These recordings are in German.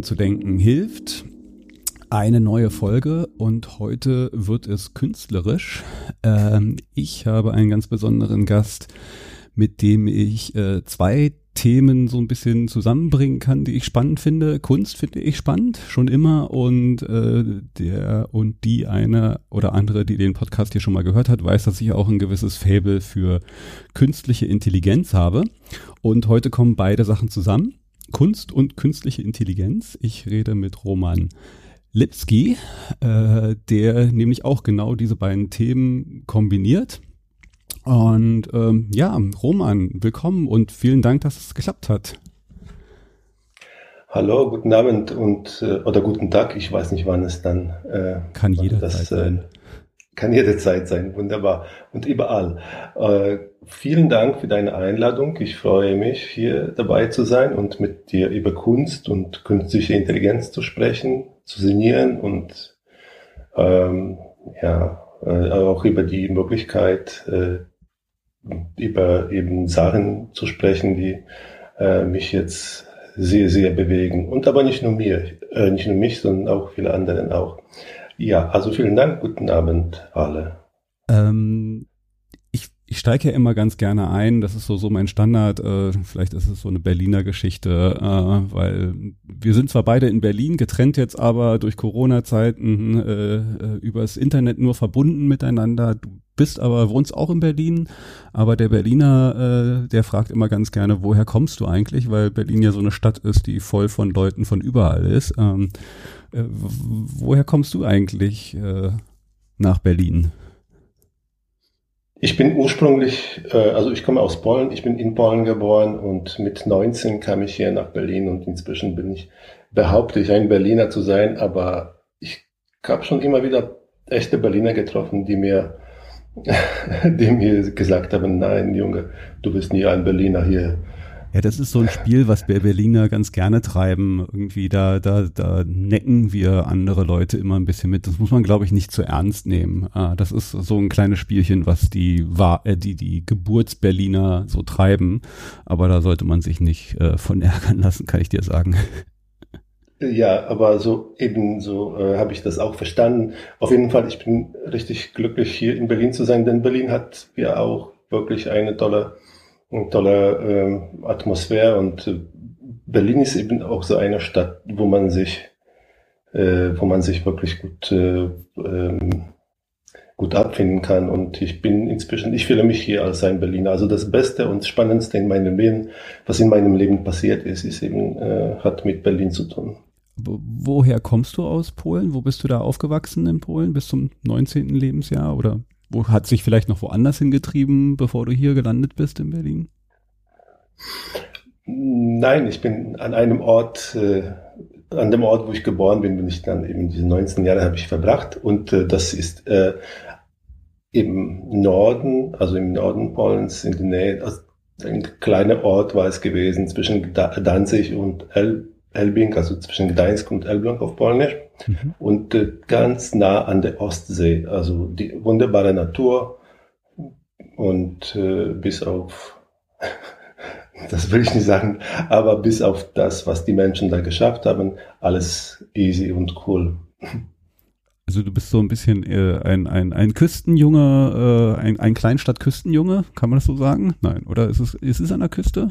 Willkommen zu Denken hilft. Eine neue Folge und heute wird es künstlerisch. Ähm, ich habe einen ganz besonderen Gast, mit dem ich äh, zwei Themen so ein bisschen zusammenbringen kann, die ich spannend finde. Kunst finde ich spannend, schon immer. Und äh, der und die eine oder andere, die den Podcast hier schon mal gehört hat, weiß, dass ich auch ein gewisses Fable für künstliche Intelligenz habe. Und heute kommen beide Sachen zusammen. Kunst und künstliche Intelligenz. Ich rede mit Roman Lipski, äh, der nämlich auch genau diese beiden Themen kombiniert. Und ähm, ja, Roman, willkommen und vielen Dank, dass es geklappt hat. Hallo, guten Abend und äh, oder guten Tag. Ich weiß nicht, wann es dann äh, kann jederzeit sein. Äh, kann jederzeit sein, wunderbar und überall. Äh, vielen Dank für deine Einladung. Ich freue mich, hier dabei zu sein und mit dir über Kunst und künstliche Intelligenz zu sprechen, zu sinnieren und ähm, ja, äh, auch über die Möglichkeit, äh, über eben Sachen zu sprechen, die äh, mich jetzt sehr, sehr bewegen. Und aber nicht nur mir, äh, nicht nur mich, sondern auch viele anderen auch. Ja, also vielen Dank, guten Abend alle. Ähm, ich, ich steige ja immer ganz gerne ein, das ist so, so mein Standard, äh, vielleicht ist es so eine Berliner Geschichte, äh, weil wir sind zwar beide in Berlin, getrennt jetzt aber durch Corona-Zeiten äh, äh übers Internet nur verbunden miteinander. Du bist aber, wohnst auch in Berlin, aber der Berliner, äh, der fragt immer ganz gerne, woher kommst du eigentlich, weil Berlin ja so eine Stadt ist, die voll von Leuten von überall ist. Ähm, äh, woher kommst du eigentlich äh, nach Berlin? Ich bin ursprünglich, äh, also ich komme aus Polen, ich bin in Polen geboren und mit 19 kam ich hier nach Berlin und inzwischen bin ich, behaupte ich, ein Berliner zu sein, aber ich habe schon immer wieder echte Berliner getroffen, die mir, die mir gesagt haben, nein, Junge, du bist nie ein Berliner hier ja, das ist so ein Spiel, was wir Berliner ganz gerne treiben. Irgendwie da, da, da necken wir andere Leute immer ein bisschen mit. Das muss man, glaube ich, nicht zu ernst nehmen. Ah, das ist so ein kleines Spielchen, was die, äh, die, die Geburtsberliner so treiben. Aber da sollte man sich nicht äh, von ärgern lassen, kann ich dir sagen. Ja, aber so eben so äh, habe ich das auch verstanden. Auf jeden Fall, ich bin richtig glücklich hier in Berlin zu sein, denn Berlin hat ja auch wirklich eine tolle eine tolle äh, Atmosphäre und äh, Berlin ist eben auch so eine Stadt, wo man sich, äh, wo man sich wirklich gut, äh, ähm, gut abfinden kann. Und ich bin inzwischen, ich fühle mich hier als ein Berliner. Also das Beste und Spannendste in meinem Leben, was in meinem Leben passiert ist, ist eben, äh, hat mit Berlin zu tun. Woher kommst du aus Polen? Wo bist du da aufgewachsen in Polen bis zum 19. Lebensjahr oder wo hat sich vielleicht noch woanders hingetrieben, bevor du hier gelandet bist in Berlin? Nein, ich bin an einem Ort, äh, an dem Ort, wo ich geboren bin, bin ich dann eben diese 19 Jahre habe ich verbracht und äh, das ist äh, im Norden, also im Norden Polens in der Nähe, also ein kleiner Ort war es gewesen zwischen Danzig und El Elbing, also zwischen Gdańsk und Elbląg auf Polnisch mhm. und äh, ganz nah an der Ostsee. Also die wunderbare Natur und äh, bis auf, das will ich nicht sagen, aber bis auf das, was die Menschen da geschafft haben, alles easy und cool. Also du bist so ein bisschen äh, ein, ein, ein Küstenjunge, äh, ein, ein Kleinstadt-Küstenjunge, kann man das so sagen? Nein, oder ist es, ist es an der Küste?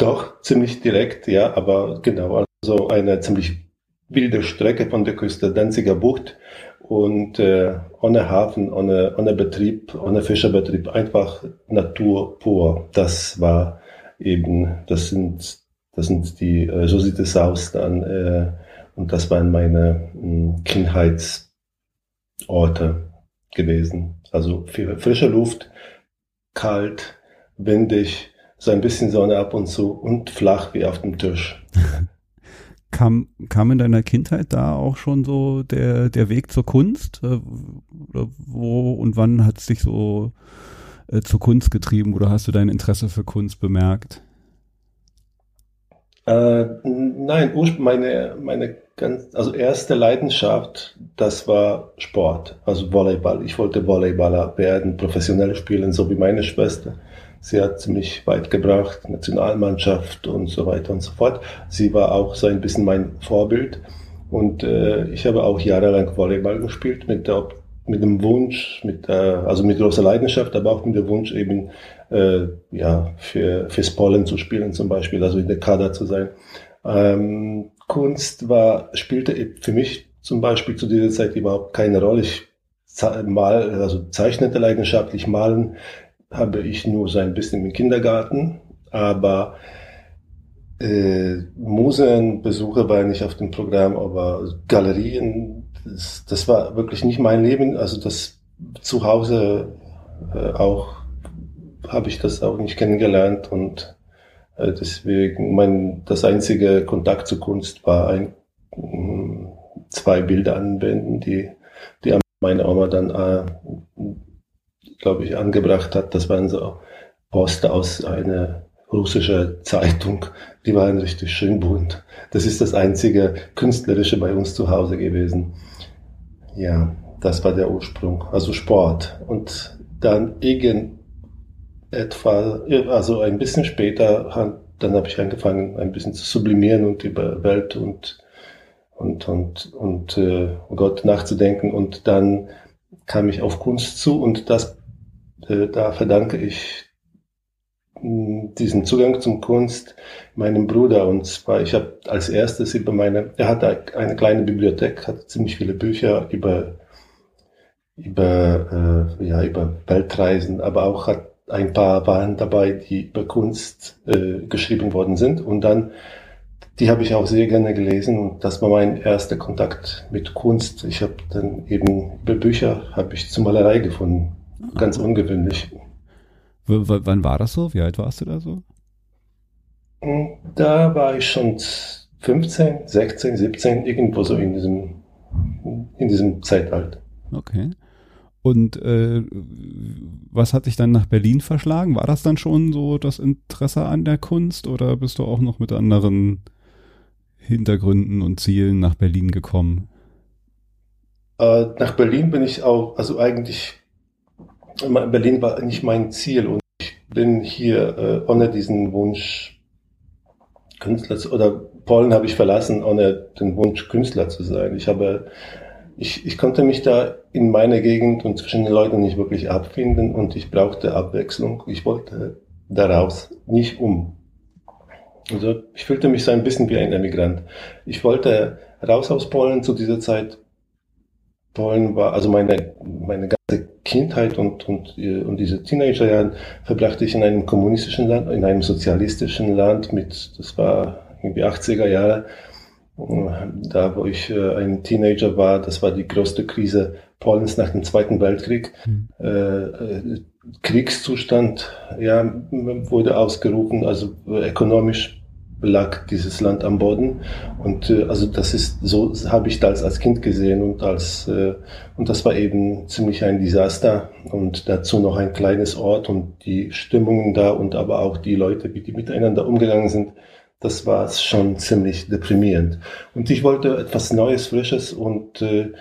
Doch, ziemlich direkt, ja, aber genau, also eine ziemlich wilde Strecke von der Küste Danziger Bucht und äh, ohne Hafen, ohne, ohne Betrieb, ohne Fischerbetrieb, einfach Natur pur. Das war eben, das sind, das sind die, äh, so sieht es aus dann. Äh, Und das waren meine hm, Kindheitsorte gewesen. Also frische Luft, kalt, windig, so ein bisschen Sonne ab und zu und flach wie auf dem Tisch. Kam, kam in deiner Kindheit da auch schon so der, der Weg zur Kunst? Äh, wo und wann hat es dich so äh, zur Kunst getrieben oder hast du dein Interesse für Kunst bemerkt? Äh, nein, meine, meine ganz, also erste Leidenschaft, das war Sport, also Volleyball. Ich wollte Volleyballer werden, professionell spielen, so wie meine Schwester. Sie hat mich weit gebracht, Nationalmannschaft und so weiter und so fort. Sie war auch so ein bisschen mein Vorbild. Und äh, ich habe auch jahrelang Volleyball gespielt mit, der, mit dem Wunsch, mit, äh, also mit großer Leidenschaft, aber auch mit dem Wunsch eben äh, ja, für, fürs Pollen zu spielen zum Beispiel, also in der Kader zu sein. Ähm, Kunst war, spielte für mich zum Beispiel zu dieser Zeit überhaupt keine Rolle. Ich mal, also zeichnete leidenschaftlich malen habe ich nur so ein bisschen im Kindergarten, aber äh, Museenbesuche war nicht auf dem Programm, aber Galerien, das, das war wirklich nicht mein Leben. Also das zu Hause äh, auch habe ich das auch nicht kennengelernt und äh, deswegen mein das einzige Kontakt zur Kunst war ein zwei Bilder anwenden, die die meine Oma dann äh, glaube ich, angebracht hat. Das waren so Poster aus einer russischen Zeitung. Die waren richtig schön bunt. Das ist das einzige Künstlerische bei uns zu Hause gewesen. Ja, das war der Ursprung. Also Sport. Und dann irgendetwa, also ein bisschen später, dann habe ich angefangen, ein bisschen zu sublimieren und über Welt und und und und äh, Gott nachzudenken und dann kam ich auf Kunst zu und das da verdanke ich hm, diesen Zugang zum Kunst meinem Bruder. Und zwar, ich habe als erstes über meine, er hatte eine kleine Bibliothek, hatte ziemlich viele Bücher über, über, äh, ja, über Weltreisen, aber auch hat ein paar waren dabei, die über Kunst äh, geschrieben worden sind. Und dann, die habe ich auch sehr gerne gelesen und das war mein erster Kontakt mit Kunst. Ich habe dann eben über Bücher habe ich zur Malerei gefunden. Ganz ungewöhnlich. W wann war das so? Wie alt warst du da so? Hm, da war ich schon 15, 16, 17, irgendwo so in diesem, in diesem Zeitalter. Okay. Und äh, was hat dich dann nach Berlin verschlagen? War das dann schon so das Interesse an der Kunst oder bist du auch noch mit anderen Hintergründen und Zielen nach Berlin gekommen? Äh, nach Berlin bin ich auch, also eigentlich Berlin war nicht mein Ziel und ich bin hier äh, ohne diesen Wunsch Künstler zu, oder Polen habe ich verlassen, ohne den Wunsch Künstler zu sein. Ich habe, ich, ich konnte mich da in meiner Gegend und zwischen den Leuten nicht wirklich abfinden und ich brauchte Abwechslung. Ich wollte daraus nicht um. Also ich fühlte mich so ein bisschen wie ein Emigrant. Ich wollte raus aus Polen zu dieser Zeit. Polen war, also meine, meine ganze Kindheit und, und, äh, und diese Teenagerjahren verbrachte ich in einem kommunistischen Land, in einem sozialistischen Land mit, das war irgendwie 80er Jahre, da wo ich äh, ein Teenager war, das war die größte Krise Polens nach dem Zweiten Weltkrieg. Mhm. Äh, Kriegszustand ja, wurde ausgerufen, also ökonomisch lag dieses Land am Boden. Und äh, also das ist so habe ich das als Kind gesehen und als äh, und das war eben ziemlich ein Desaster und dazu noch ein kleines Ort und die Stimmungen da und aber auch die Leute, wie die miteinander umgegangen sind, das war schon ziemlich deprimierend. Und ich wollte etwas Neues, Frisches und äh,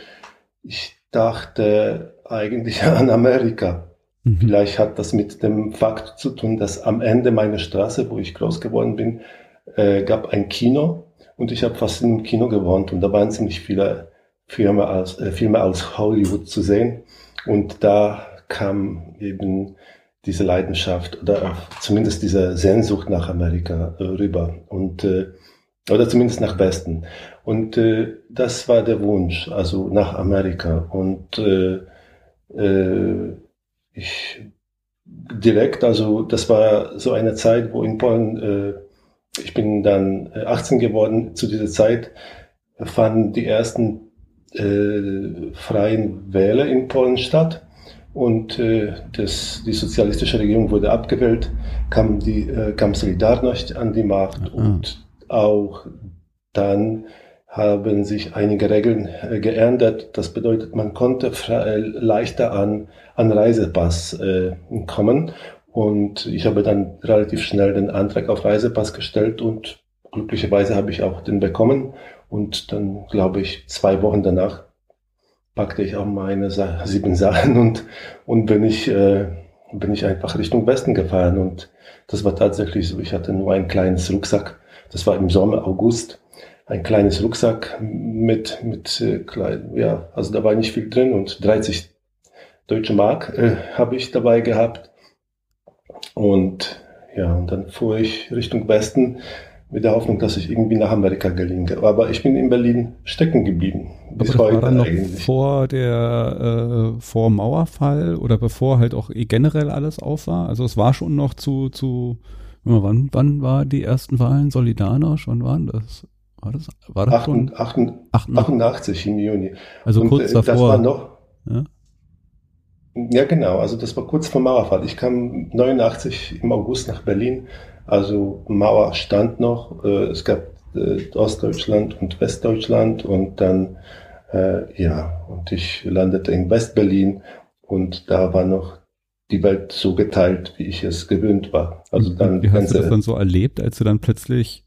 ich dachte eigentlich an Amerika. Mhm. Vielleicht hat das mit dem Fakt zu tun, dass am Ende meiner Straße, wo ich groß geworden bin, äh, gab ein Kino und ich habe fast im Kino gewohnt und da waren ziemlich viele Filme aus, äh, Filme aus Hollywood zu sehen. Und da kam eben diese Leidenschaft oder zumindest diese Sehnsucht nach Amerika äh, rüber und äh, oder zumindest nach Westen. Und äh, das war der Wunsch also nach Amerika. Und äh, äh, ich direkt also das war so eine Zeit wo in Polen äh, ich bin dann 18 äh, geworden zu dieser Zeit. fanden die ersten äh, freien Wähler in Polen statt und äh, das, die sozialistische Regierung wurde abgewählt, kam, die, äh, kam Solidarność an die Macht mhm. und auch dann haben sich einige Regeln äh, geändert. Das bedeutet, man konnte frei, leichter an, an Reisepass äh, kommen. Und ich habe dann relativ schnell den Antrag auf Reisepass gestellt und glücklicherweise habe ich auch den bekommen. Und dann, glaube ich, zwei Wochen danach packte ich auch meine Sa sieben Sachen und, und bin ich, äh, bin ich einfach Richtung Westen gefahren. Und das war tatsächlich so. Ich hatte nur ein kleines Rucksack. Das war im Sommer, August. Ein kleines Rucksack mit, mit äh, klein, ja, also da war nicht viel drin und 30 deutsche Mark äh, habe ich dabei gehabt. Und ja, und dann fuhr ich Richtung Westen mit der Hoffnung, dass ich irgendwie nach Amerika gelinge. Aber ich bin in Berlin stecken geblieben. Bis Aber das war dann noch eigentlich. vor der äh, vor Mauerfall oder bevor halt auch generell alles auf war. Also es war schon noch zu zu wann wann war die ersten Wahlen Solidarność? Wann waren das? War das war das 88, schon 88, 88 im Juni. Also Und, kurz äh, davor. Das war noch. Ja? Ja, genau. Also das war kurz vor Mauerfall. Ich kam 89 im August nach Berlin also Mauer stand noch, äh, es gab äh, Ostdeutschland und Westdeutschland und dann, äh, ja, und ich landete in Westberlin und da war noch die Welt so geteilt, wie ich es gewöhnt war. Also dann wie hast du das dann so erlebt, als du dann plötzlich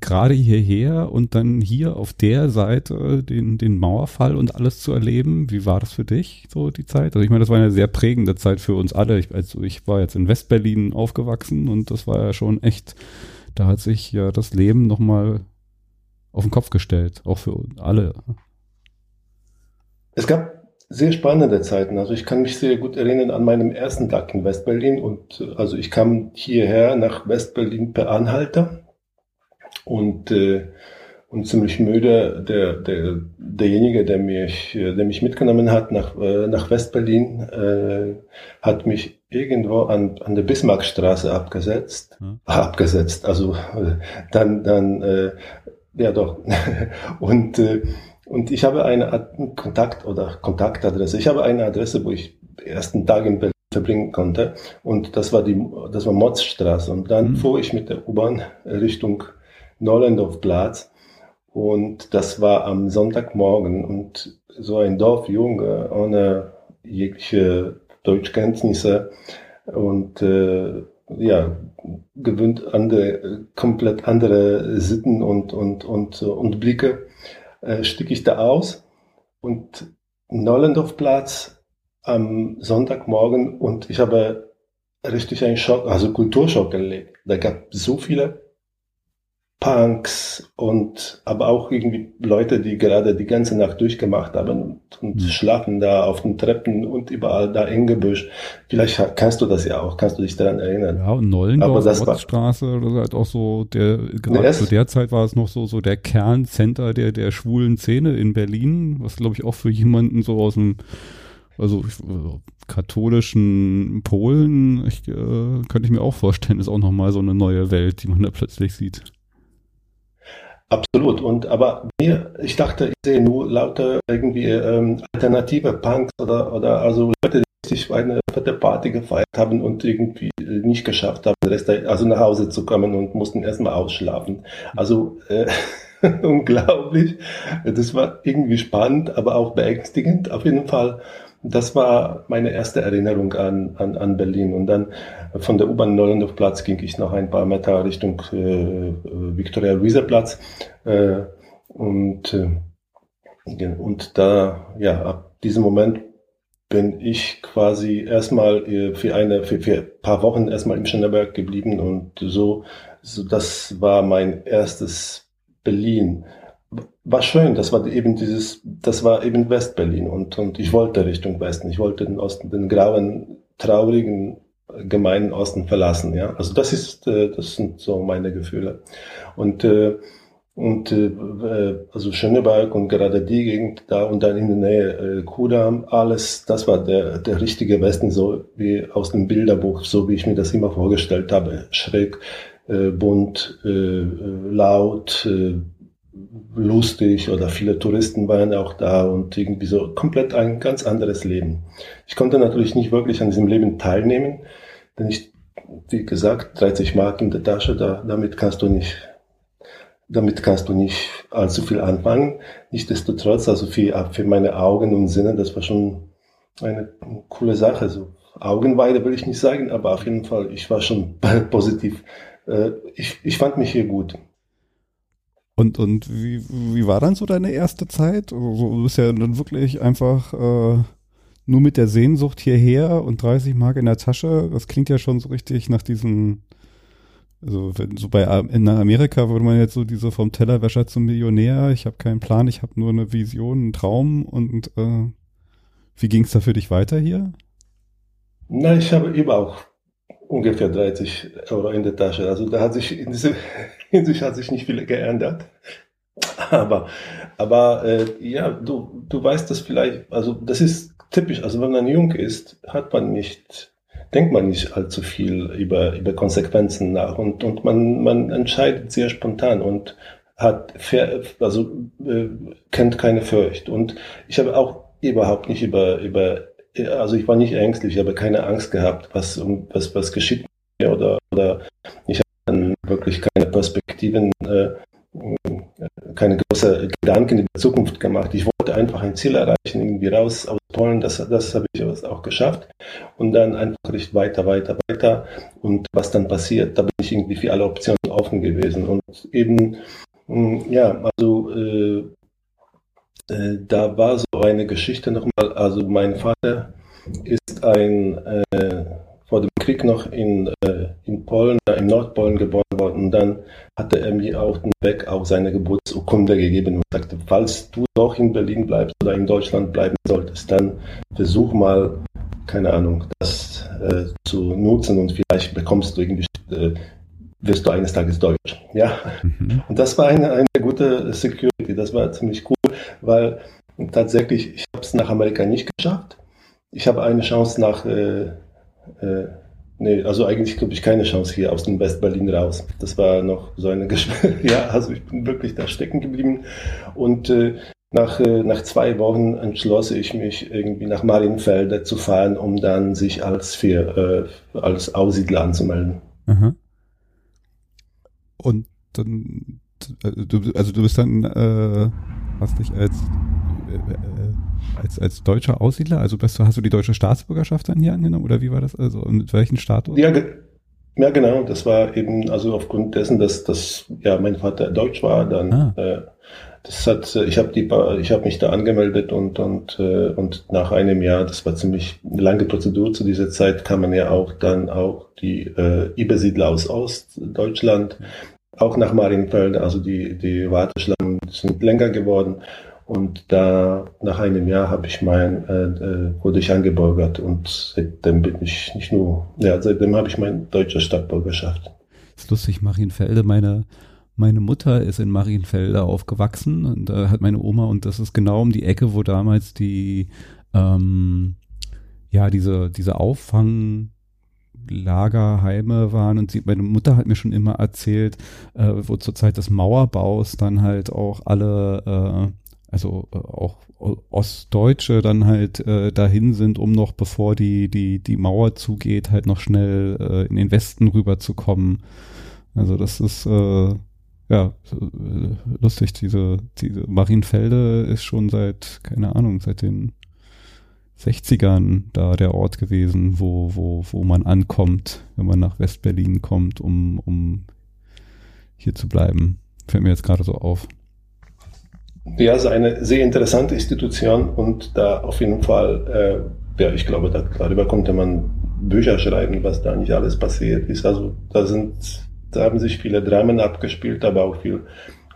gerade hierher und dann hier auf der Seite den, den Mauerfall und alles zu erleben. Wie war das für dich, so die Zeit? Also ich meine, das war eine sehr prägende Zeit für uns alle. Ich, also ich war jetzt in Westberlin aufgewachsen und das war ja schon echt, da hat sich ja das Leben nochmal auf den Kopf gestellt, auch für alle. Es gab sehr spannende Zeiten. Also ich kann mich sehr gut erinnern an meinem ersten Tag in Westberlin und also ich kam hierher nach Westberlin per Anhalter und, äh, und ziemlich müde. Der, der, derjenige, der mich, der mich mitgenommen hat nach, äh, nach Westberlin, äh, hat mich irgendwo an, an der Bismarckstraße abgesetzt. Hm. Abgesetzt, also äh, dann, dann äh, ja doch. und, äh, und ich habe eine Kontakt oder Kontaktadresse. Ich habe eine Adresse, wo ich ersten Tag in Berlin verbringen konnte. Und das war die, das war Motzstraße. Und dann mhm. fuhr ich mit der U-Bahn Richtung Nollendorfplatz. Und das war am Sonntagmorgen und so ein Dorfjunge ohne jegliche Deutschkenntnisse und äh, ja, gewöhnt andere, komplett andere Sitten und, und, und, und Blicke, äh, stieg ich da aus und Nollendorfplatz am Sonntagmorgen und ich habe richtig einen Schock, also Kulturschock erlebt. Da gab so viele Punks und aber auch irgendwie Leute, die gerade die ganze Nacht durchgemacht haben und, und mhm. schlafen da auf den Treppen und überall da eng Gebüsch. Vielleicht kannst du das ja auch, kannst du dich daran erinnern. Ja, und Nollendorf, Straße, das ist halt auch so der, gerade zu der Zeit war es noch so, so der Kerncenter der, der schwulen Szene in Berlin, was glaube ich auch für jemanden so aus dem also äh, katholischen Polen, ich, äh, könnte ich mir auch vorstellen, ist auch nochmal so eine neue Welt, die man da plötzlich sieht. Absolut. Und aber mir, ich dachte, ich sehe nur lauter irgendwie ähm, alternative Punks oder, oder also Leute, die sich eine fette Party gefeiert haben und irgendwie nicht geschafft haben, also nach Hause zu kommen und mussten erstmal ausschlafen. Also äh, unglaublich. Das war irgendwie spannend, aber auch beängstigend auf jeden Fall. Das war meine erste Erinnerung an, an, an Berlin. Und dann von der U-Bahn Neulendorfplatz ging ich noch ein paar Meter Richtung äh, Viktoria-Luise-Platz. Äh, und, äh, und da, ja, ab diesem Moment bin ich quasi erstmal äh, für eine, für, für ein paar Wochen erstmal im Schöneberg geblieben und so, so, das war mein erstes Berlin war schön. Das war eben dieses, das war eben Westberlin und, und ich wollte Richtung Westen. Ich wollte den Osten, den grauen, traurigen, gemeinen Osten verlassen. Ja, also das ist, äh, das sind so meine Gefühle. Und äh, und äh, also Schöneberg und gerade die Gegend da und dann in der Nähe äh, Kudam, alles, das war der, der richtige Westen, so wie aus dem Bilderbuch, so wie ich mir das immer vorgestellt habe. Schräg, äh, bunt, äh, laut, äh, lustig oder viele Touristen waren auch da und irgendwie so komplett ein ganz anderes Leben. Ich konnte natürlich nicht wirklich an diesem Leben teilnehmen, denn ich, wie gesagt, 30 Mark in der Tasche, da, damit kannst du nicht, damit kannst du nicht allzu viel anfangen. Nichtsdestotrotz, also für, für meine Augen und Sinne, das war schon eine coole Sache. So Augenweide will ich nicht sagen, aber auf jeden Fall, ich war schon positiv. Äh, ich, ich fand mich hier gut. Und, und wie, wie war dann so deine erste Zeit? Du bist ja dann wirklich einfach äh, nur mit der Sehnsucht hierher und 30 Mark in der Tasche. Das klingt ja schon so richtig nach diesen, also wenn, so bei in Amerika würde man jetzt so diese vom Tellerwäscher zum Millionär, ich habe keinen Plan, ich habe nur eine Vision, einen Traum und äh, wie ging es da für dich weiter hier? Na, ich habe eben auch ungefähr 30 Euro in der Tasche. Also da hat sich in dieser Hinsicht hat sich nicht viel geändert. Aber, aber äh, ja, du, du weißt das vielleicht, also das ist typisch, also wenn man jung ist, hat man nicht, denkt man nicht allzu viel über, über Konsequenzen nach und, und man, man entscheidet sehr spontan und hat, also äh, kennt keine Furcht. Und ich habe auch überhaupt nicht über, über also ich war nicht ängstlich, ich habe keine Angst gehabt, was, was, was geschieht mir oder, oder ich habe dann wirklich keine Perspektiven, äh, keine große Gedanken in der Zukunft gemacht. Ich wollte einfach ein Ziel erreichen, irgendwie raus aus Polen, das, das habe ich auch geschafft und dann einfach nicht weiter, weiter, weiter und was dann passiert, da bin ich irgendwie für alle Optionen offen gewesen und eben, mm, ja, also äh, äh, da war so eine Geschichte nochmal. Also mein Vater ist ein äh, vor dem Krieg noch in, äh, in Polen, in Nordpolen geboren worden. Und dann hatte er mir auch den Weg auf seine Geburtsurkunde gegeben und sagte, falls du doch in Berlin bleibst oder in Deutschland bleiben solltest, dann versuch mal, keine Ahnung, das äh, zu nutzen und vielleicht bekommst du irgendwie äh, wirst du eines Tages Deutsch. Ja. Mhm. Und das war eine, eine gute Security, das war ziemlich cool, weil tatsächlich, ich habe es nach Amerika nicht geschafft. Ich habe eine Chance nach, äh, äh, nee, also eigentlich glaube ich keine Chance hier aus dem West-Berlin raus. Das war noch so eine Gespräch. ja, also ich bin wirklich da stecken geblieben. Und äh, nach, äh, nach zwei Wochen entschloss ich mich irgendwie nach Marienfelde zu fahren, um dann sich als, für, äh, als Aussiedler anzumelden. Mhm. Und dann, du, also du bist dann, äh, hast dich als, äh, äh, als, als deutscher Aussiedler, also bist du, hast du die deutsche Staatsbürgerschaft dann hier angenommen oder wie war das? Also mit welchen Status? Ja, ja, genau. Das war eben, also aufgrund dessen, dass, dass ja mein Vater Deutsch war, dann ah. äh, das hat, ich habe die, ich habe mich da angemeldet und und äh, und nach einem Jahr, das war ziemlich eine lange Prozedur zu dieser Zeit, kann man ja auch dann auch die äh, Übersiedler aus Ostdeutschland auch nach Marienfelde, also die, die Warteschlangen sind länger geworden. Und da nach einem Jahr habe ich mein, äh, äh, wurde ich angebürgert und seitdem bin ich nicht nur, ja, seitdem habe ich meine deutsche Stadtbürgerschaft. Das ist lustig, Marienfelde, meine, meine Mutter ist in Marienfelde aufgewachsen und da hat meine Oma und das ist genau um die Ecke, wo damals die, ähm, ja, diese, diese Auffang, Lagerheime waren und sie, meine Mutter hat mir schon immer erzählt, äh, wo zur Zeit des Mauerbaus dann halt auch alle, äh, also äh, auch Ostdeutsche dann halt äh, dahin sind, um noch bevor die, die, die Mauer zugeht, halt noch schnell äh, in den Westen rüberzukommen. Also das ist äh, ja äh, lustig, diese, diese Marienfelde ist schon seit, keine Ahnung, seit den 60ern da der Ort gewesen, wo, wo, wo man ankommt, wenn man nach Westberlin kommt, um, um hier zu bleiben. Fällt mir jetzt gerade so auf. Ja, es ist eine sehr interessante Institution und da auf jeden Fall, äh, ja, ich glaube, da, darüber konnte man Bücher schreiben, was da nicht alles passiert ist. Also da sind, da haben sich viele Dramen abgespielt, aber auch viel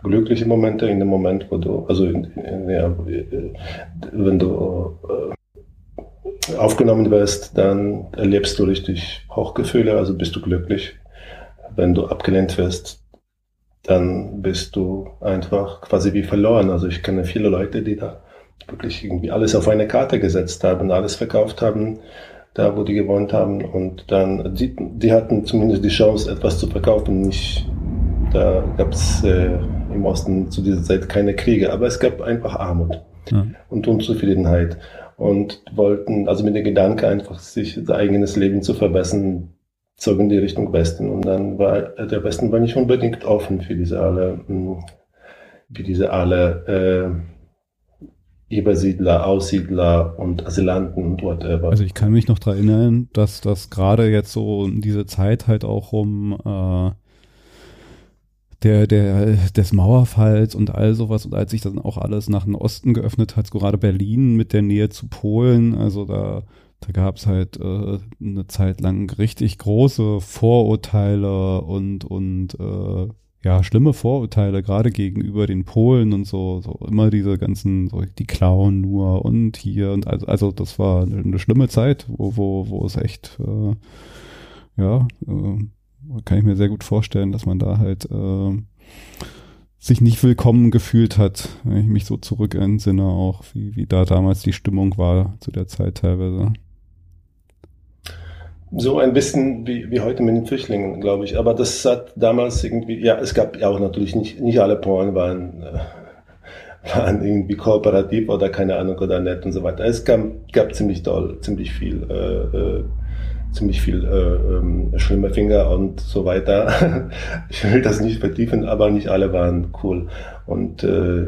glückliche Momente in dem Moment, wo du, also in, in, ja, wenn du äh, aufgenommen wirst, dann erlebst du richtig Hochgefühle, also bist du glücklich. Wenn du abgelehnt wirst, dann bist du einfach quasi wie verloren. Also ich kenne viele Leute, die da wirklich irgendwie alles auf eine Karte gesetzt haben, alles verkauft haben, da wo die gewohnt haben und dann, die, die hatten zumindest die Chance, etwas zu verkaufen. Nicht, da gab es äh, im Osten zu dieser Zeit keine Kriege, aber es gab einfach Armut ja. und Unzufriedenheit und wollten, also mit dem Gedanke einfach, sich das eigenes Leben zu verbessern, zogen die Richtung Westen. Und dann war der Westen war nicht unbedingt offen für diese alle, hm, für diese alle äh, Übersiedler, Aussiedler und Asylanten und whatever. Also ich kann mich noch daran erinnern, dass das gerade jetzt so in diese Zeit halt auch um äh, der, der, des Mauerfalls und all sowas. Und als sich dann auch alles nach dem Osten geöffnet hat, gerade Berlin mit der Nähe zu Polen, also da, da gab es halt äh, eine Zeit lang richtig große Vorurteile und, und äh, ja, schlimme Vorurteile, gerade gegenüber den Polen und so, so immer diese ganzen, so die klauen nur und hier und also, also das war eine, eine schlimme Zeit, wo, wo, wo es echt, äh, ja, äh, kann ich mir sehr gut vorstellen, dass man da halt äh, sich nicht willkommen gefühlt hat, wenn ich mich so zurück entsinne, auch wie, wie da damals die Stimmung war zu der Zeit teilweise. So ein bisschen wie, wie heute mit den Flüchtlingen, glaube ich. Aber das hat damals irgendwie, ja, es gab ja auch natürlich nicht, nicht alle Polen waren, äh, waren irgendwie kooperativ oder keine Ahnung oder nett und so weiter. Es gab, gab ziemlich doll, ziemlich viel äh, äh, ziemlich viel äh, ähm, schlimme Finger und so weiter. ich will das nicht vertiefen, aber nicht alle waren cool. Und äh,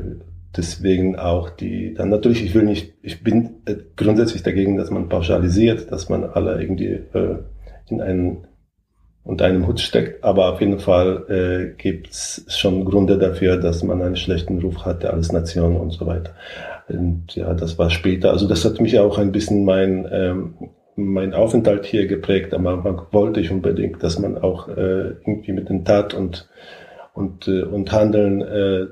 deswegen auch die, dann natürlich, ich will nicht, ich bin äh, grundsätzlich dagegen, dass man pauschalisiert, dass man alle irgendwie äh, in einen unter einem Hut steckt, aber auf jeden Fall äh, gibt es schon Gründe dafür, dass man einen schlechten Ruf hatte als Nation und so weiter. Und ja, das war später. Also das hat mich auch ein bisschen mein ähm, mein Aufenthalt hier geprägt. Am Anfang wollte ich unbedingt, dass man auch äh, irgendwie mit den Tat und und äh, und Handeln äh,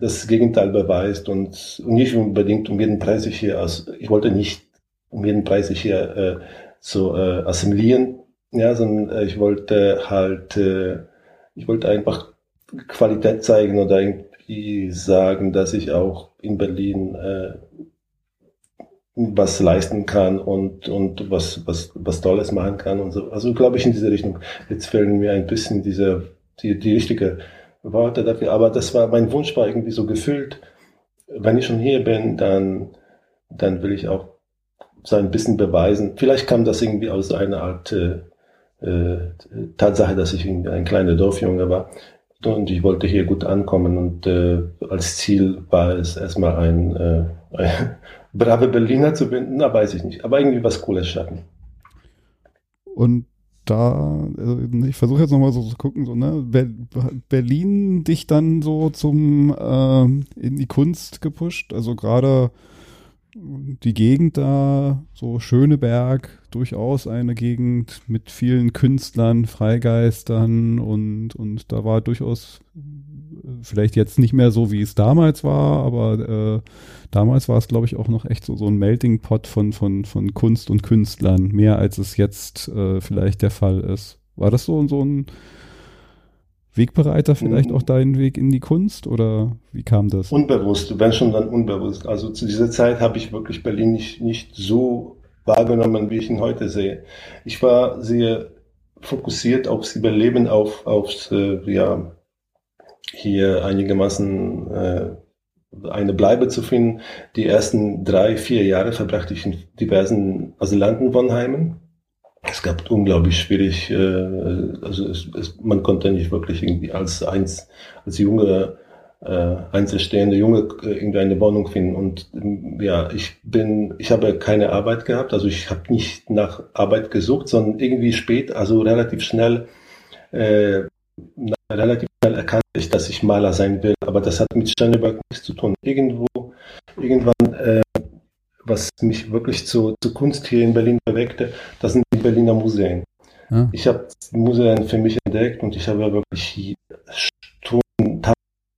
das Gegenteil beweist und, nicht unbedingt um jeden Preis hier aus. Ich wollte nicht um jeden Preis hier äh, so äh, assimilieren, ja, sondern äh, ich wollte halt, äh, ich wollte einfach Qualität zeigen oder irgendwie sagen, dass ich auch in Berlin äh, was leisten kann und, und was, was, was Tolles machen kann und so. Also glaube ich in diese Richtung. Jetzt fehlen mir ein bisschen diese, die, die richtige Worte dafür. Aber das war, mein Wunsch war irgendwie so gefüllt. Wenn ich schon hier bin, dann, dann will ich auch so ein bisschen beweisen. Vielleicht kam das irgendwie aus einer Art äh, äh, Tatsache, dass ich irgendwie ein kleiner Dorfjunge war. Und ich wollte hier gut ankommen und äh, als Ziel war es erstmal ein, äh, ein brave Berliner zu binden, na weiß ich nicht. Aber irgendwie was Cooles schaffen. Und da, also ich versuche jetzt nochmal so zu gucken, so, ne, Berlin dich dann so zum äh, in die Kunst gepusht, also gerade die Gegend da, so Schöneberg, durchaus eine Gegend mit vielen Künstlern, Freigeistern und, und da war durchaus vielleicht jetzt nicht mehr so, wie es damals war, aber äh, damals war es, glaube ich, auch noch echt so, so ein Melting Pot von, von, von Kunst und Künstlern, mehr als es jetzt äh, vielleicht der Fall ist. War das so, so ein Wegbereiter vielleicht auch deinen Weg in die Kunst oder wie kam das? Unbewusst, wenn schon dann unbewusst. Also zu dieser Zeit habe ich wirklich Berlin nicht, nicht so wahrgenommen, wie ich ihn heute sehe. Ich war sehr fokussiert aufs Überleben, auf, aufs, äh, ja, hier einigermaßen äh, eine Bleibe zu finden. Die ersten drei, vier Jahre verbrachte ich in diversen Asylantenwohnheimen. Es gab unglaublich schwierig, äh, also es, es, man konnte nicht wirklich irgendwie als eins, als junge äh, einzelstehende Junge äh, irgendwie eine Wohnung finden. Und ja, ich bin, ich habe keine Arbeit gehabt, also ich habe nicht nach Arbeit gesucht, sondern irgendwie spät, also relativ schnell, äh, relativ schnell erkannt ich, dass ich Maler sein will, aber das hat mit Sternberg nichts zu tun. Irgendwo, irgendwann, äh, was mich wirklich zu, zu Kunst hier in Berlin bewegte, das sind die Berliner Museen. Ja. Ich habe Museen für mich entdeckt und ich habe wirklich Stunden,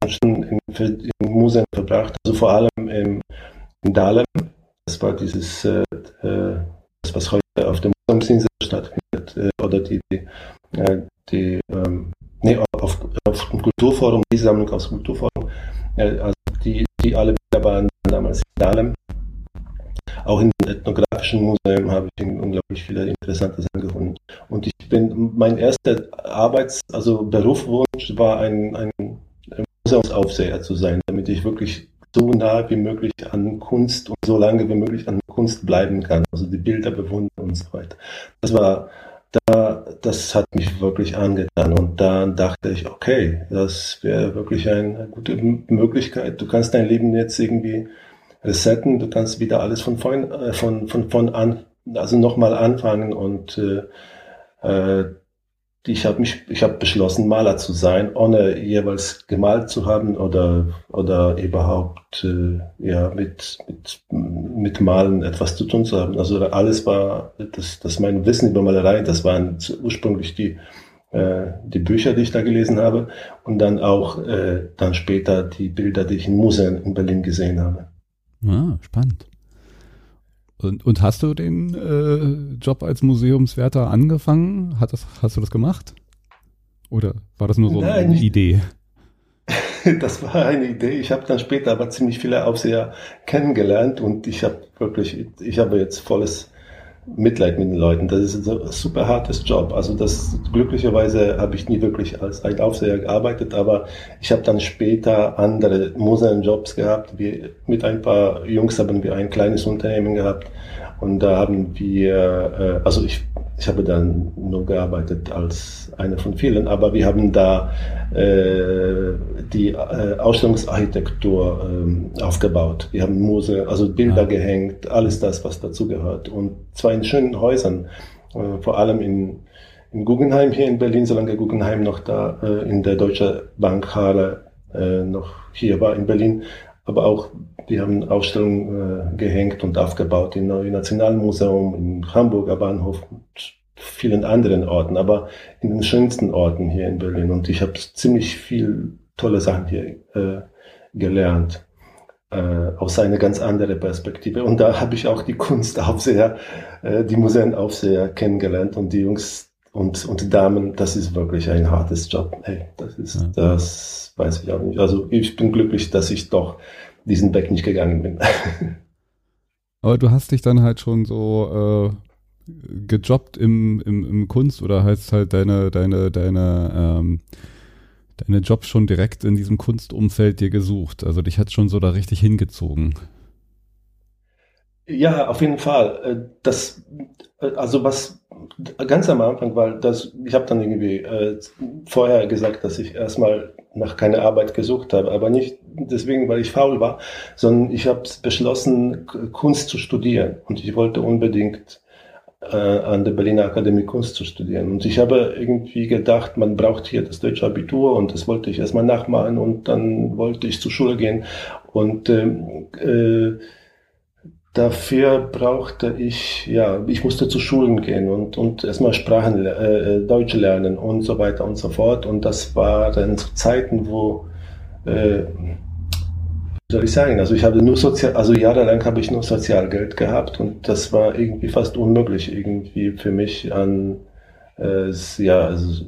Stunden in, in Museen verbracht, also vor allem im, in Dahlem. Das war dieses, äh, äh das, was heute auf dem Museumsinsel stattfindet, äh, oder die, die, äh, die ähm, nee, auf, auf dem Kulturforum, die Sammlung aus dem Kulturforum, also die, die alle wieder waren damals in Dahlem. Auch in dem ethnografischen Museum habe ich unglaublich viele interessante Sachen gefunden. Und ich bin, mein erster Arbeits-, also Berufswunsch war ein, ein Museumsaufseher zu sein, damit ich wirklich so nah wie möglich an Kunst und so lange wie möglich an Kunst bleiben kann, also die Bilder bewundern und so weiter. Das war da, das hat mich wirklich angetan. Und dann dachte ich, okay, das wäre wirklich eine gute Möglichkeit. Du kannst dein Leben jetzt irgendwie resetten, du kannst wieder alles von vorn, äh, von, von, von an, also nochmal anfangen. Und äh, äh, ich habe mich, ich habe beschlossen, Maler zu sein, ohne jeweils gemalt zu haben oder oder überhaupt äh, ja mit, mit mit Malen etwas zu tun zu haben. Also alles war das, das mein Wissen über Malerei. Das waren ursprünglich die äh, die Bücher, die ich da gelesen habe und dann auch äh, dann später die Bilder, die ich in Museen in Berlin gesehen habe. Ah, spannend. Und, und hast du den äh, Job als Museumswärter angefangen? Hat das, hast du das gemacht? Oder war das nur so Nein, eine Idee? Das war eine Idee. Ich habe dann später aber ziemlich viele Aufseher kennengelernt und ich habe wirklich, ich habe jetzt volles Mitleid mit den Leuten. Das ist ein super hartes Job. Also das glücklicherweise habe ich nie wirklich als ein Aufseher gearbeitet, aber ich habe dann später andere Museumjobs gehabt. Wir, mit ein paar Jungs haben wir ein kleines Unternehmen gehabt und da haben wir, äh, also ich, ich habe dann nur gearbeitet als einer von vielen, aber wir haben da äh, die äh, Ausstellungsarchitektur äh, aufgebaut. Wir haben Muse, also Bilder ja. gehängt, alles das, was dazu gehört. Und zwar in schönen Häusern, äh, vor allem in, in Guggenheim hier in Berlin, solange Guggenheim noch da äh, in der Deutsche Bankhalle äh, noch hier war in Berlin, aber auch die haben Ausstellungen äh, gehängt und aufgebaut im Neuen Nationalmuseum, im Hamburger Bahnhof und vielen anderen Orten, aber in den schönsten Orten hier in Berlin. Und ich habe ziemlich viel tolle Sachen hier äh, gelernt äh, aus einer ganz anderen Perspektive. Und da habe ich auch die Kunstaufseher, äh, die Museenaufseher kennengelernt und die Jungs und, und Damen, das ist wirklich ein hartes Job. Hey, das ist, das weiß ich auch nicht. Also ich bin glücklich, dass ich doch diesen Weg nicht gegangen bin. Aber du hast dich dann halt schon so äh, gejobbt im, im, im Kunst oder hast halt deine, deine, deine, ähm, deine Jobs schon direkt in diesem Kunstumfeld dir gesucht. Also dich hat schon so da richtig hingezogen. Ja, auf jeden Fall. Äh, das, äh, also was ganz am Anfang war, das, ich habe dann irgendwie äh, vorher gesagt, dass ich erstmal nach keiner Arbeit gesucht habe, aber nicht deswegen, weil ich faul war, sondern ich habe beschlossen, Kunst zu studieren. Und ich wollte unbedingt äh, an der Berliner Akademie Kunst zu studieren. Und ich habe irgendwie gedacht, man braucht hier das deutsche Abitur und das wollte ich erstmal nachmachen und dann wollte ich zur Schule gehen. Und ähm, äh, dafür brauchte ich, ja, ich musste zu Schulen gehen und, und erstmal Sprachen, äh, Deutsch lernen und so weiter und so fort. Und das waren zu Zeiten, wo, äh, soll ich sagen, also ich habe nur sozial, also jahrelang habe ich nur Sozialgeld gehabt und das war irgendwie fast unmöglich irgendwie für mich an, äh, ja, also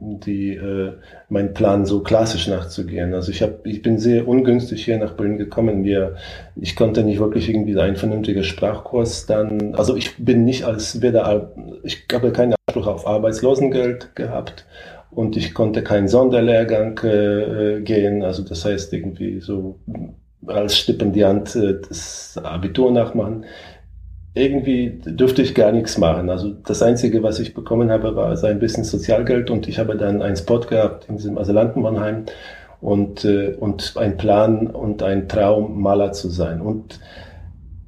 die äh, mein Plan so klassisch nachzugehen. Also ich habe ich bin sehr ungünstig hier nach Berlin gekommen. Wir ich konnte nicht wirklich irgendwie einen vernünftigen Sprachkurs dann also ich bin nicht als weder ich habe keinen Anspruch auf Arbeitslosengeld gehabt und ich konnte keinen Sonderlehrgang äh, gehen, also das heißt irgendwie so als Stipendiant äh, das Abitur nachmachen irgendwie dürfte ich gar nichts machen. Also das Einzige, was ich bekommen habe, war so ein bisschen Sozialgeld und ich habe dann einen Spot gehabt in diesem Asylantenmannheim und, äh, und ein Plan und ein Traum, Maler zu sein. Und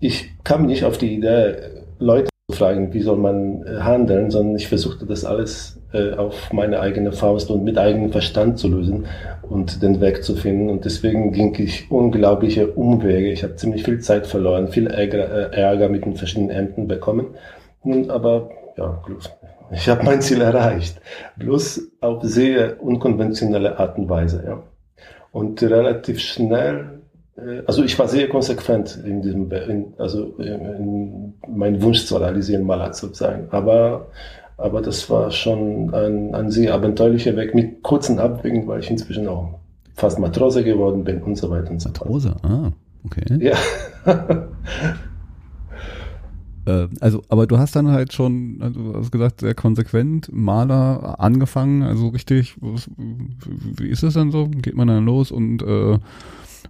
ich kam nicht auf die Idee, Leute zu fragen, wie soll man äh, handeln, sondern ich versuchte das alles äh, auf meine eigene Faust und mit eigenem Verstand zu lösen und den Weg zu finden. Und deswegen ging ich unglaubliche Umwege. Ich habe ziemlich viel Zeit verloren, viel Ärger, äh, mit den verschiedenen Ämtern bekommen. Nun, aber ja, ich habe mein Ziel erreicht. Bloß auf sehr unkonventionelle Art und Weise. Ja. Und relativ schnell äh, also ich war sehr konsequent in diesem, in, also in, in meinen Wunsch zu realisieren, Maler zu sein. Aber aber das war schon ein, ein sehr abenteuerlicher Weg mit kurzen Abwägen, weil ich inzwischen auch fast Matrose geworden bin und so weiter und so fort. Matrose, ah, okay. Ja. Äh, also, aber du hast dann halt schon, also du hast gesagt, sehr konsequent Maler angefangen, also richtig, was, wie ist das dann so? Geht man dann los und äh,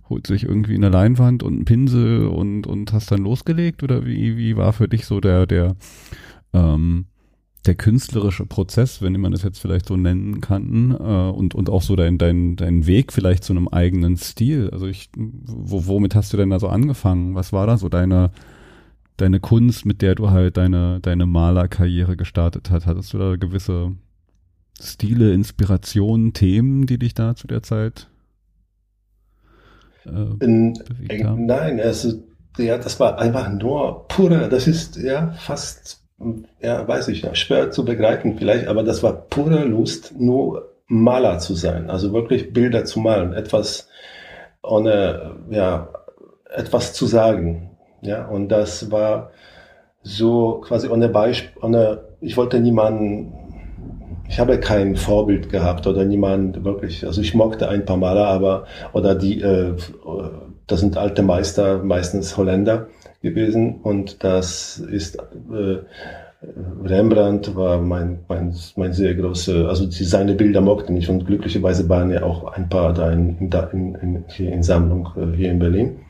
holt sich irgendwie eine Leinwand und einen Pinsel und, und hast dann losgelegt? Oder wie, wie war für dich so der, der, ähm, der künstlerische Prozess, wenn man das jetzt vielleicht so nennen kann, äh, und, und auch so dein, dein, dein Weg vielleicht zu einem eigenen Stil. Also ich, wo, womit hast du denn da so angefangen? Was war da so deine, deine Kunst, mit der du halt deine, deine Malerkarriere gestartet hast? Hattest du da gewisse Stile, Inspirationen, Themen, die dich da zu der Zeit äh, In, bewegt haben? Nein, also ja, das war einfach nur pure, das ist ja fast, ja, weiß ich, schwer zu begreifen vielleicht, aber das war pure Lust, nur Maler zu sein, also wirklich Bilder zu malen, etwas ohne, ja, etwas zu sagen. Ja, und das war so quasi ohne Beispiel, ohne, ich wollte niemanden, ich habe kein Vorbild gehabt oder niemand wirklich, also ich mochte ein paar Maler, aber, oder die, äh, das sind alte Meister, meistens Holländer gewesen und das ist, äh, Rembrandt war mein, mein, mein sehr große, also die, seine Bilder mochte ich und glücklicherweise waren ja auch ein paar da in, in, in, hier in Sammlung äh, hier in Berlin.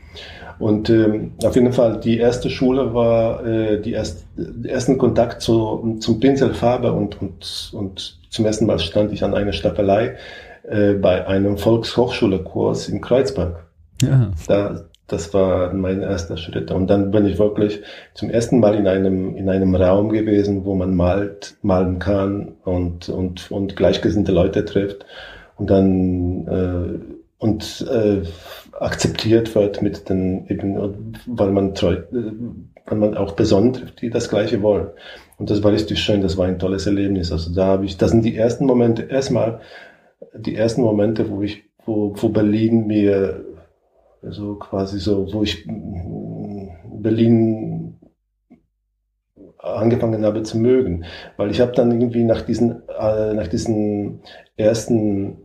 Und ähm, auf jeden Fall, die erste Schule war äh, die erst, ersten Kontakt zu, zum Pinselfarbe und, und, und zum ersten Mal stand ich an einer Staffelei äh, bei einem Volkshochschulekurs in Kreuzberg. Ja. Da, das war mein erster Schritt. Und dann bin ich wirklich zum ersten Mal in einem, in einem Raum gewesen, wo man malt, malen kann und, und, und gleichgesinnte Leute trifft. Und dann, äh, und, äh, akzeptiert wird mit den eben, weil man treu, weil man auch Personen trifft, die das Gleiche wollen. Und das war richtig schön, das war ein tolles Erlebnis. Also da habe ich, das sind die ersten Momente, erstmal die ersten Momente, wo ich, wo, wo Berlin mir so quasi so, wo ich Berlin angefangen habe zu mögen, weil ich habe dann irgendwie nach diesen äh, nach diesen ersten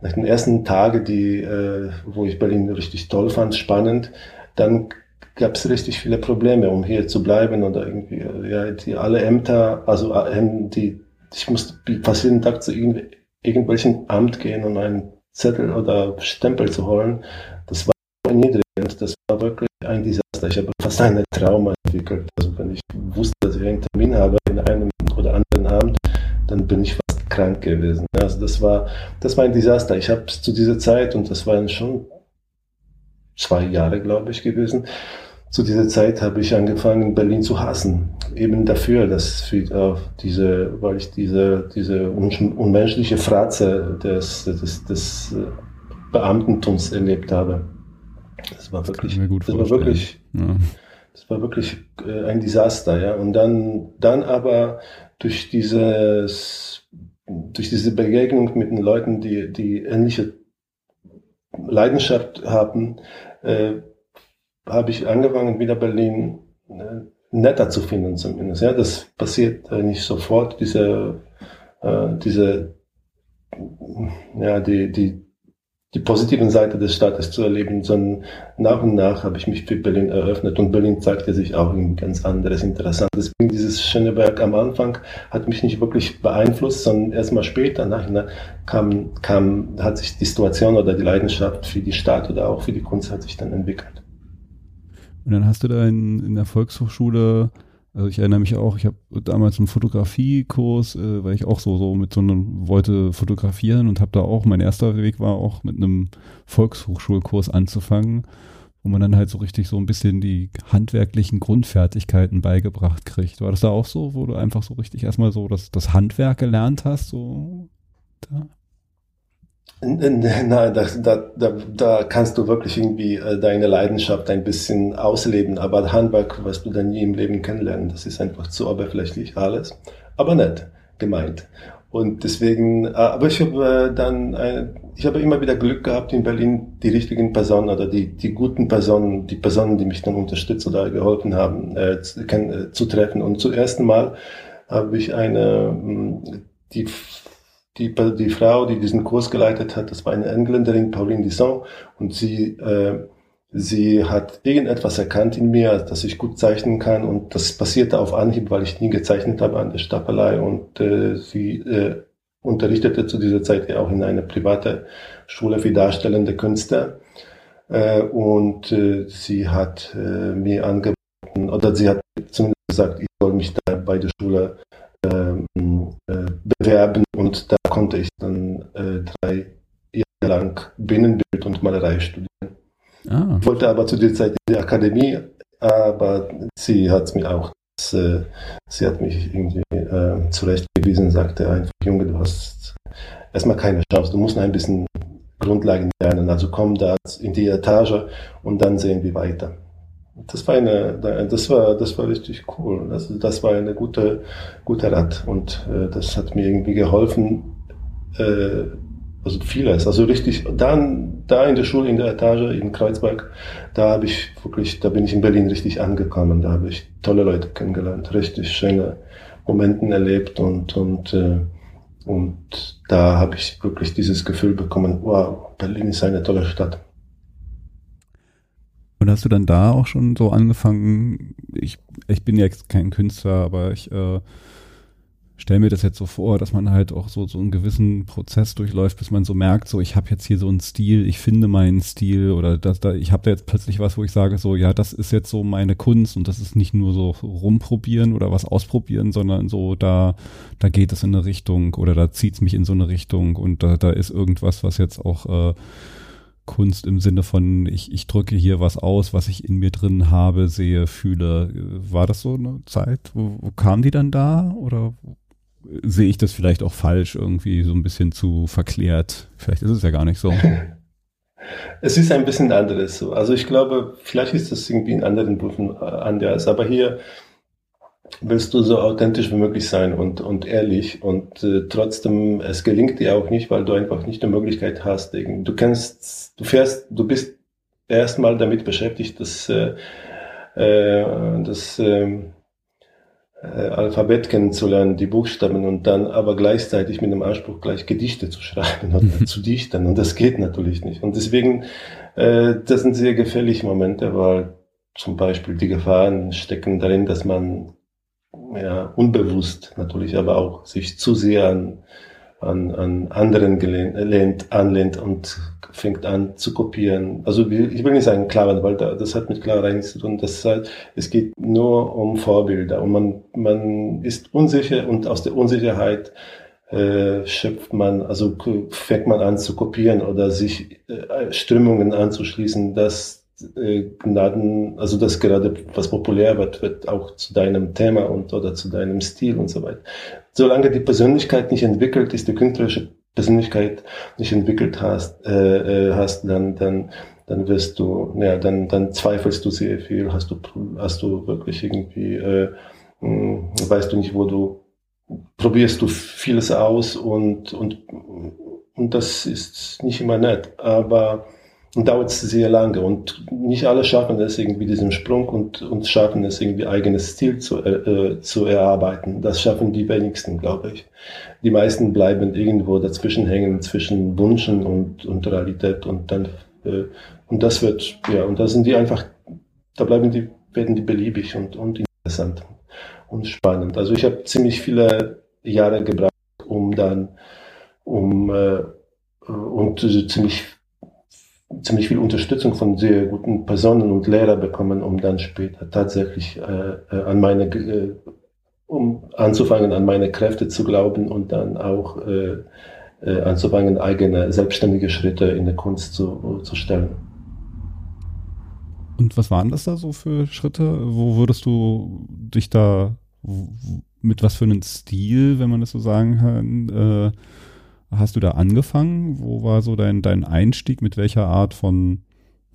nach den ersten Tagen, die, äh, wo ich Berlin richtig toll fand, spannend, dann gab es richtig viele Probleme, um hier zu bleiben oder irgendwie, äh, ja, die alle Ämter, also äh, die, ich musste fast jeden Tag zu irgendw irgendwelchen Amt gehen, um einen Zettel oder Stempel zu holen. Das war niedrigend, das war wirklich ein Desaster. Ich habe fast eine Trauma entwickelt. Also wenn ich wusste, dass ich einen Termin habe in einem oder anderen Amt, dann bin ich fast krank gewesen. Also das war, das war ein Desaster. Ich habe zu dieser Zeit, und das waren schon zwei Jahre, glaube ich, gewesen, zu dieser Zeit habe ich angefangen, Berlin zu hassen. Eben dafür, dass für, äh, diese, weil ich diese, diese unmenschliche Fratze des, des, des Beamtentums erlebt habe. Das war wirklich, das, das war wirklich, ja. das war wirklich äh, ein Desaster, ja. Und dann, dann aber durch dieses, durch diese Begegnung mit den Leuten, die, die ähnliche Leidenschaft haben, äh, habe ich angefangen, wieder Berlin äh, netter zu finden zumindest. Ja, das passiert äh, nicht sofort, diese, äh, diese, ja, die, die, die positiven Seite des Staates zu erleben, sondern nach und nach habe ich mich für Berlin eröffnet und Berlin zeigte sich auch ein ganz anderes, interessantes. Dieses Schöneberg am Anfang hat mich nicht wirklich beeinflusst, sondern erst mal später, nachher kam, kam, hat sich die Situation oder die Leidenschaft für die Stadt oder auch für die Kunst hat sich dann entwickelt. Und dann hast du da in, in der Volkshochschule also ich erinnere mich auch, ich habe damals einen Fotografiekurs, äh, weil ich auch so so mit so einem wollte fotografieren und habe da auch mein erster Weg war auch mit einem Volkshochschulkurs anzufangen, wo man dann halt so richtig so ein bisschen die handwerklichen Grundfertigkeiten beigebracht kriegt. War das da auch so, wo du einfach so richtig erstmal so das, das Handwerk gelernt hast, so da? Nein, da, da, da, da kannst du wirklich irgendwie äh, deine Leidenschaft ein bisschen ausleben, aber Handwerk wirst du dann nie im Leben kennenlernen. Das ist einfach zu oberflächlich alles, aber nett gemeint. Und deswegen, äh, aber ich habe äh, dann, ich habe immer wieder Glück gehabt in Berlin, die richtigen Personen oder die, die guten Personen, die Personen, die mich dann unterstützt oder geholfen haben, zu, zu treffen. Und zum ersten Mal habe ich eine, die die, die Frau, die diesen Kurs geleitet hat, das war eine Engländerin, Pauline Disson, und sie, äh, sie hat irgendetwas erkannt in mir, dass ich gut zeichnen kann und das passierte auf Anhieb, weil ich nie gezeichnet habe an der Stapelei und äh, sie äh, unterrichtete zu dieser Zeit ja auch in einer private Schule für darstellende Künste äh, und äh, sie hat äh, mir angeboten oder sie hat zumindest gesagt, ich soll mich da bei der Schule bewerben und da konnte ich dann äh, drei Jahre lang Binnenbild und Malerei studieren. Ah. Ich wollte aber zu der Zeit in die Akademie, aber sie hat mir auch, äh, sie hat mich irgendwie äh, zurechtgewiesen, sagte einfach, Junge, du hast erstmal keine Chance, du musst ein bisschen Grundlagen lernen, also komm da in die Etage und dann sehen wir weiter. Das war eine, das war, das war richtig cool. Also das war eine gute, gute Rat und äh, das hat mir irgendwie geholfen, äh, also vieles. Also richtig, dann, da in der Schule, in der Etage in Kreuzberg, da habe ich wirklich, da bin ich in Berlin richtig angekommen. Da habe ich tolle Leute kennengelernt, richtig schöne Momenten erlebt und, und, äh, und da habe ich wirklich dieses Gefühl bekommen, wow, Berlin ist eine tolle Stadt. Und hast du dann da auch schon so angefangen, ich, ich bin jetzt kein Künstler, aber ich äh, stelle mir das jetzt so vor, dass man halt auch so, so einen gewissen Prozess durchläuft, bis man so merkt, so ich habe jetzt hier so einen Stil, ich finde meinen Stil oder das, da, ich habe da jetzt plötzlich was, wo ich sage, so ja, das ist jetzt so meine Kunst und das ist nicht nur so rumprobieren oder was ausprobieren, sondern so da, da geht es in eine Richtung oder da zieht es mich in so eine Richtung und da, da ist irgendwas, was jetzt auch äh, Kunst im Sinne von, ich, ich drücke hier was aus, was ich in mir drin habe, sehe, fühle. War das so eine Zeit? Wo, wo kam die dann da? Oder sehe ich das vielleicht auch falsch, irgendwie so ein bisschen zu verklärt. Vielleicht ist es ja gar nicht so. Es ist ein bisschen anderes so. Also ich glaube, vielleicht ist das irgendwie in anderen Berufen äh, anders, aber hier willst du so authentisch wie möglich sein und, und ehrlich und äh, trotzdem, es gelingt dir auch nicht, weil du einfach nicht die Möglichkeit hast. Du kennst, du fährst, du bist erstmal damit beschäftigt, dass, äh, äh, dass äh, äh, Alphabet kennenzulernen, die Buchstaben und dann aber gleichzeitig mit dem Anspruch gleich Gedichte zu schreiben oder mhm. zu dichten und das geht natürlich nicht. Und deswegen, äh, das sind sehr gefährliche Momente, weil zum Beispiel die Gefahren stecken darin, dass man ja unbewusst natürlich, aber auch sich zu sehr an an, an anderen gelehnt, anlehnt und fängt an zu kopieren. Also ich will nicht sagen Klaven, weil das hat mit Klarheit nichts zu tun. Das heißt, es geht nur um Vorbilder und man, man ist unsicher und aus der Unsicherheit äh, schöpft man, also fängt man an zu kopieren oder sich äh, Strömungen anzuschließen, dass äh, Gnaden, also das gerade was populär wird, wird auch zu deinem Thema und oder zu deinem Stil und so weiter. Solange die Persönlichkeit nicht entwickelt ist, die künstlerische Persönlichkeit nicht entwickelt hast, äh, äh, hast, dann, dann, dann wirst du, ja, dann, dann zweifelst du sehr viel, hast du, hast du wirklich irgendwie, äh, hm, weißt du nicht, wo du, probierst du vieles aus und, und, und das ist nicht immer nett, aber und dauert sehr lange und nicht alle schaffen es irgendwie diesen Sprung und, und schaffen es irgendwie eigenes Stil zu, äh, zu erarbeiten. Das schaffen die wenigsten, glaube ich. Die meisten bleiben irgendwo dazwischen hängen zwischen Wünschen und, und Realität und dann äh, und das wird ja und da sind die einfach da bleiben die werden die beliebig und, und interessant und spannend. Also ich habe ziemlich viele Jahre gebraucht, um dann um äh, und ziemlich ziemlich viel Unterstützung von sehr guten Personen und Lehrern bekommen, um dann später tatsächlich äh, äh, an meine, äh, um anzufangen, an meine Kräfte zu glauben und dann auch äh, äh, anzufangen, eigene selbstständige Schritte in der Kunst zu, zu stellen. Und was waren das da so für Schritte? Wo würdest du dich da mit was für einem Stil, wenn man das so sagen kann, äh, hast du da angefangen? Wo war so dein, dein Einstieg? Mit welcher Art von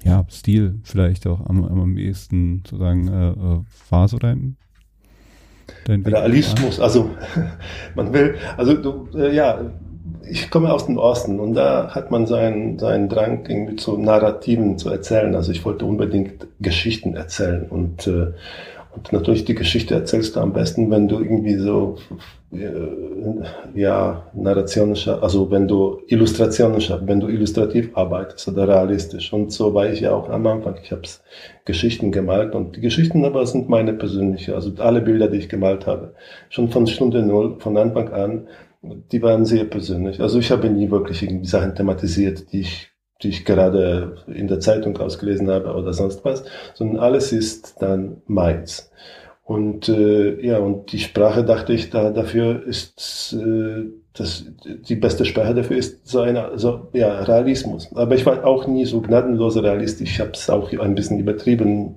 ja, Stil vielleicht auch am, am ehesten sozusagen äh, äh, war so dein, dein Realismus, also man will, also du, äh, ja, ich komme aus dem Osten und da hat man seinen, seinen Drang irgendwie zu Narrativen zu erzählen. Also ich wollte unbedingt Geschichten erzählen und äh, Und natürlich die Geschichte erzählst du am besten, wenn du irgendwie so, ja, narrationischer, also wenn du illustrationischer, wenn du illustrativ arbeitest oder realistisch. Und so war ich ja auch am Anfang. Ich habe Geschichten gemalt und die Geschichten aber sind meine persönliche, also alle Bilder, die ich gemalt habe, schon von Stunde Null, von Anfang an, die waren sehr persönlich. Also ich habe nie wirklich irgendwie Sachen thematisiert, die ich die ich gerade in der Zeitung ausgelesen habe oder sonst was, sondern alles ist dann meins. Und äh, ja, und die Sprache dachte ich, da dafür ist äh, das die beste Sprache dafür ist so eine so ja Realismus. Aber ich war auch nie so gnadenloser Realist. Ich habe es auch ein bisschen übertrieben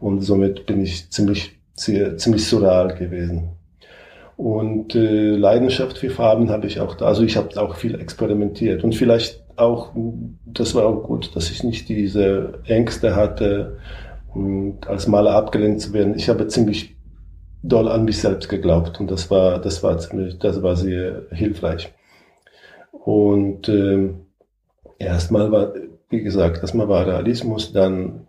und somit bin ich ziemlich sehr, ziemlich surreal gewesen. Und äh, Leidenschaft für Farben habe ich auch da. Also ich habe auch viel experimentiert und vielleicht auch, das war auch gut, dass ich nicht diese Ängste hatte, als Maler abgelehnt zu werden. Ich habe ziemlich doll an mich selbst geglaubt und das war, das war ziemlich, das war sehr hilfreich. Und äh, erstmal war, wie gesagt, erstmal war Realismus, dann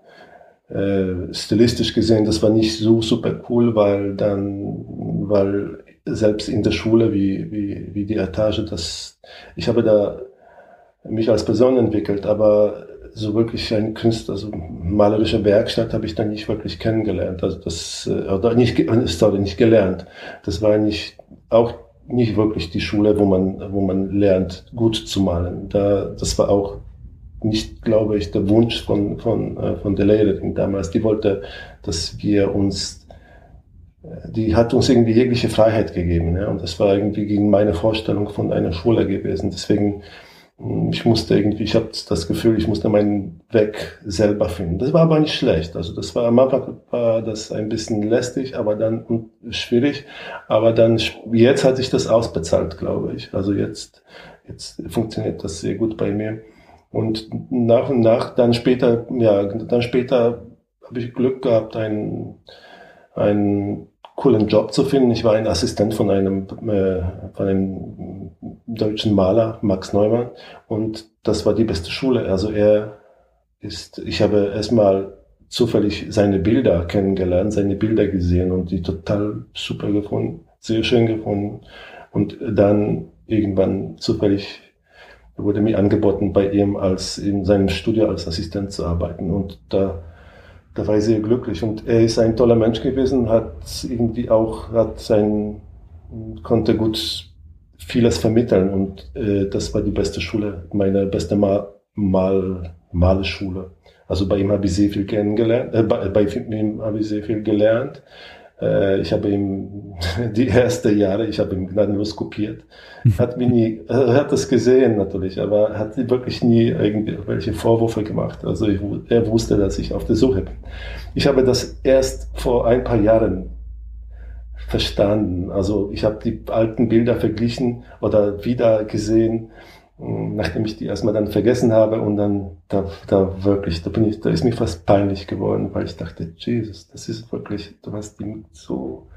äh, stilistisch gesehen, das war nicht so super cool, weil dann, weil selbst in der Schule wie, wie, wie die Etage, das, ich habe da mich als Person entwickelt, aber so wirklich ein Künstler, also malerische Werkstatt habe ich dann nicht wirklich kennengelernt. Also das, äh, oder nicht, sorry, nicht gelernt. Das war nicht, auch nicht wirklich die Schule, wo man, wo man lernt, gut zu malen. Da, das war auch nicht, glaube ich, der Wunsch von, von, äh, von der Lehrerin damals. Die wollte, dass wir uns, äh, die hat uns irgendwie jegliche Freiheit gegeben. Ja? Und das war irgendwie gegen meine Vorstellung von einer Schule gewesen. Deswegen, ich musste irgendwie, ich habe das Gefühl, ich musste meinen Weg selber finden. Das war aber nicht schlecht. Also das war am Anfang war das ein bisschen lästig, aber dann schwierig. Aber dann jetzt hat sich das ausbezahlt, glaube ich. Also jetzt jetzt funktioniert das sehr gut bei mir. Und nach und nach, dann später, ja, dann später habe ich Glück gehabt, ein ein coolen Job zu finden. Ich war ein Assistent von einem, äh, von einem deutschen Maler, Max Neumann, und das war die beste Schule. Also er ist, ich habe erstmal zufällig seine Bilder kennengelernt, seine Bilder gesehen und die total super gefunden, sehr schön gefunden. Und dann irgendwann zufällig wurde mir angeboten, bei ihm als in seinem Studio als Assistent zu arbeiten. Und da da war ich sehr glücklich. Und er ist ein toller Mensch gewesen, hat irgendwie auch, hat sein, konnte gut vieles vermitteln und äh, das war die beste Schule, meine beste Mal, Mal, Malschule. Also bei ihm habe ich sehr viel kennengelernt, äh, bei, bei ihm habe ich sehr viel gelernt. Äh, ich habe ihm die ersten Jahre, ich habe ihm gnadenlos kopiert. Hat mir nie, er hat das gesehen natürlich, aber hat wirklich nie irgendwelche Vorwürfe gemacht. Also ich, er wusste, dass ich auf der Suche bin. Ich habe das erst vor ein paar Jahren verstanden. Also ich habe die alten Bilder verglichen oder wieder gesehen nachdem ich die erstmal dann vergessen habe und dann da, da wirklich, da bin ich, da ist mir fast peinlich geworden, weil ich dachte, Jesus, das ist wirklich, du hast die so,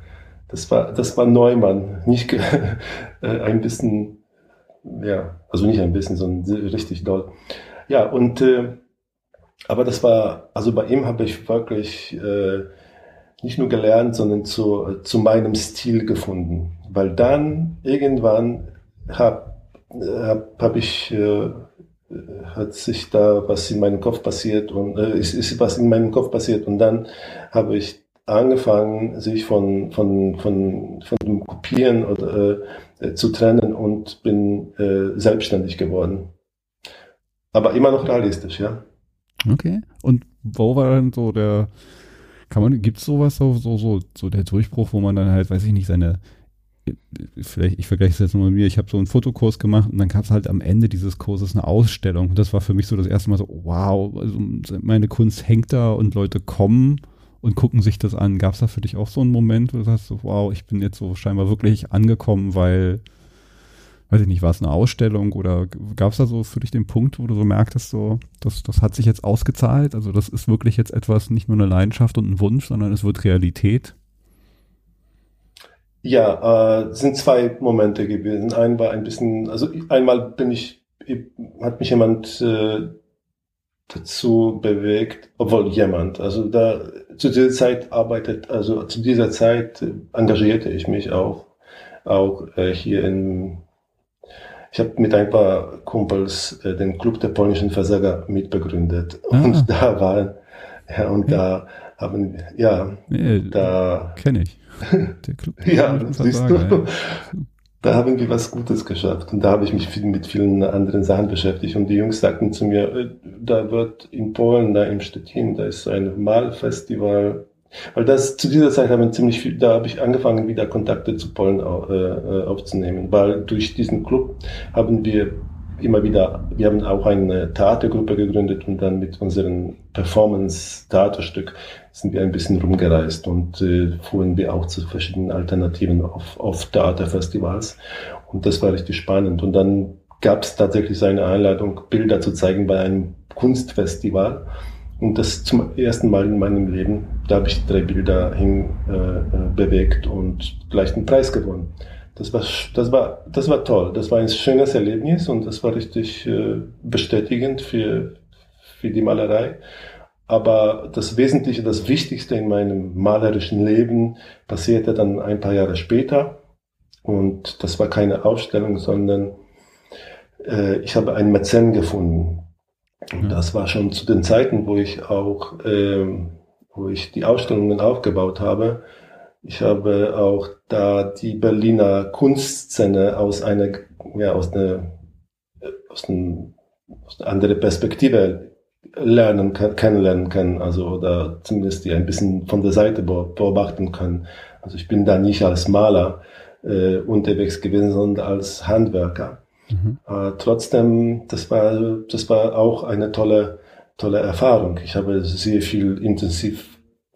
das war, das war Neumann, nicht äh, ein bisschen, ja, also nicht ein bisschen, sondern richtig doll. Ja, und äh, aber das war, also bei ihm habe ich wirklich äh, nicht nur gelernt, sondern zu, zu meinem Stil gefunden. Weil dann irgendwann habe habe hab ich, äh, hat sich da was in meinem Kopf passiert und äh, ist, ist was in meinem Kopf passiert und dann habe ich angefangen, sich von, von, von, von dem Kopieren oder, äh, zu trennen und bin äh, selbstständig geworden. Aber immer noch realistisch, ja. Okay. Und wo war dann so der, kann man, gibt's sowas, so, so, so, so der Durchbruch, wo man dann halt, weiß ich nicht, seine vielleicht, ich vergleiche es jetzt nur mit mir, ich habe so einen Fotokurs gemacht und dann gab es halt am Ende dieses Kurses eine Ausstellung. Und das war für mich so das erste Mal so, wow, also meine Kunst hängt da und Leute kommen und gucken sich das an. Gab es da für dich auch so einen Moment, wo du sagst, so, wow, ich bin jetzt so scheinbar wirklich angekommen, weil, weiß ich nicht, war es eine Ausstellung oder gab es da so für dich den Punkt, wo du so merktest, so, das, das hat sich jetzt ausgezahlt? Also das ist wirklich jetzt etwas, nicht nur eine Leidenschaft und ein Wunsch, sondern es wird Realität? Ja, äh, sind zwei Momente gewesen. Ein war ein bisschen, also einmal bin ich, hat mich jemand äh, dazu bewegt, obwohl jemand, also da zu dieser Zeit arbeitet, also zu dieser Zeit engagierte ich mich auch, auch äh, hier in, ich habe mit ein paar Kumpels äh, den Club der polnischen Versager mitbegründet ah. und da waren, ja, und ja. da haben, ja, ja da kenne ich. Der Club der ja, siehst du. Ja. Da haben wir was Gutes geschafft. Und da habe ich mich viel, mit vielen anderen Sachen beschäftigt. Und die Jungs sagten zu mir, äh, da wird in Polen, da im Stettin, da ist ein Malfestival. Weil das zu dieser Zeit haben wir ziemlich viel, da habe ich angefangen, wieder Kontakte zu Polen äh, äh, aufzunehmen. Weil durch diesen Club haben wir immer wieder, wir haben auch eine Theatergruppe gegründet und dann mit unserem Performance-Theaterstück sind wir ein bisschen rumgereist und äh, fuhren wir auch zu verschiedenen Alternativen auf, auf Theaterfestivals. Und das war richtig spannend. Und dann gab es tatsächlich so eine Einladung, Bilder zu zeigen bei einem Kunstfestival. Und das zum ersten Mal in meinem Leben, da habe ich drei Bilder hin äh, äh bewegt und gleich den Preis gewonnen das war, das war, das war toll. Das war ein schönes Erlebnis und das war richtig äh, bestätigend für, für die Malerei. Aber das Wesentliche, das Wichtigste in meinem malerischen Leben passierte dann ein paar Jahre später. Und das war keine Ausstellung, sondern äh, ich habe einen Mäzen gefunden. Und das war schon zu den Zeiten, wo ich auch, äh, wo ich die Ausstellungen aufgebaut habe, ich habe auch da die Berliner Kunstszene aus einer, ja, aus einer, aus, einem, aus einer anderen Perspektive lernen kann, kennenlernen können, also oder zumindest die ein bisschen von der Seite beobachten können. Also ich bin da nicht als Maler äh, unterwegs gewesen, sondern als Handwerker. Mhm. Äh, trotzdem, das war, das war auch eine tolle, tolle Erfahrung. Ich habe sehr viel intensiv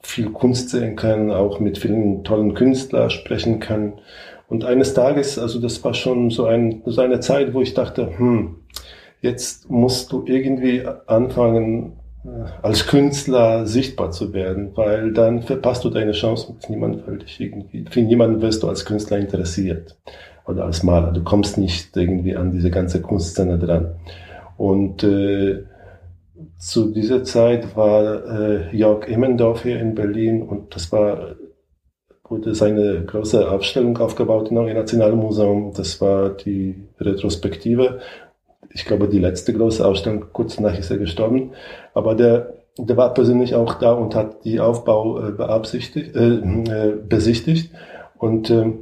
viel Kunst sehen können, auch mit vielen tollen Künstlern sprechen können. Und eines Tages, also das war schon so, ein, so eine Zeit, wo ich dachte, hm, jetzt musst du irgendwie anfangen, äh, als Künstler sichtbar zu werden, weil dann verpasst du deine Chance mit niemandem, weil dich irgendwie, für niemanden wirst du als Künstler interessiert oder als Maler. Du kommst nicht irgendwie an diese ganze Kunstszene dran. Und äh, zu dieser Zeit war äh, Jörg Immendorf hier in Berlin und das war wurde seine große Ausstellung aufgebaut im Nationalen Museum. Das war die Retrospektive. Ich glaube, die letzte große Ausstellung. Kurz danach ist er gestorben. Aber der, der war persönlich auch da und hat die Aufbau äh, beabsichtigt, äh, äh, besichtigt. Und äh,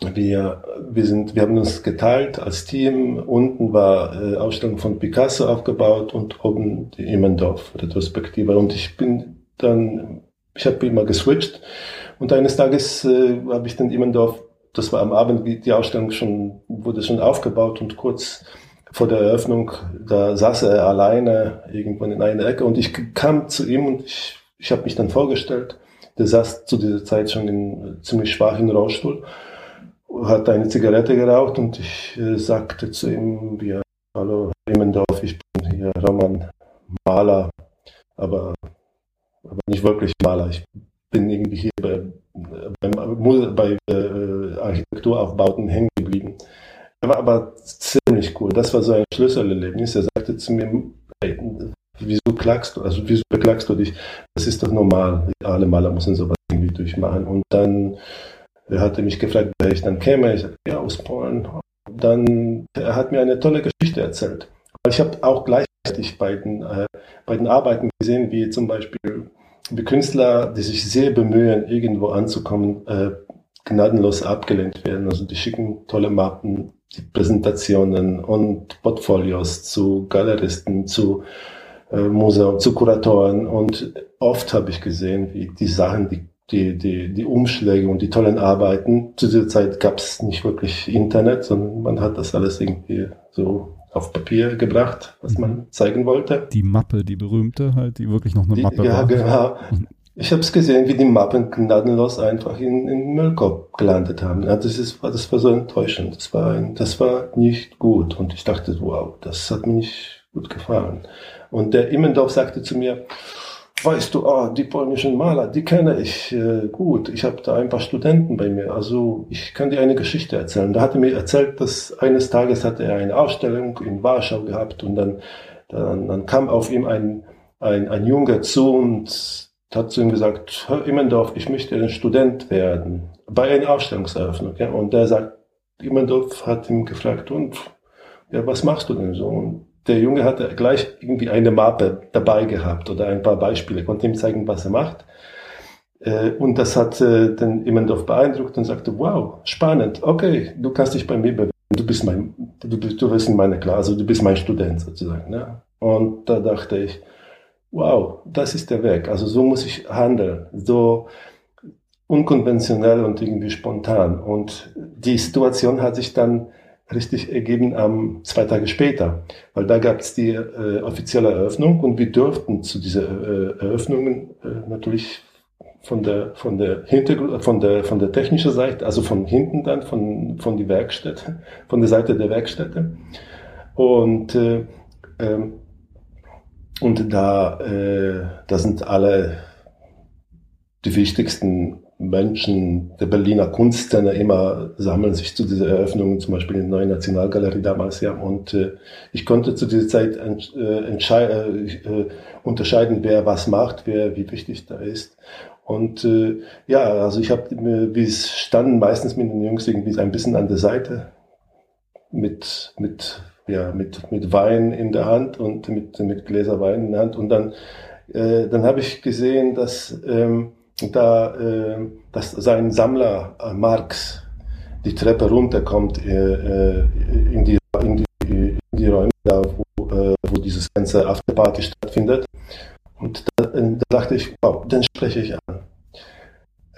wir, wir, sind, wir haben uns geteilt als Team. Unten war äh, Ausstellung von Picasso aufgebaut und oben die Immendorf-Retrospektive. Und ich bin dann, ich habe immer geswitcht. Und eines Tages äh, habe ich dann Immendorf, das war am Abend, die Ausstellung schon, wurde schon aufgebaut und kurz vor der Eröffnung, da saß er alleine irgendwann in einer Ecke und ich kam zu ihm und ich, ich habe mich dann vorgestellt. Der saß zu dieser Zeit schon in ziemlich schwachen Rollstuhl hat eine Zigarette geraucht und ich äh, sagte zu ihm, ja, hallo Immendorf, ich bin hier Roman Maler, aber, aber nicht wirklich Maler. Ich bin irgendwie hier bei, bei, bei äh, Architekturaufbauten hängen geblieben. Er war aber ziemlich cool. Das war so ein Schlüsselerlebnis. Er sagte zu mir, hey, wieso klagst du? Also wieso beklagst du dich? Das ist doch normal. Alle Maler müssen sowas irgendwie durchmachen. Und dann er hatte mich gefragt, wer ich dann käme. Ich sagte, ja, aus Polen. Dann, er hat mir eine tolle Geschichte erzählt. Ich habe auch gleichzeitig bei den, äh, bei den Arbeiten gesehen, wie zum Beispiel wie Künstler, die sich sehr bemühen, irgendwo anzukommen, äh, gnadenlos abgelehnt werden. Also die schicken tolle Mappen, die Präsentationen und Portfolios zu Galeristen, zu äh, Museum, zu Kuratoren. Und oft habe ich gesehen, wie die Sachen, die die, die, die Umschläge und die tollen Arbeiten. Zu dieser Zeit gab es nicht wirklich Internet, sondern man hat das alles irgendwie so auf Papier gebracht, was man zeigen wollte. Die Mappe, die berühmte halt, die wirklich noch eine die, Mappe ja, war. Ja, genau. Ich habe es gesehen, wie die Mappen gnadenlos einfach in, in Müllkorb gelandet haben. Ja, das, ist, das war so enttäuschend. Das war, ein, das war nicht gut. Und ich dachte, wow, das hat mir nicht gut gefallen. Und der Immendorf sagte zu mir, weißt du, ah, die polnischen Maler, die kenne ich äh, gut. Ich habe da ein paar Studenten bei mir. Also ich kann dir eine Geschichte erzählen. Da hat er mir erzählt, dass eines Tages hatte er eine Ausstellung in Warschau gehabt und dann, dann, dann kam auf ihm ein, ein, ein Junge zu und hat zu ihm gesagt, Herr Immendorf, ich möchte ein Student werden, bei einer Ausstellungseröffnung. Ja? Und der sagt, Immendorf hat ihn gefragt, und ja, was machst du denn so? Und der Junge hatte gleich irgendwie eine Mappe dabei gehabt oder ein paar Beispiele, konnte ihm zeigen, was er macht. Äh, und das hat äh, den Immendorf beeindruckt und sagte, wow, spannend, okay, du kannst dich bei mir bewerben, du bist mein, du bist, du bist in meiner Klasse, du bist mein Student sozusagen. Ne? Und da dachte ich, wow, das ist der Weg. Also so muss ich handeln, so unkonventionell und irgendwie spontan. Und die Situation hat sich dann richtig ergeben am zwei Tage später, weil da gab es die äh, offizielle Eröffnung und wir durften zu dieser äh, Eröffnung äh, natürlich von der von der Hintergrund von der von der technischen Seite, also von hinten dann von von die Werkstätte, von der Seite der Werkstätte. Und äh, ähm, und da äh, da sind alle die wichtigsten Menschen der Berliner Kunstszene immer sammeln sich zu dieser Eröffnung, zum Beispiel in der Neuen Nationalgalerie damals, ja. Und äh, ich konnte zu dieser Zeit ent, äh, äh, unterscheiden, wer was macht, wer wie wichtig da ist. Und äh, ja, also ich habe, wie es standen, meistens mit den Jungs irgendwie ein bisschen an der Seite mit mit ja mit mit Wein in der Hand und mit mit Gläser Wein in der Hand und dann äh, dann habe ich gesehen, dass ähm, da, äh, dass sein Sammler äh, Marx die Treppe runterkommt äh, äh in, die, in, die, in die Räume, da, wo, äh, wo dieses ganze Afterparty stattfindet. Und da, da, dachte ich, wow, den spreche ich an.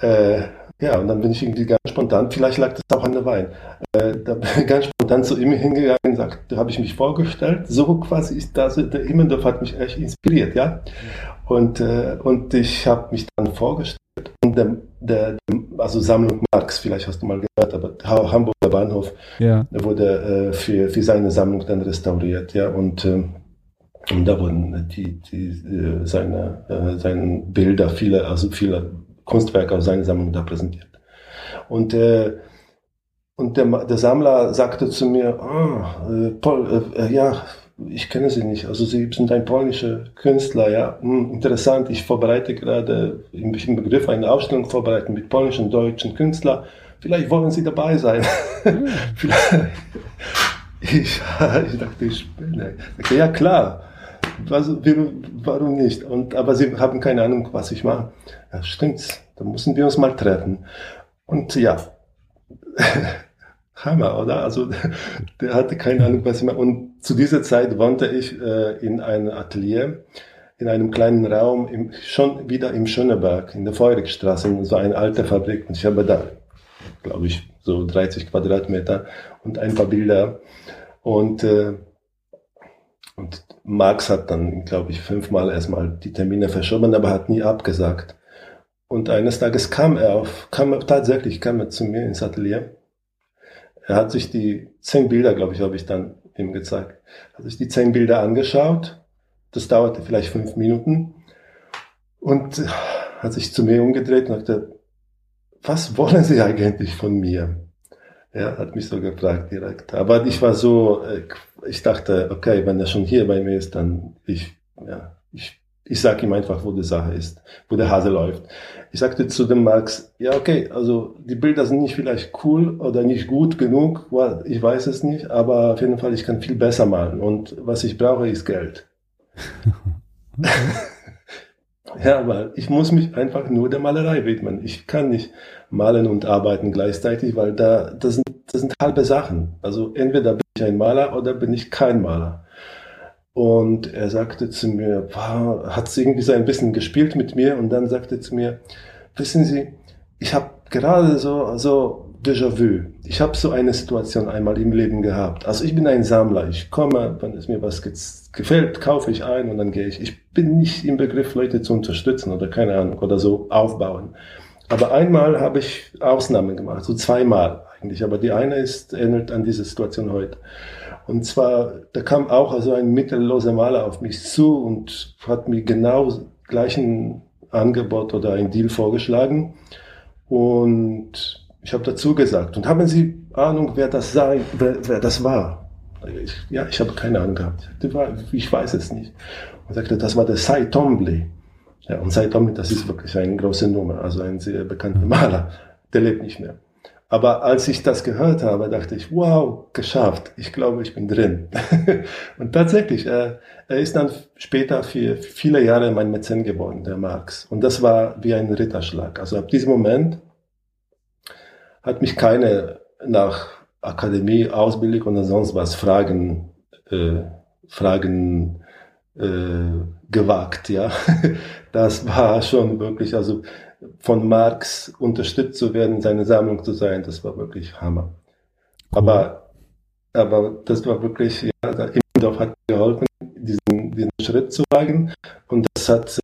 Äh, ja, und dann bin ich irgendwie ganz spontan, vielleicht lag das auch an der Wein, äh, da bin ich ganz spontan zu ihm hingegangen und sagt, da habe ich mich vorgestellt, so quasi ist das, der Immendorf hat mich echt inspiriert, ja. Und, äh, und ich habe mich dann vorgestellt und der, der, also Sammlung Marx, vielleicht hast du mal gehört, aber Hamburger Bahnhof ja. wurde äh, für, für seine Sammlung dann restauriert, ja, und, äh, und da wurden die, die, äh, seine, äh, seine Bilder, viele, also viele Kunstwerke aus seiner Sammlung da präsentiert. Und, äh, und der, der Sammler sagte zu mir, äh, Paul, äh, ja, ich kenne Sie nicht. Also Sie sind ein polnischer Künstler, ja. Hm, interessant. Ich vorbereite gerade im Begriff eine Ausstellung vorbereiten mit polnischen, deutschen Künstlern. Vielleicht wollen Sie dabei sein. Mhm. ich, ich dachte, ich spinne. Ja klar. Was, warum nicht? Und, aber Sie haben keine Ahnung, was ich mache. Ja, stimmt's. Da müssen wir uns mal treffen. Und ja, Hammer, oder? Also der hatte keine Ahnung, was ich mache. Und zu dieser Zeit wohnte ich äh, in einem Atelier, in einem kleinen Raum, im, schon wieder im Schöneberg, in der Feurigstraße, so eine alte Fabrik. Und ich habe da, glaube ich, so 30 Quadratmeter und ein paar Bilder. Und, äh, und Max hat dann, glaube ich, fünfmal erstmal die Termine verschoben, aber hat nie abgesagt. Und eines Tages kam er auf, kam tatsächlich kam er zu mir ins Atelier. Er hat sich die zehn Bilder, glaube ich, habe ich dann ihm gezeigt, hat sich die zehn Bilder angeschaut. Das dauerte vielleicht fünf Minuten. Und hat sich zu mir umgedreht und sagte, was wollen Sie eigentlich von mir? Er hat mich so gefragt direkt. Aber ich war so, äh, ich dachte, okay, wenn er schon hier bei mir ist, dann ich, ja, ich ich sage ihm einfach, wo die Sache ist, wo der Hase läuft. Ich sagte zu dem Max, ja okay, also die Bilder sind nicht vielleicht cool oder nicht gut genug, ich weiß es nicht, aber auf jeden Fall, ich kann viel besser malen und was ich brauche, ist Geld. ja, weil ich muss mich einfach nur der Malerei widmen. Ich kann nicht malen und arbeiten gleichzeitig, weil da das sind, das sind halbe Sachen. Also entweder bin ich ein Maler oder bin ich kein Maler. Und er sagte zu mir, hat es irgendwie so ein bisschen gespielt mit mir und dann sagte zu mir, wissen Sie, ich habe gerade so, so Déjà-vu. Ich habe so eine Situation einmal im Leben gehabt. Also ich bin ein Sammler. Ich komme, wenn es mir was gefällt, kaufe ich ein und dann gehe ich. Ich bin nicht im Begriff, Leute zu unterstützen oder keine Ahnung oder so aufbauen. Aber einmal habe ich Ausnahmen gemacht, so zweimal eigentlich. Aber die eine ist ähnelt an diese Situation heute. Und zwar, da kam auch also ein mittelloser Maler auf mich zu und hat mir genau gleichen Angebot oder ein Deal vorgeschlagen. Und ich habe dazu gesagt. Und haben Sie Ahnung, wer das sei, wer, wer das war? Ich, ja, ich habe keine Ahnung gehabt. Ich weiß es nicht. Und sagte, das war der Cy Tombley. Ja, und seitdem, das ist wirklich eine große Nummer, also ein sehr bekannter mhm. Maler. Der lebt nicht mehr. Aber als ich das gehört habe, dachte ich, wow, geschafft. Ich glaube, ich bin drin. und tatsächlich, äh, er ist dann später für viele Jahre mein Mäzen geworden, der Marx. Und das war wie ein Ritterschlag. Also ab diesem Moment hat mich keine nach Akademie, Ausbildung oder sonst was Fragen, äh, Fragen äh, gewagt. Ja, das war schon wirklich, also von Marx unterstützt zu werden, seine Sammlung zu sein, das war wirklich Hammer. Cool. Aber, aber das war wirklich, ja, Immendorf hat geholfen, diesen, diesen Schritt zu wagen und das hat,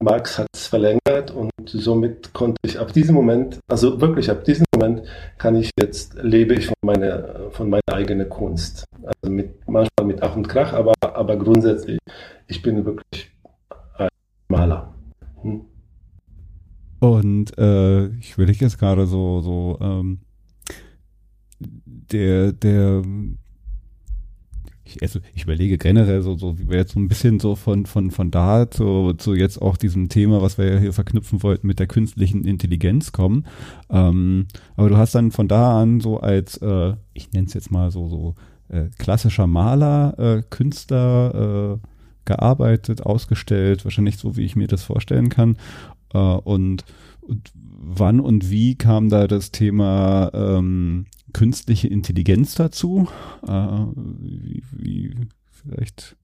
Marx hat es verlängert und somit konnte ich ab diesem Moment, also wirklich ab diesem Moment kann ich jetzt, lebe ich von meiner, von meiner eigenen Kunst. Also mit, manchmal mit Ach und Krach, aber, aber grundsätzlich, ich bin wirklich ein Maler. Hm? Und äh, ich will jetzt gerade so, so ähm, der, der ich, also ich überlege generell so, so wie wir jetzt so ein bisschen so von, von, von da zu, zu jetzt auch diesem Thema, was wir ja hier verknüpfen wollten, mit der künstlichen Intelligenz kommen. Ähm, aber du hast dann von da an so als, äh, ich nenne es jetzt mal so, so äh, klassischer Maler, äh, Künstler äh, gearbeitet, ausgestellt, wahrscheinlich so, wie ich mir das vorstellen kann. Äh, und, und wann und wie kam da das Thema ähm, künstliche Intelligenz dazu? Äh, wie, wie, vielleicht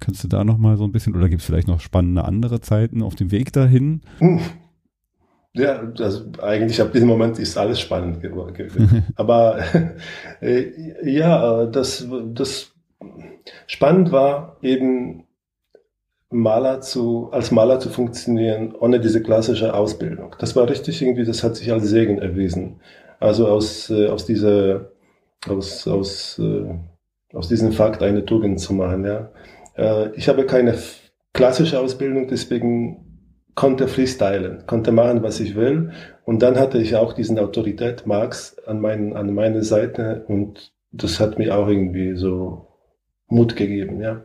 kannst du da noch mal so ein bisschen, oder gibt es vielleicht noch spannende andere Zeiten auf dem Weg dahin? Hm. Ja, also eigentlich ab diesem Moment ist alles spannend geworden. Aber äh, ja, das, das spannend war eben Maler zu, als Maler zu funktionieren, ohne diese klassische Ausbildung. Das war richtig irgendwie, das hat sich als Segen erwiesen. Also aus, äh, aus dieser, aus, aus, äh, aus diesem Fakt eine Tugend zu machen, ja. Äh, ich habe keine klassische Ausbildung, deswegen konnte freestylen, konnte machen, was ich will. Und dann hatte ich auch diesen Autorität Marx an, meinen, an meiner Seite und das hat mir auch irgendwie so Mut gegeben, ja.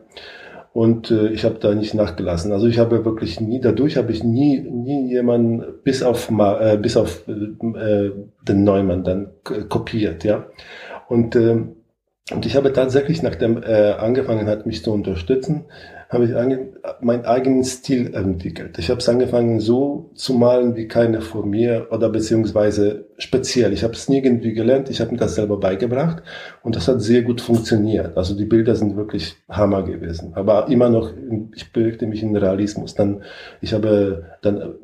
Und äh, ich habe da nicht nachgelassen. Also ich habe wirklich nie, dadurch habe ich nie, nie jemanden bis auf, äh, bis auf äh, den Neumann dann kopiert, ja. Und, äh, und ich habe tatsächlich, nachdem er angefangen hat, mich zu unterstützen, habe ich meinen eigenen Stil entwickelt. Ich habe es angefangen so zu malen wie keiner vor mir oder beziehungsweise speziell. Ich habe es nirgendwie gelernt, ich habe mir das selber beigebracht und das hat sehr gut funktioniert. Also die Bilder sind wirklich Hammer gewesen. Aber immer noch, ich bewegte mich in Realismus. Dann, ich habe dann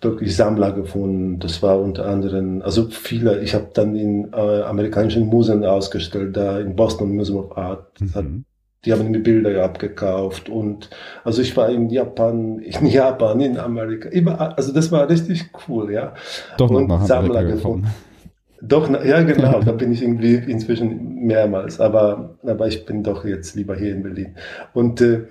wirklich Sammler gefunden. Das war unter anderem, also viele. Ich habe dann in äh, amerikanischen Museen ausgestellt, da in Boston Museum of Art. Das mhm. hat die haben mir Bilder abgekauft und also ich war in Japan, in Japan, in Amerika, überall, also das war richtig cool, ja. Doch und nach Sammler gefunden. Doch, ja genau, da bin ich irgendwie inzwischen mehrmals, aber, aber ich bin doch jetzt lieber hier in Berlin. Und, äh,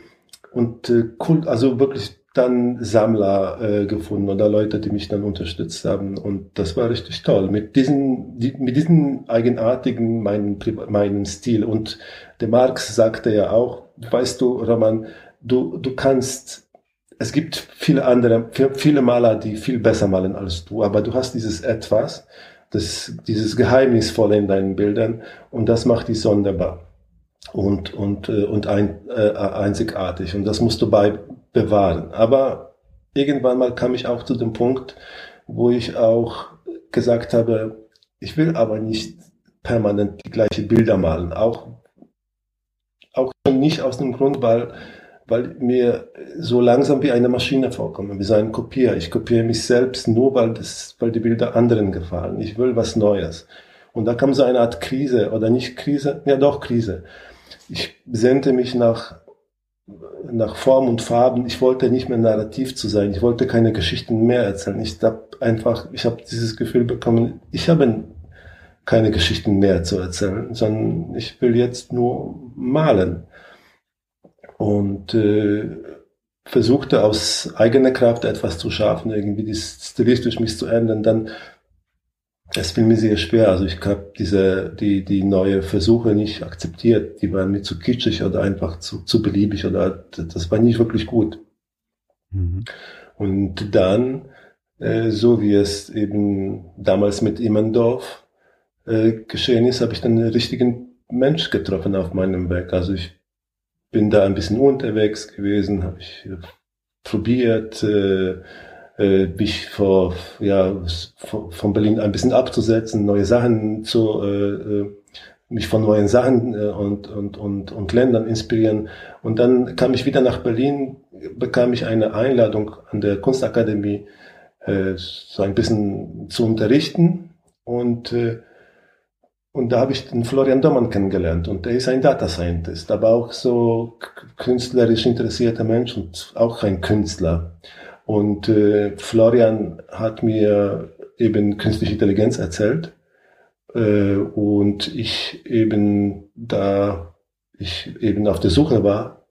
und äh, cool, also wirklich dann Sammler äh, gefunden oder Leute, die mich dann unterstützt haben. Und das war richtig toll. Mit diesen, die, mit diesen eigenartigen, meinen, meinen Stil. Und der Marx sagte ja auch, weißt du, Roman, du, du kannst, es gibt viele andere, viele Maler, die viel besser malen als du, aber du hast dieses Etwas, das, dieses Geheimnisvolle in deinen Bildern und das macht dich sonderbar und, und, äh, und ein, äh, einzigartig. Und das musst du bei, bewahren. Aber irgendwann mal kam ich auch zu dem Punkt, wo ich auch gesagt habe, ich will aber nicht permanent die gleichen Bilder malen. Auch, auch nicht aus dem Grund, weil, weil mir so langsam wie eine Maschine vorkomme, wie ein Kopier. Ich kopiere mich selbst nur, weil, das, weil die Bilder anderen gefallen. Ich will was Neues. Und da kam so eine Art Krise oder nicht Krise, ja doch Krise. Ich sehnte mich nach nach Form und Farben. Ich wollte nicht mehr narrativ zu sein. Ich wollte keine Geschichten mehr erzählen. Ich habe einfach, ich habe dieses Gefühl bekommen, ich habe keine Geschichten mehr zu erzählen, sondern ich will jetzt nur malen. Und äh, versuchte aus eigener Kraft etwas zu schaffen, irgendwie die stilistisch mich zu ändern. Dann es fiel mir sehr schwer. Also ich habe diese, die, die neue Versuche nicht akzeptiert. Die waren mir zu kitschig oder einfach zu, zu beliebig oder das war nicht wirklich gut. Mhm. Und dann, äh, so wie es eben damals mit Immendorf äh, geschehen ist, habe ich dann einen richtigen Mensch getroffen auf meinem Weg. Also ich bin da ein bisschen unterwegs gewesen, habe ich probiert, äh, äh, mich vor, ja, von Berlin ein bisschen abzusetzen, neue Sachen zu, äh, äh, mich von neuen Sachen äh, und, und, und, und Ländern inspirieren. Und dann kam ich wieder nach Berlin, bekam ich eine Einladung an der Kunstakademie, äh, so ein bisschen zu unterrichten. Und, äh, und da habe ich den Florian Dommann kennengelernt. Und der ist ein Data Scientist, aber auch so künstlerisch interessierter Mensch und auch ein Künstler. Und äh, Florian hat mir eben künstliche Intelligenz erzählt. Äh, und ich eben da ich eben auf der Suche war,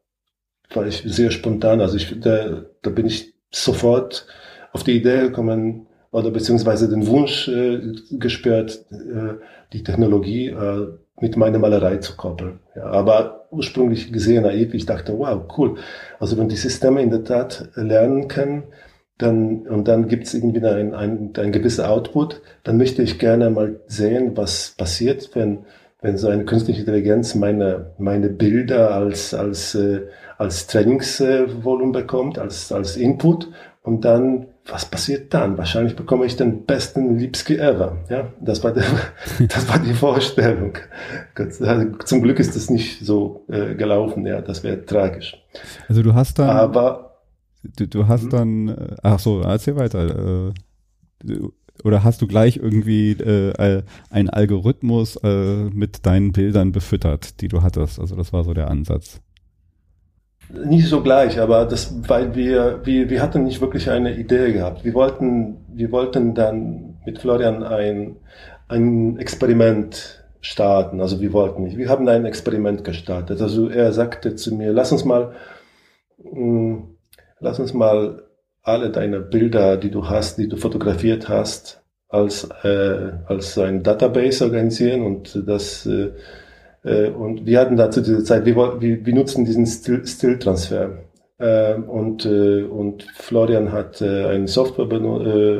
war ich sehr spontan. Also ich, da, da bin ich sofort auf die Idee gekommen oder beziehungsweise den Wunsch äh, gespürt, äh, die Technologie äh, mit meiner Malerei zu koppeln. Ja, aber ursprünglich gesehen naiv, ich dachte, wow, cool. Also wenn die Systeme in der Tat lernen können, dann, und dann gibt es irgendwie ein, ein, ein gewisser Output, dann möchte ich gerne mal sehen, was passiert, wenn, wenn so eine künstliche Intelligenz meine, meine Bilder als, als, äh, als Trainingsvolumen bekommt, als, als Input und dann was passiert dann? Wahrscheinlich bekomme ich den besten Lipski ever. Ja, das war, der, das war die Vorstellung. Zum Glück ist das nicht so äh, gelaufen. Ja, das wäre tragisch. Also du hast dann, aber du, du hast mhm. dann, äh, ach so, erzähl weiter. Äh, oder hast du gleich irgendwie äh, einen Algorithmus äh, mit deinen Bildern befüttert, die du hattest? Also das war so der Ansatz nicht so gleich, aber das, weil wir, wir, wir hatten nicht wirklich eine Idee gehabt. Wir wollten, wir wollten dann mit Florian ein, ein Experiment starten. Also wir wollten nicht. Wir haben ein Experiment gestartet. Also er sagte zu mir, lass uns mal, mh, hm, lass uns mal alle deine Bilder, die du hast, die du fotografiert hast, als, äh, als ein Database organisieren und das, äh, äh, und wir hatten dazu diese Zeit, wir, wir, wir nutzen diesen Still-Transfer. Äh, und, äh, und Florian hat äh, eine Software benutzt, äh,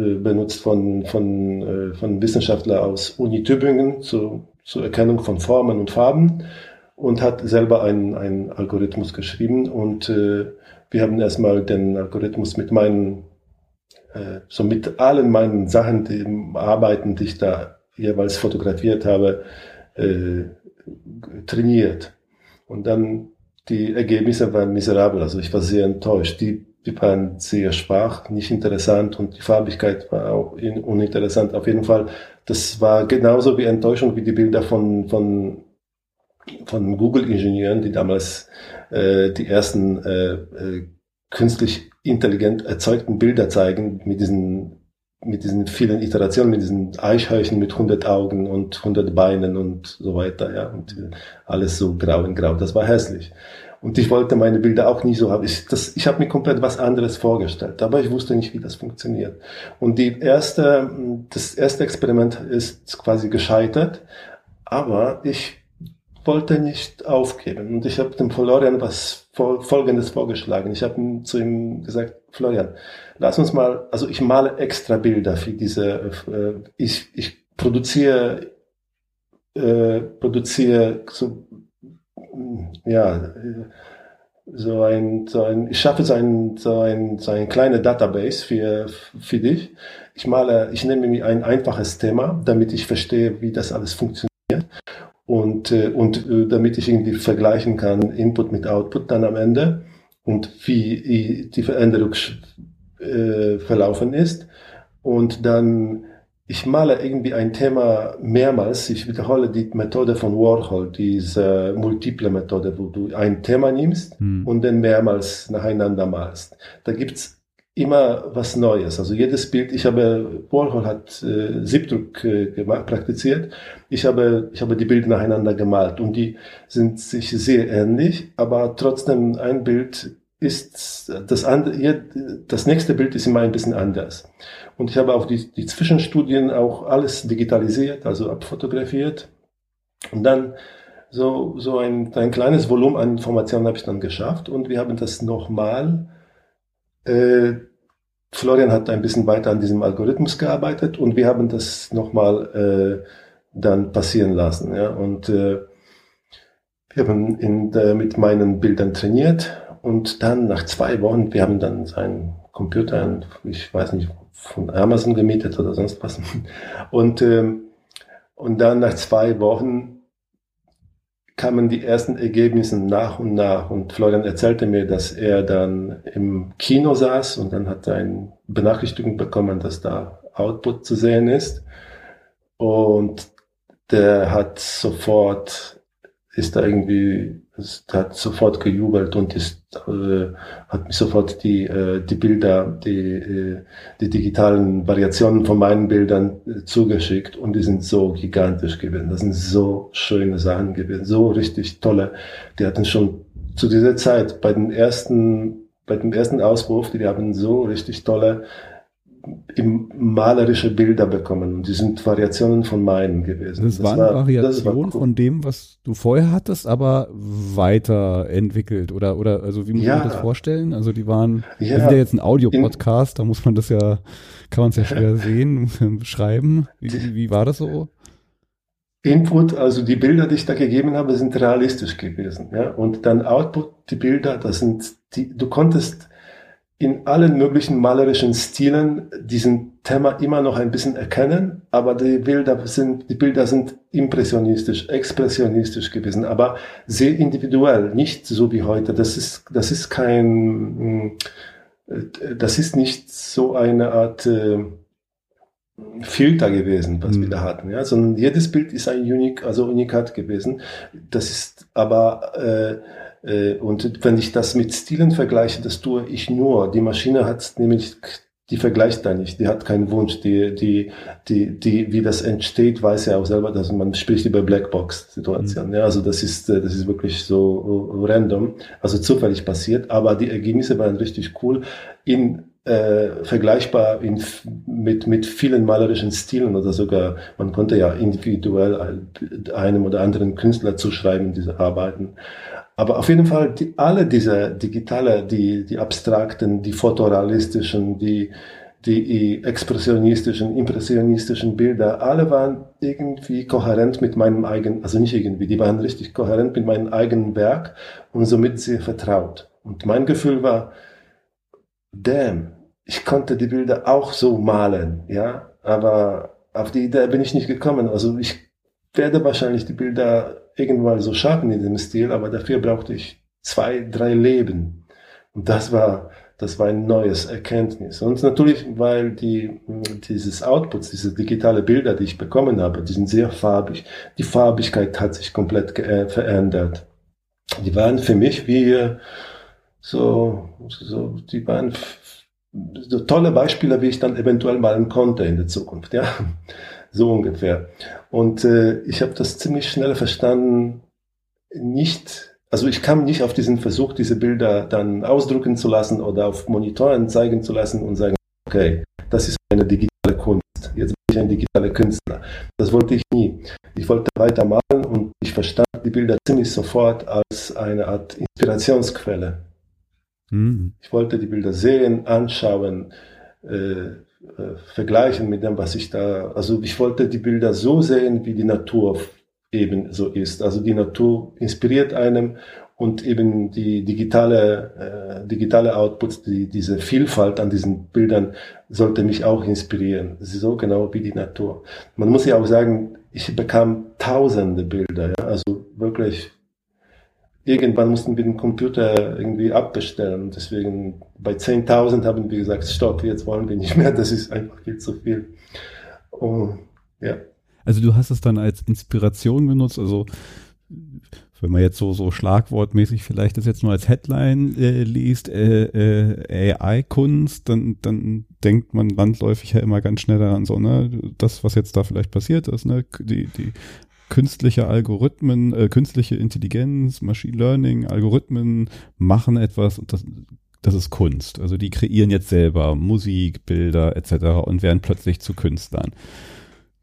äh, benutzt von, von, von Wissenschaftler aus Uni Tübingen zu, zur Erkennung von Formen und Farben und hat selber einen, einen Algorithmus geschrieben. Und äh, wir haben erstmal den Algorithmus mit meinen, so mit allen meinen Sachen, die Arbeiten, die ich da jeweils fotografiert habe, äh, trainiert. Und dann die Ergebnisse waren miserabel. Also ich war sehr enttäuscht. Die, die waren sehr schwach, nicht interessant und die Farbigkeit war auch uninteressant. Auf jeden Fall, das war genauso wie Enttäuschung wie die Bilder von, von, von Google-Ingenieuren, die damals äh, die ersten äh, äh, künstlich intelligent erzeugten Bilder zeigen mit diesen mit diesen vielen Iterationen, mit diesen Eichhörnchen mit 100 Augen und 100 Beinen und so weiter, ja, und alles so grau in grau. Das war hässlich. Und ich wollte meine Bilder auch nie so haben. Ich, das, ich habe mir komplett was anderes vorgestellt, aber ich wusste nicht, wie das funktioniert. Und die erste, das erste Experiment ist quasi gescheitert, aber ich wollte nicht aufgeben. Und ich habe dem Florian was Folgendes vorgeschlagen. Ich habe zu ihm gesagt, Florian, lass uns mal, also ich male extra Bilder für diese, äh, ich, ich produziere, äh, produziere so, ja, so ein, so ein, ich schaffe so ein, so ein, so ein kleine Database für, für dich. Ich male, ich nehme mir ein einfaches Thema, damit ich verstehe, wie das alles funktioniert und, äh, und äh, damit ich irgendwie vergleichen kann, Input mit Output dann am Ende und wie die Veränderung äh, verlaufen ist. Und dann, ich male irgendwie ein Thema mehrmals. Ich wiederhole die Methode von Warhol, diese multiple Methode, wo du ein Thema nimmst hm. und dann mehrmals nacheinander malst. Da gibt's immer was Neues. Also jedes Bild, ich habe, Warhol hat äh, Siebdruck äh, praktiziert. Ich habe, ich habe die Bilder nacheinander gemalt und die sind sich sehr ähnlich, aber trotzdem ein Bild ist das andere, das nächste Bild ist immer ein bisschen anders. Und ich habe auch die, die Zwischenstudien auch alles digitalisiert, also abfotografiert. Und dann so, so ein, ein kleines Volumen an Informationen habe ich dann geschafft und wir haben das nochmal äh, Florian hat ein bisschen weiter an diesem Algorithmus gearbeitet und wir haben das nochmal äh, dann passieren lassen. Ja? Und äh, wir haben in der, mit meinen Bildern trainiert und dann nach zwei Wochen, wir haben dann seinen Computer, ich weiß nicht, von Amazon gemietet oder sonst was. Und, ähm, und dann nach zwei Wochen kamen die ersten Ergebnisse nach und nach. Und Florian erzählte mir, dass er dann im Kino saß und dann hat er eine Benachrichtigung bekommen, dass da Output zu sehen ist. Und der hat sofort ist da irgendwie, ist, hat sofort gejubelt und ist, äh, hat mir sofort die, äh, die Bilder, die, äh, die digitalen Variationen von meinen Bildern äh, zugeschickt und die sind so gigantisch gewesen. Das sind so schöne Sachen gewesen, so richtig tolle. Die hatten schon zu dieser Zeit bei den ersten, bei dem ersten Auswurf, die haben so richtig tolle malerische Bilder bekommen. Und die sind Variationen von meinen gewesen. Das, das waren war, Variationen cool. von dem, was du vorher hattest, aber weiterentwickelt oder oder also wie muss ja. man das vorstellen? Also die waren, ja. das ist ja jetzt ein Audio-Podcast, da muss man das ja, kann man es ja schwer sehen, beschreiben. Wie, wie war das so? Input, also die Bilder, die ich da gegeben habe, sind realistisch gewesen. Ja? Und dann Output, die Bilder, das sind die, du konntest in allen möglichen malerischen Stilen diesen Thema immer noch ein bisschen erkennen, aber die Bilder sind, die Bilder sind impressionistisch, expressionistisch gewesen, aber sehr individuell, nicht so wie heute. Das ist, das ist kein, äh, das ist nicht so eine Art äh, Filter gewesen, was mhm. wir da hatten, ja, sondern jedes Bild ist ein Unique, also Unikat gewesen. Das ist aber äh, und wenn ich das mit Stilen vergleiche, das tue ich nur. Die Maschine hat nämlich, die vergleicht da nicht, die hat keinen Wunsch, die, die, die, die, wie das entsteht, weiß ja auch selber, dass man spricht über Blackbox-Situation. Mhm. Ja, also das ist, äh, das ist wirklich so random, also zufällig passiert, aber die Ergebnisse waren richtig cool. In, äh, vergleichbar in, mit, mit vielen malerischen Stilen oder sogar, man konnte ja individuell einem oder anderen Künstler zuschreiben, diese Arbeiten. Aber auf jeden Fall, die, alle diese digitale, die, die abstrakten, die fotorealistischen, die, die expressionistischen, impressionistischen Bilder, alle waren irgendwie kohärent mit meinem eigenen, also nicht irgendwie, die waren richtig kohärent mit meinem eigenen Werk und somit sehr vertraut. Und mein Gefühl war, damn, ich konnte die Bilder auch so malen, ja, aber auf die Idee bin ich nicht gekommen. Also ich werde wahrscheinlich die Bilder irgendwann so schaffen in dem Stil, aber dafür brauchte ich zwei, drei Leben. Und das war, das war ein neues Erkenntnis. Und natürlich, weil die, dieses Outputs, diese digitale Bilder, die ich bekommen habe, die sind sehr farbig. Die Farbigkeit hat sich komplett äh, verändert. Die waren für mich wie so, so die waren so tolle Beispiele, wie ich dann eventuell malen konnte in der Zukunft, ja. So ungefähr. Und äh, ich habe das ziemlich schnell verstanden, nicht, also ich kam nicht auf diesen Versuch, diese Bilder dann ausdrucken zu lassen oder auf Monitoren zeigen zu lassen und sagen, okay, das ist eine digitale Kunst. Jetzt bin ich ein digitaler Künstler. Das wollte ich nie. Ich wollte weiter malen und ich verstand die Bilder ziemlich sofort als eine Art Inspirationsquelle. Mhm. Ich wollte die Bilder sehen, anschauen, äh, äh, vergleichen mit dem, was ich da, also ich wollte die Bilder so sehen, wie die Natur eben so ist. Also die Natur inspiriert einem und eben die digitale, äh, digitale Outputs, die, diese Vielfalt an diesen Bildern sollte mich auch inspirieren. So genau wie die Natur. Man muss ja auch sagen, ich bekam tausende Bilder, ja, also wirklich irgendwann mussten wir den Computer irgendwie abbestellen. Deswegen bei 10.000 haben wir gesagt, stopp, jetzt wollen wir nicht mehr, das ist einfach viel zu viel. Und, ja. Also du hast es dann als Inspiration benutzt, also wenn man jetzt so, so schlagwortmäßig vielleicht das jetzt nur als Headline äh, liest, äh, äh, AI-Kunst, dann, dann denkt man landläufig ja immer ganz schnell daran, so, ne, das, was jetzt da vielleicht passiert ist, ne, die, die künstliche Algorithmen, äh, künstliche Intelligenz, Machine Learning, Algorithmen machen etwas und das, das ist Kunst. Also die kreieren jetzt selber Musik, Bilder etc. und werden plötzlich zu Künstlern.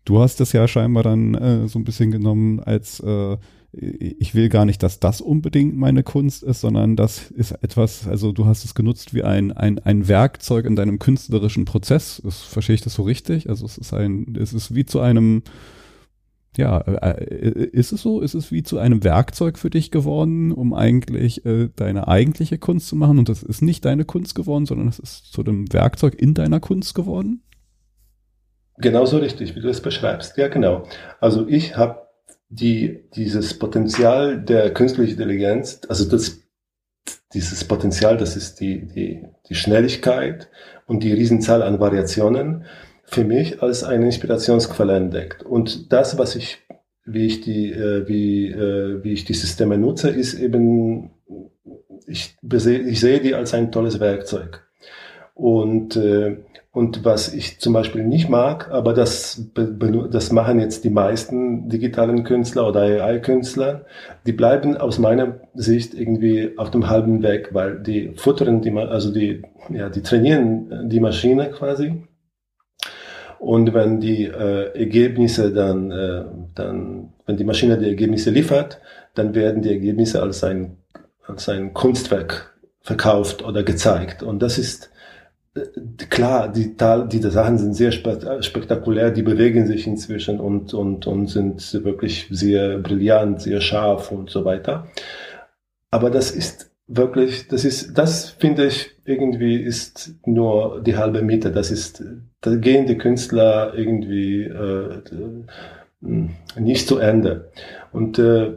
du hast es ja scheinbar dann äh, so ein bisschen genommen als äh, ich will gar nicht, dass das unbedingt meine Kunst ist, sondern das ist etwas, also du hast es genutzt wie ein, ein, ein Werkzeug in deinem künstlerischen Prozess. Das, verstehe ich das so richtig? Also es ist ein, es ist wie zu einem, ja, äh, äh, ist es so? Ist es wie zu einem Werkzeug für dich geworden, um eigentlich äh, deine eigentliche Kunst zu machen? Und das ist nicht deine Kunst geworden, sondern es ist zu einem Werkzeug in deiner Kunst geworden? Genauso richtig, wie du es beschreibst. Ja, genau. Also ich habe die, dieses Potenzial der künstlichen Intelligenz, also das, dieses Potenzial, das ist die, die, die Schnelligkeit und die Riesenzahl an Variationen, für mich als eine Inspirationsquelle entdeckt. Und das, was ich, wie ich die, äh, wie, äh, wie ich die Systeme nutze, ist eben, ich, ich sehe die als ein tolles Werkzeug. Und, äh, und was ich zum Beispiel nicht mag, aber das, das machen jetzt die meisten digitalen Künstler oder AI-Künstler, die bleiben aus meiner Sicht irgendwie auf dem halben Weg, weil die futtern die, also die, ja, die trainieren die Maschine quasi und wenn die äh, Ergebnisse dann, äh, dann, wenn die Maschine die Ergebnisse liefert, dann werden die Ergebnisse als ein, als ein Kunstwerk verkauft oder gezeigt. Und das ist äh, klar, die, diese Sachen sind sehr spektakulär, die bewegen sich inzwischen und, und, und sind wirklich sehr brillant, sehr scharf und so weiter. Aber das ist wirklich, das ist, das finde ich irgendwie ist nur die halbe Miete. Das ist, da gehen die Künstler irgendwie äh, nicht zu Ende. Und äh,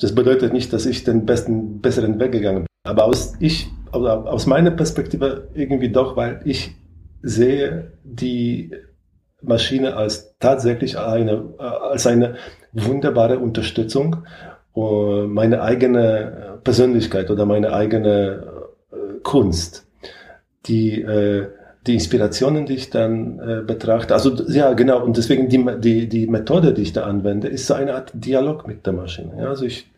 das bedeutet nicht, dass ich den besten, besseren Weg gegangen bin. Aber aus, ich, aus meiner Perspektive irgendwie doch, weil ich sehe die Maschine als tatsächlich eine, als eine wunderbare Unterstützung meine eigene Persönlichkeit oder meine eigene äh, Kunst, die, äh, die Inspirationen, die ich dann äh, betrachte, also ja genau, und deswegen die, die, die Methode, die ich da anwende, ist so eine Art Dialog mit der Maschine. Ja? Also ich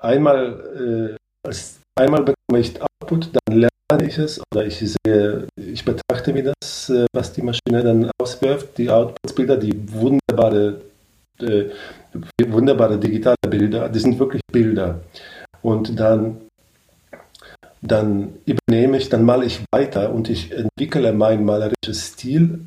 einmal, äh, einmal bekomme ich Output, dann lerne ich es oder ich sehe, ich betrachte mir das, äh, was die Maschine dann auswirft, die Outputsbilder, die wunderbare äh, wunderbare digitale Bilder, die sind wirklich Bilder. Und dann, dann übernehme ich, dann male ich weiter und ich entwickle mein malerisches Stil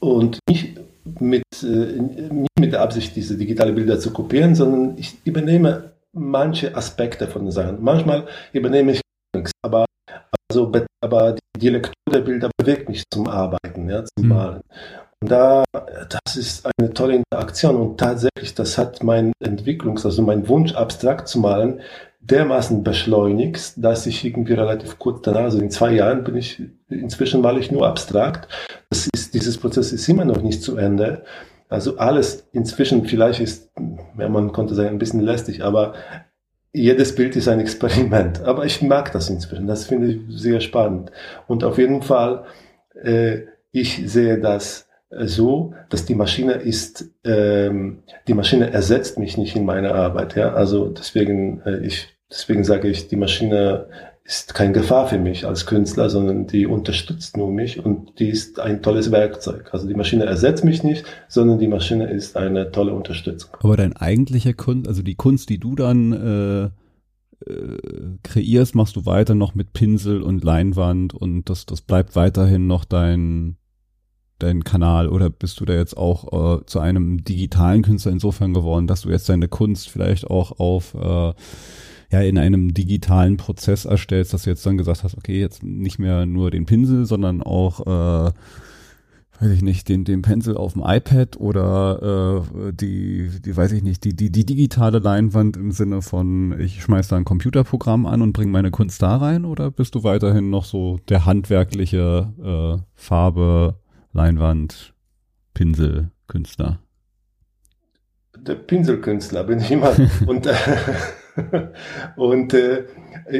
und nicht mit, äh, nicht mit der Absicht, diese digitale Bilder zu kopieren, sondern ich übernehme manche Aspekte von den Sachen. Manchmal übernehme ich nichts, aber, also, aber die, die Lektur der Bilder bewegt mich zum Arbeiten, ja, zum hm. Malen. Und da, das ist eine tolle Interaktion und tatsächlich, das hat mein Entwicklungs-, also mein Wunsch, abstrakt zu malen, dermaßen beschleunigt, dass ich irgendwie relativ kurz danach, also in zwei Jahren bin ich, inzwischen male ich nur abstrakt. Das ist, dieses Prozess ist immer noch nicht zu Ende. Also alles inzwischen vielleicht ist, ja, man konnte sagen, ein bisschen lästig, aber jedes Bild ist ein Experiment. Aber ich mag das inzwischen. Das finde ich sehr spannend. Und auf jeden Fall, äh, ich sehe das, so, dass die Maschine ist, ähm, die Maschine ersetzt mich nicht in meiner Arbeit. Ja, also deswegen, äh, ich, deswegen sage ich, die Maschine ist kein Gefahr für mich als Künstler, sondern die unterstützt nur mich und die ist ein tolles Werkzeug. Also die Maschine ersetzt mich nicht, sondern die Maschine ist eine tolle Unterstützung. Aber dein eigentlicher Kunst, also die Kunst, die du dann äh, äh, kreierst, machst du weiter noch mit Pinsel und Leinwand und das, das bleibt weiterhin noch dein deinen Kanal oder bist du da jetzt auch äh, zu einem digitalen Künstler insofern geworden, dass du jetzt deine Kunst vielleicht auch auf äh, ja in einem digitalen Prozess erstellst, dass du jetzt dann gesagt hast, okay, jetzt nicht mehr nur den Pinsel, sondern auch äh, weiß ich nicht, den, den Pencil auf dem iPad oder äh, die, die, weiß ich nicht, die, die, die digitale Leinwand im Sinne von, ich schmeiß da ein Computerprogramm an und bringe meine Kunst da rein oder bist du weiterhin noch so der handwerkliche äh, Farbe, Leinwand, Pinsel, Künstler? Der Pinselkünstler bin ich immer. und äh, und äh,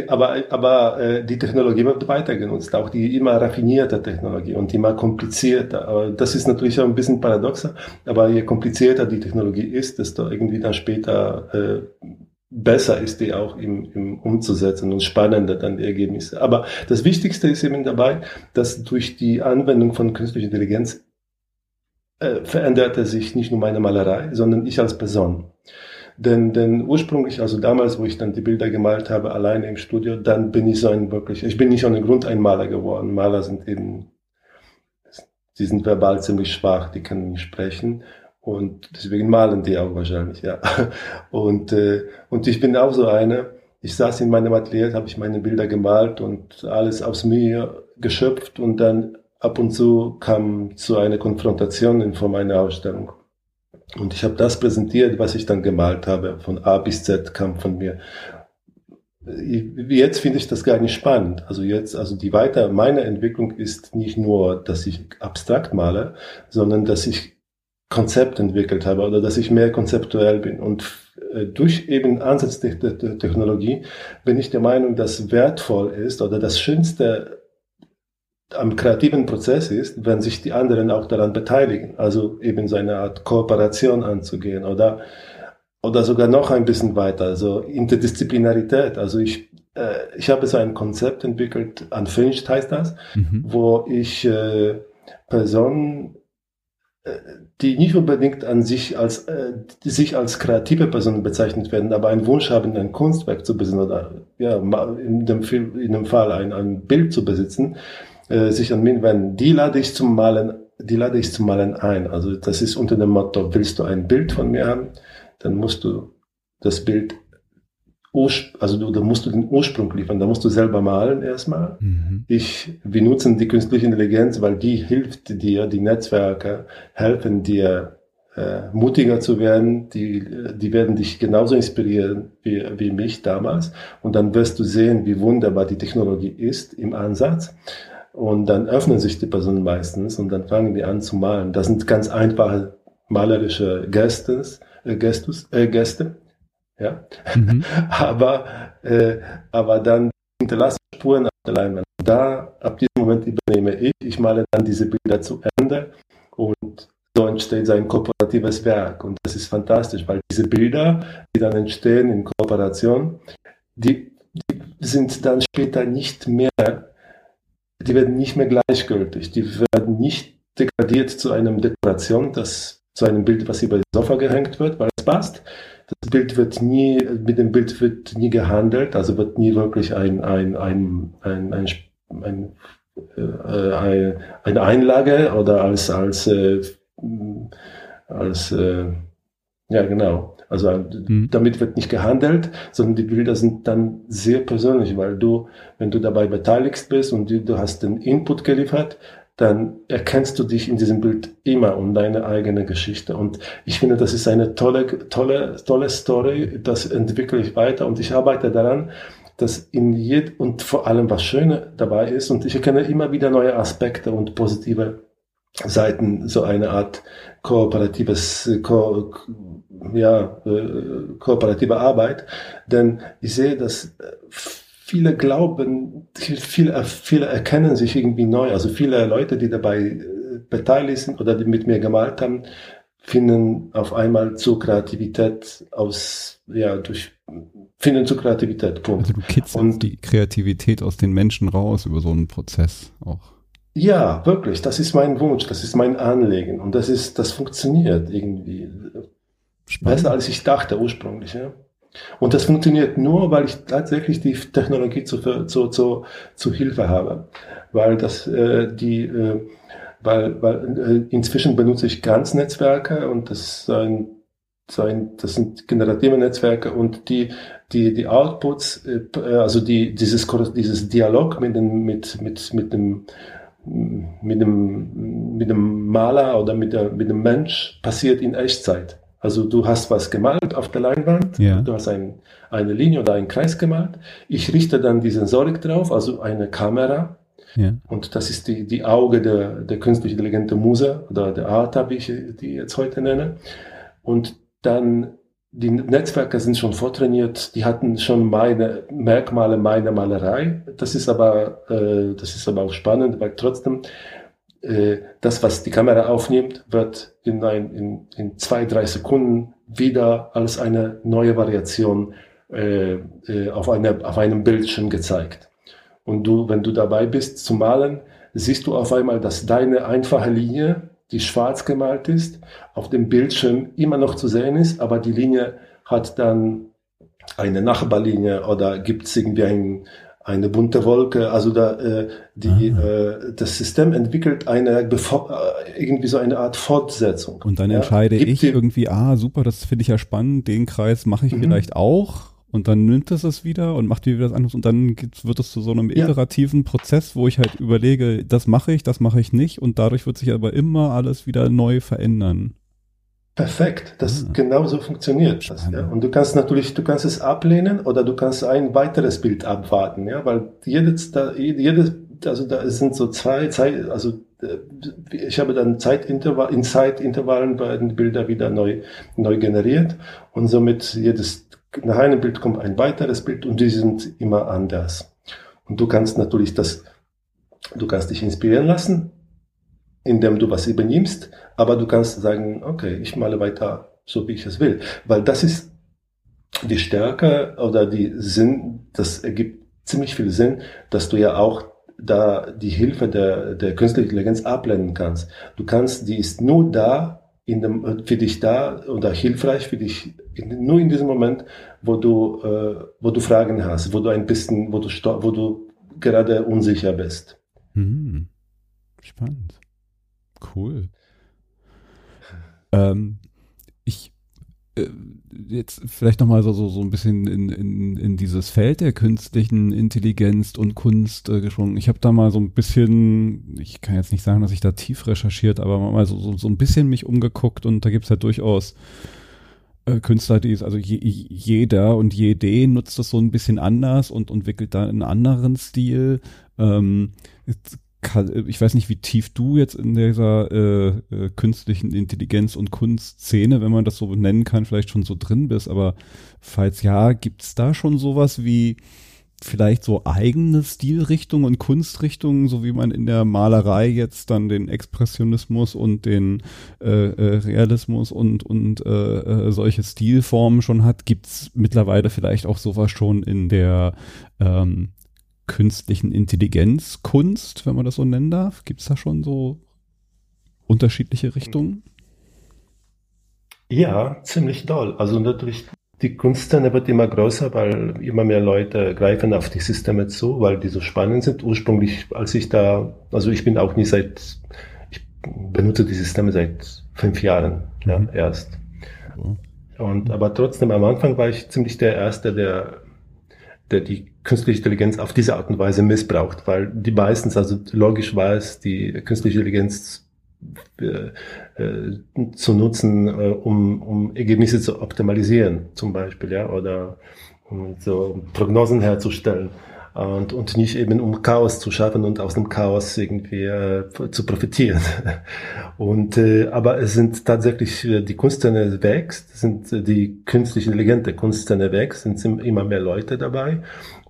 aber aber äh, die Technologie wird weiter genutzt, auch die immer raffinierte Technologie und immer komplizierter. Aber das ist natürlich auch ein bisschen paradoxer, aber je komplizierter die Technologie ist, desto irgendwie dann später äh, besser ist die auch im, im umzusetzen und spannender dann die Ergebnisse. Aber das Wichtigste ist eben dabei, dass durch die Anwendung von künstlicher Intelligenz äh, veränderte sich nicht nur meine Malerei, sondern ich als Person. Denn, denn ursprünglich, also damals, wo ich dann die Bilder gemalt habe, alleine im Studio, dann bin ich so ein wirklich, ich bin nicht ohne Grund ein Maler geworden. Maler sind eben, sie sind verbal ziemlich schwach, die können nicht sprechen. Und deswegen malen die auch wahrscheinlich, ja. Und, äh, und ich bin auch so eine. Ich saß in meinem Atelier, habe ich meine Bilder gemalt und alles aus mir geschöpft und dann ab und zu kam zu einer Konfrontation in Form einer Ausstellung. Und ich habe das präsentiert, was ich dann gemalt habe. Von A bis Z kam von mir. Jetzt finde ich das gar nicht spannend. Also jetzt, also die weiter, meine Entwicklung ist nicht nur, dass ich abstrakt male, sondern dass ich Konzept entwickelt habe oder dass ich mehr konzeptuell bin. Und äh, durch eben Ansatz der Technologie bin ich der Meinung, dass wertvoll ist oder das Schönste am kreativen Prozess ist, wenn sich die anderen auch daran beteiligen. Also eben so eine Art Kooperation anzugehen oder, oder sogar noch ein bisschen weiter, also Interdisziplinarität. Also ich, äh, ich habe so ein Konzept entwickelt, Unfinished heißt das, mhm. wo ich äh, Personen die nicht unbedingt an sich als, äh, sich als kreative Personen bezeichnet werden, aber einen Wunsch haben, ein Kunstwerk zu besitzen oder ja, in dem, in dem Fall ein, ein Bild zu besitzen, äh, sich an mich wenden. Die lade ich zum Malen, die lade ich zum Malen ein. Also das ist unter dem Motto, willst du ein Bild von mir haben, dann musst du das Bild also du, da musst du den Ursprung liefern, da musst du selber malen erstmal. Mhm. Ich, wir nutzen die künstliche Intelligenz, weil die hilft dir, die Netzwerke helfen dir, äh, mutiger zu werden, die, die werden dich genauso inspirieren wie, wie mich damals. Und dann wirst du sehen, wie wunderbar die Technologie ist im Ansatz. Und dann öffnen sich die Personen meistens und dann fangen die an zu malen. Das sind ganz einfache malerische Gestes, äh, Gestus, äh, Gäste. Ja. Mhm. aber, äh, aber dann hinterlassen Spuren auf der Leinwand. Da, ab diesem Moment übernehme ich, ich male dann diese Bilder zu Ende und so entsteht sein kooperatives Werk. Und das ist fantastisch, weil diese Bilder, die dann entstehen in Kooperation, die, die sind dann später nicht mehr die werden nicht mehr gleichgültig. Die werden nicht degradiert zu einem Dekoration, das zu einem Bild, was über das Sofa gehängt wird, weil es passt. Das Bild wird nie, mit dem Bild wird nie gehandelt, also wird nie wirklich ein, ein, ein, ein, ein, ein äh, eine Einlage oder als, als, äh, als äh, ja genau, also mhm. damit wird nicht gehandelt, sondern die Bilder sind dann sehr persönlich, weil du, wenn du dabei beteiligt bist und du, du hast den Input geliefert, dann erkennst du dich in diesem Bild immer und deine eigene Geschichte. Und ich finde, das ist eine tolle, tolle, tolle Story. Das entwickle ich weiter und ich arbeite daran, dass in jed und vor allem was Schöne dabei ist. Und ich erkenne immer wieder neue Aspekte und positive Seiten, so eine Art kooperatives, ko ja, äh, kooperative Arbeit. Denn ich sehe, dass viele glauben, viele, viele erkennen sich irgendwie neu. Also viele Leute, die dabei äh, beteiligt sind oder die mit mir gemalt haben, finden auf einmal zur Kreativität aus, ja, durch, finden zur Kreativität. Punkt. Also du kitzelst Und, die Kreativität aus den Menschen raus über so einen Prozess auch. Ja, wirklich. Das ist mein Wunsch, das ist mein Anliegen. Und das ist, das funktioniert irgendwie. Spannend. Besser als ich dachte ursprünglich, ja. Und das funktioniert nur, weil ich tatsächlich die Technologie zu, zu, zu, zu Hilfe habe. Weil das, äh, die, äh, weil, weil äh, inzwischen benutze ich ganz Netzwerke und das ist ein, so ein, das sind generative Netzwerke und die, die, die Outputs, äh, also die, dieses, dieses Dialog mit dem, mit, mit, mit dem, mit dem, mit dem Maler oder mit, der, mit dem Mensch passiert in Echtzeit. Also du hast was gemalt auf der Leinwand, ja. du hast ein, eine Linie oder einen Kreis gemalt. Ich richte dann die Sensorik drauf, also eine Kamera. Ja. Und das ist die, die Auge der, der künstlich intelligente Muse oder der Arta, wie ich die jetzt heute nenne. Und dann die Netzwerke sind schon vortrainiert, die hatten schon meine Merkmale meiner Malerei. Das ist aber, äh, das ist aber auch spannend, weil trotzdem äh, das, was die Kamera aufnimmt, wird in, ein, in, in zwei, drei Sekunden wieder als eine neue Variation äh, äh, auf, eine, auf einem Bildschirm gezeigt. Und du, wenn du dabei bist zu malen, siehst du auf einmal, dass deine einfache Linie die schwarz gemalt ist, auf dem Bildschirm immer noch zu sehen ist, aber die Linie hat dann eine Nachbarlinie oder gibt es irgendwie ein, eine bunte Wolke. Also da äh, die äh, das System entwickelt eine äh, irgendwie so eine Art Fortsetzung. Und dann ja? entscheide gibt ich irgendwie, ah super, das finde ich ja spannend, den Kreis mache ich mhm. vielleicht auch. Und dann nimmt es es wieder und macht wieder das anderes und dann wird es zu so einem ja. iterativen Prozess, wo ich halt überlege, das mache ich, das mache ich nicht und dadurch wird sich aber immer alles wieder neu verändern. Perfekt, das ah. genau so funktioniert das. Ja. Und du kannst natürlich, du kannst es ablehnen oder du kannst ein weiteres Bild abwarten, ja, weil jedes, da, jedes, also da sind so zwei Zeit, also äh, ich habe dann Zeitintervall, in Zeitintervallen werden Bilder wieder neu, neu generiert und somit jedes, nach einem Bild kommt ein weiteres Bild und die sind immer anders. Und du kannst natürlich das, du kannst dich inspirieren lassen, indem du was übernimmst, aber du kannst sagen, okay, ich male weiter so, wie ich es will. Weil das ist die Stärke oder die Sinn, das ergibt ziemlich viel Sinn, dass du ja auch da die Hilfe der, der künstlichen Intelligenz ablehnen kannst. Du kannst, die ist nur da, in dem, für dich da oder hilfreich für dich in, nur in diesem Moment, wo du, äh, wo du Fragen hast, wo du ein bisschen, wo du, wo du gerade unsicher bist. Hm. Spannend. Cool. Ähm, ich äh, jetzt vielleicht nochmal so, so, so ein bisschen in, in, in dieses Feld der künstlichen Intelligenz und Kunst äh, geschwungen. Ich habe da mal so ein bisschen, ich kann jetzt nicht sagen, dass ich da tief recherchiert, aber mal so, so, so ein bisschen mich umgeguckt und da gibt's halt durchaus äh, Künstler, die ist, also je, jeder und jede nutzt das so ein bisschen anders und entwickelt da einen anderen Stil. Ähm, ich weiß nicht, wie tief du jetzt in dieser äh, äh, künstlichen Intelligenz und Kunstszene, wenn man das so nennen kann, vielleicht schon so drin bist, aber falls ja, gibt's da schon sowas wie vielleicht so eigene Stilrichtungen und Kunstrichtungen, so wie man in der Malerei jetzt dann den Expressionismus und den äh, äh, Realismus und, und äh, äh, solche Stilformen schon hat, gibt's mittlerweile vielleicht auch sowas schon in der ähm, künstlichen Intelligenzkunst, wenn man das so nennen darf? Gibt es da schon so unterschiedliche Richtungen? Ja, ziemlich doll. Also natürlich, die Kunstszene wird immer größer, weil immer mehr Leute greifen auf die Systeme zu, weil die so spannend sind. Ursprünglich, als ich da, also ich bin auch nie seit, ich benutze die Systeme seit fünf Jahren mhm. ja, erst. Und aber trotzdem am Anfang war ich ziemlich der Erste, der der die künstliche Intelligenz auf diese Art und Weise missbraucht, weil die meistens, also logisch war es, die künstliche Intelligenz äh, äh, zu nutzen, äh, um, um Ergebnisse zu optimalisieren, zum Beispiel, ja, oder um so Prognosen herzustellen und, und nicht eben um Chaos zu schaffen und aus dem Chaos irgendwie äh, zu profitieren. Und äh, aber es sind tatsächlich die Kunstszene wächst, sind die künstlich intelligente Kunstszene wächst, sind immer mehr Leute dabei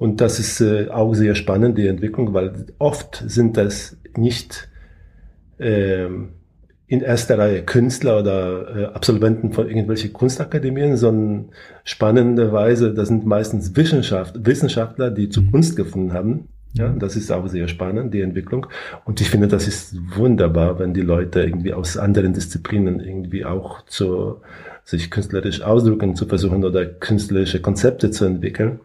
und das ist äh, auch sehr spannend die Entwicklung, weil oft sind das nicht ähm, in erster Reihe Künstler oder äh, Absolventen von irgendwelchen Kunstakademien, sondern spannenderweise, das sind meistens Wissenschaft, Wissenschaftler, die zu mhm. Kunst gefunden haben. Ja, das ist auch sehr spannend, die Entwicklung. Und ich finde, das ist wunderbar, wenn die Leute irgendwie aus anderen Disziplinen irgendwie auch zu, sich künstlerisch ausdrücken zu versuchen oder künstlerische Konzepte zu entwickeln.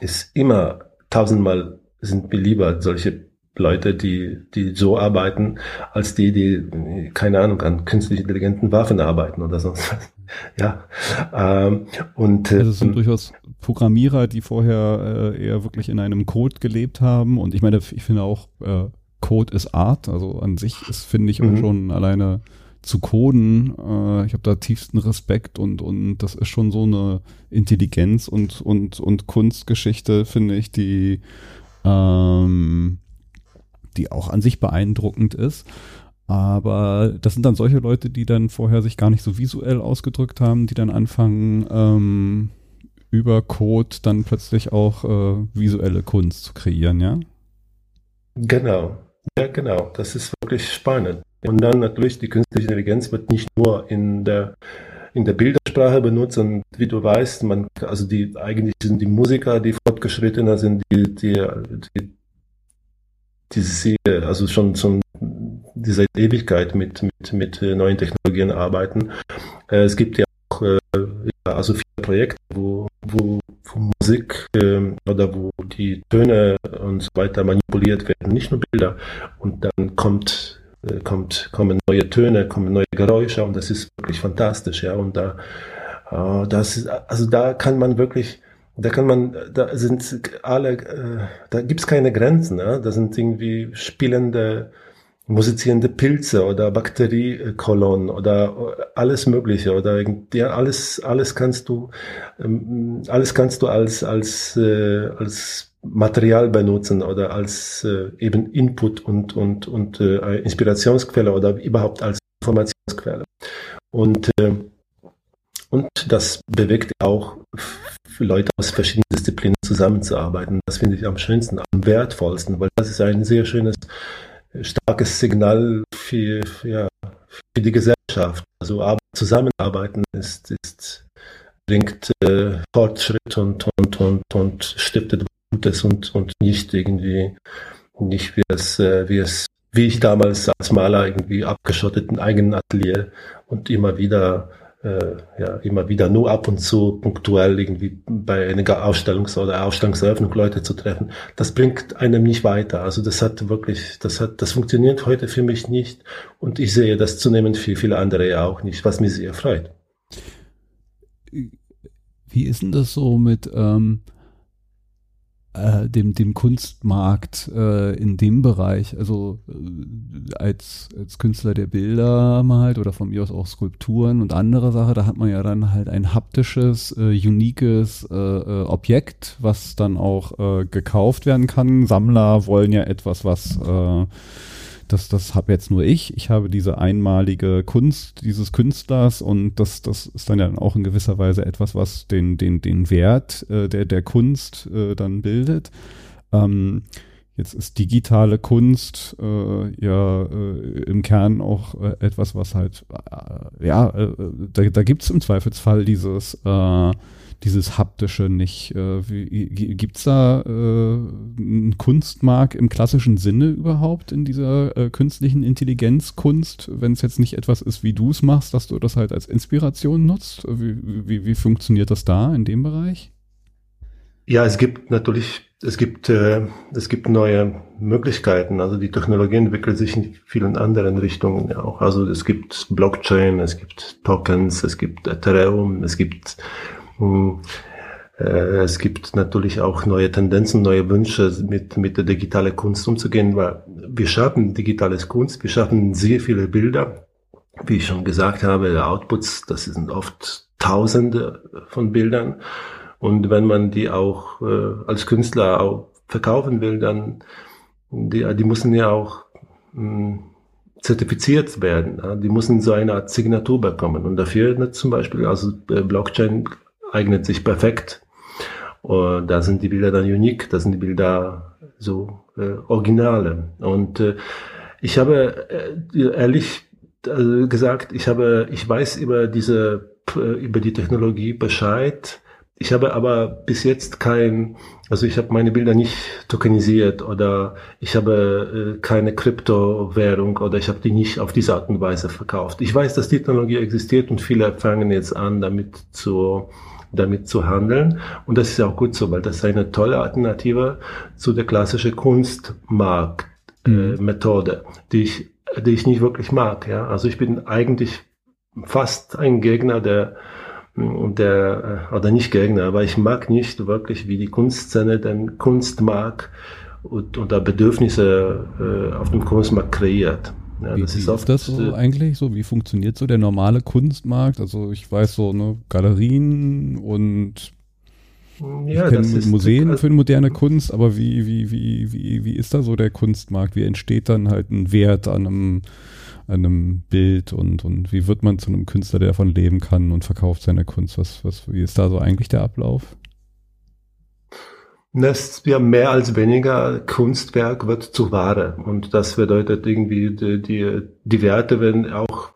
Ist immer tausendmal sind mir lieber solche Leute, die, die so arbeiten, als die, die, keine Ahnung, an künstlich intelligenten Waffen arbeiten oder sonst was. Ja. Ähm, und, also es sind durchaus Programmierer, die vorher äh, eher wirklich in einem Code gelebt haben. Und ich meine, ich finde auch, äh, Code ist Art. Also an sich ist, finde ich, auch mhm. schon alleine zu coden. Äh, ich habe da tiefsten Respekt und, und das ist schon so eine Intelligenz und, und, und Kunstgeschichte, finde ich, die ähm, die auch an sich beeindruckend ist. Aber das sind dann solche Leute, die dann vorher sich gar nicht so visuell ausgedrückt haben, die dann anfangen, ähm, über Code dann plötzlich auch äh, visuelle Kunst zu kreieren, ja? Genau. Ja, genau. Das ist wirklich spannend. Und dann natürlich die künstliche Intelligenz wird nicht nur in der in der Bildersprache benutzt und wie du weißt, man also die eigentlich sind die Musiker, die fortgeschrittener sind, die die, die die sie also schon, schon die seit Ewigkeit mit, mit, mit neuen Technologien arbeiten. Äh, es gibt ja auch äh, also viele Projekte, wo, wo, wo Musik äh, oder wo die Töne und so weiter manipuliert werden, nicht nur Bilder. Und dann kommt, äh, kommt, kommen neue Töne, kommen neue Geräusche und das ist wirklich fantastisch, ja. Und da, äh, das also da kann man wirklich da kann man, da sind alle, äh, da gibt's keine Grenzen. Ne? Da sind irgendwie spielende, musizierende Pilze oder Bakteriekolonnen oder alles Mögliche oder ja alles, alles kannst du, ähm, alles kannst du als als äh, als Material benutzen oder als äh, eben Input und und und äh, Inspirationsquelle oder überhaupt als Informationsquelle und äh, und das bewegt auch für Leute aus verschiedenen Disziplinen zusammenzuarbeiten. Das finde ich am schönsten, am wertvollsten, weil das ist ein sehr schönes, starkes Signal für, ja, für die Gesellschaft. Also zusammenarbeiten ist, ist bringt äh, Fortschritt und, und, und, und stiftet Gutes und, und nicht irgendwie, nicht wie es, äh, wie es, wie ich damals als Maler irgendwie abgeschottet in eigenen Atelier und immer wieder äh, ja, immer wieder nur ab und zu punktuell irgendwie bei einer Ausstellungs- oder Ausstellungseröffnung Leute zu treffen, das bringt einem nicht weiter. Also das hat wirklich, das hat, das funktioniert heute für mich nicht und ich sehe das zunehmend für viele andere ja auch nicht, was mich sehr freut. Wie ist denn das so mit, ähm, äh, dem, dem Kunstmarkt äh, in dem Bereich, also äh, als, als Künstler der Bilder malt oder von mir aus auch Skulpturen und andere Sachen, da hat man ja dann halt ein haptisches, äh, uniques äh, äh, Objekt, was dann auch äh, gekauft werden kann. Sammler wollen ja etwas, was äh, das, das habe jetzt nur ich. Ich habe diese einmalige Kunst dieses Künstlers und das, das ist dann ja auch in gewisser Weise etwas, was den, den, den Wert äh, der, der Kunst äh, dann bildet. Ähm, Jetzt ist digitale Kunst äh, ja äh, im Kern auch äh, etwas, was halt, äh, ja, äh, da, da gibt es im Zweifelsfall dieses äh, dieses haptische nicht. Äh, Gibt es da äh, einen Kunstmarkt im klassischen Sinne überhaupt in dieser äh, künstlichen Intelligenzkunst, wenn es jetzt nicht etwas ist, wie du es machst, dass du das halt als Inspiration nutzt? Wie, wie, wie funktioniert das da in dem Bereich? Ja, es gibt natürlich, es gibt, äh, es gibt neue Möglichkeiten. Also die Technologie entwickelt sich in vielen anderen Richtungen ja auch. Also es gibt Blockchain, es gibt Tokens, es gibt Ethereum, es gibt es gibt natürlich auch neue Tendenzen, neue Wünsche, mit, mit der digitalen Kunst umzugehen, weil wir schaffen digitales Kunst, wir schaffen sehr viele Bilder. Wie ich schon gesagt habe, Outputs, das sind oft Tausende von Bildern. Und wenn man die auch äh, als Künstler auch verkaufen will, dann die, die müssen ja auch mh, hm, zertifiziert werden. Die müssen so eine Art Signatur bekommen. Und dafür zum Beispiel, also äh, Blockchain eignet sich perfekt. Und da sind die Bilder dann unique, da sind die Bilder so äh, Originale. Und äh, ich habe äh, ehrlich äh, gesagt, ich habe, ich weiß über diese, äh, über die Technologie Bescheid. Ich habe aber bis jetzt kein, also ich habe meine Bilder nicht tokenisiert oder ich habe äh, keine Kryptowährung oder ich habe die nicht auf diese Art und Weise verkauft. Ich weiß, dass die Technologie existiert und viele fangen jetzt an, damit zu damit zu handeln. Und das ist ja auch gut so, weil das ist eine tolle Alternative zu der klassischen Kunstmarktmethode, mhm. die ich, die ich nicht wirklich mag. Ja, also ich bin eigentlich fast ein Gegner der der, äh, oder nicht Gegner, aber ich mag nicht wirklich, wie die Kunstszene den Kunst mag und, und da Bedürfnisse äh, auf dem Kunstmarkt kreiert. Ja, wie, das ist, ist das so eigentlich so? Wie funktioniert so der normale Kunstmarkt? Also ich weiß so, ne, Galerien und ja, Museen für moderne Kunst, aber wie, wie, wie, wie, wie ist da so der Kunstmarkt? Wie entsteht dann halt ein Wert an einem, an einem Bild und, und wie wird man zu einem Künstler, der davon leben kann und verkauft seine Kunst? Was, was, wie ist da so eigentlich der Ablauf? Dass wir mehr als weniger Kunstwerk wird zu Ware. Und das bedeutet irgendwie, die, die, die Werte werden auch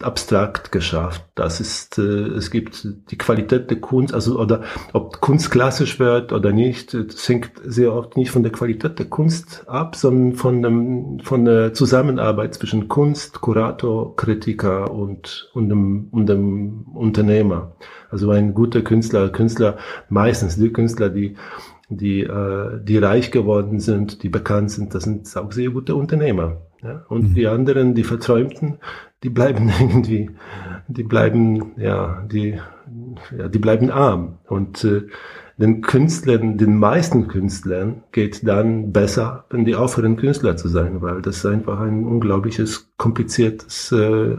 abstrakt geschafft. Das ist, äh, es gibt die Qualität der Kunst, also oder ob Kunst klassisch wird oder nicht, das hängt sehr oft nicht von der Qualität der Kunst ab, sondern von dem, von der Zusammenarbeit zwischen Kunst, Kurator, Kritiker und, und dem, und dem Unternehmer. Also ein guter Künstler, Künstler, meistens die Künstler, die die, äh, die reich geworden sind, die bekannt sind, das sind auch sehr gute Unternehmer. Ja? Und mhm. die anderen, die Verträumten, die bleiben irgendwie, die bleiben, ja, die, ja, die bleiben arm. Und äh, den Künstlern, den meisten Künstlern geht dann besser, wenn die aufhören, Künstler zu sein, weil das einfach ein unglaubliches, kompliziertes, äh,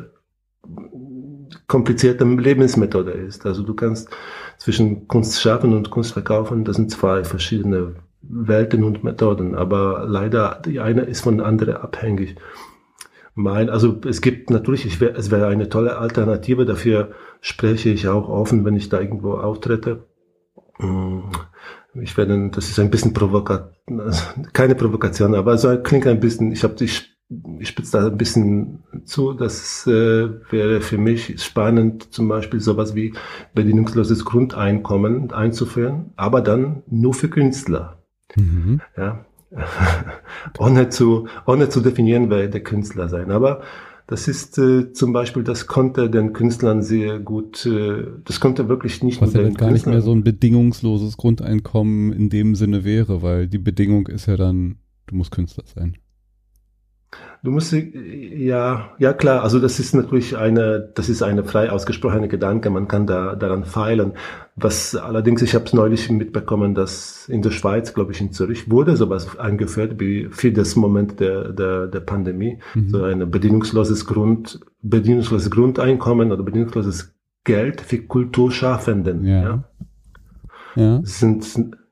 komplizierte Lebensmethode ist. Also du kannst zwischen Kunst schaffen und Kunst verkaufen, das sind zwei verschiedene Welten und Methoden, aber leider die eine ist von der anderen abhängig. Mein, also es gibt natürlich, ich wär, es wäre eine tolle Alternative, dafür spreche ich auch offen, wenn ich da irgendwo auftrete. Mm, ich werde, das ist ein bisschen provokat, keine Provokation, aber es klingt ein bisschen, ich habe die ich spitze da ein bisschen zu. Das äh, wäre für mich spannend, zum Beispiel sowas wie bedingungsloses Grundeinkommen einzuführen, aber dann nur für Künstler. Mhm. Ja. ohne zu, ohne zu definieren, wer der Künstler sein. Aber das ist äh, zum Beispiel, das konnte den Künstlern sehr gut, äh, das konnte wirklich nicht Was ja dann gar nicht mehr so ein bedingungsloses Grundeinkommen in dem Sinne wäre, weil die Bedingung ist ja dann, du musst Künstler sein. Du musst, ja, ja klar, also das ist natürlich eine, das ist eine frei ausgesprochene Gedanke, man kann da daran feilen. Was allerdings, ich habe es neulich mitbekommen, dass in der Schweiz, glaube ich in Zürich, wurde sowas eingeführt wie für das Moment der, der, der Pandemie, mhm. so ein bedingungsloses Grund, bedingungsloses Grundeinkommen oder bedingungsloses Geld für Kulturschaffenden. Ja. ja. ja. Sind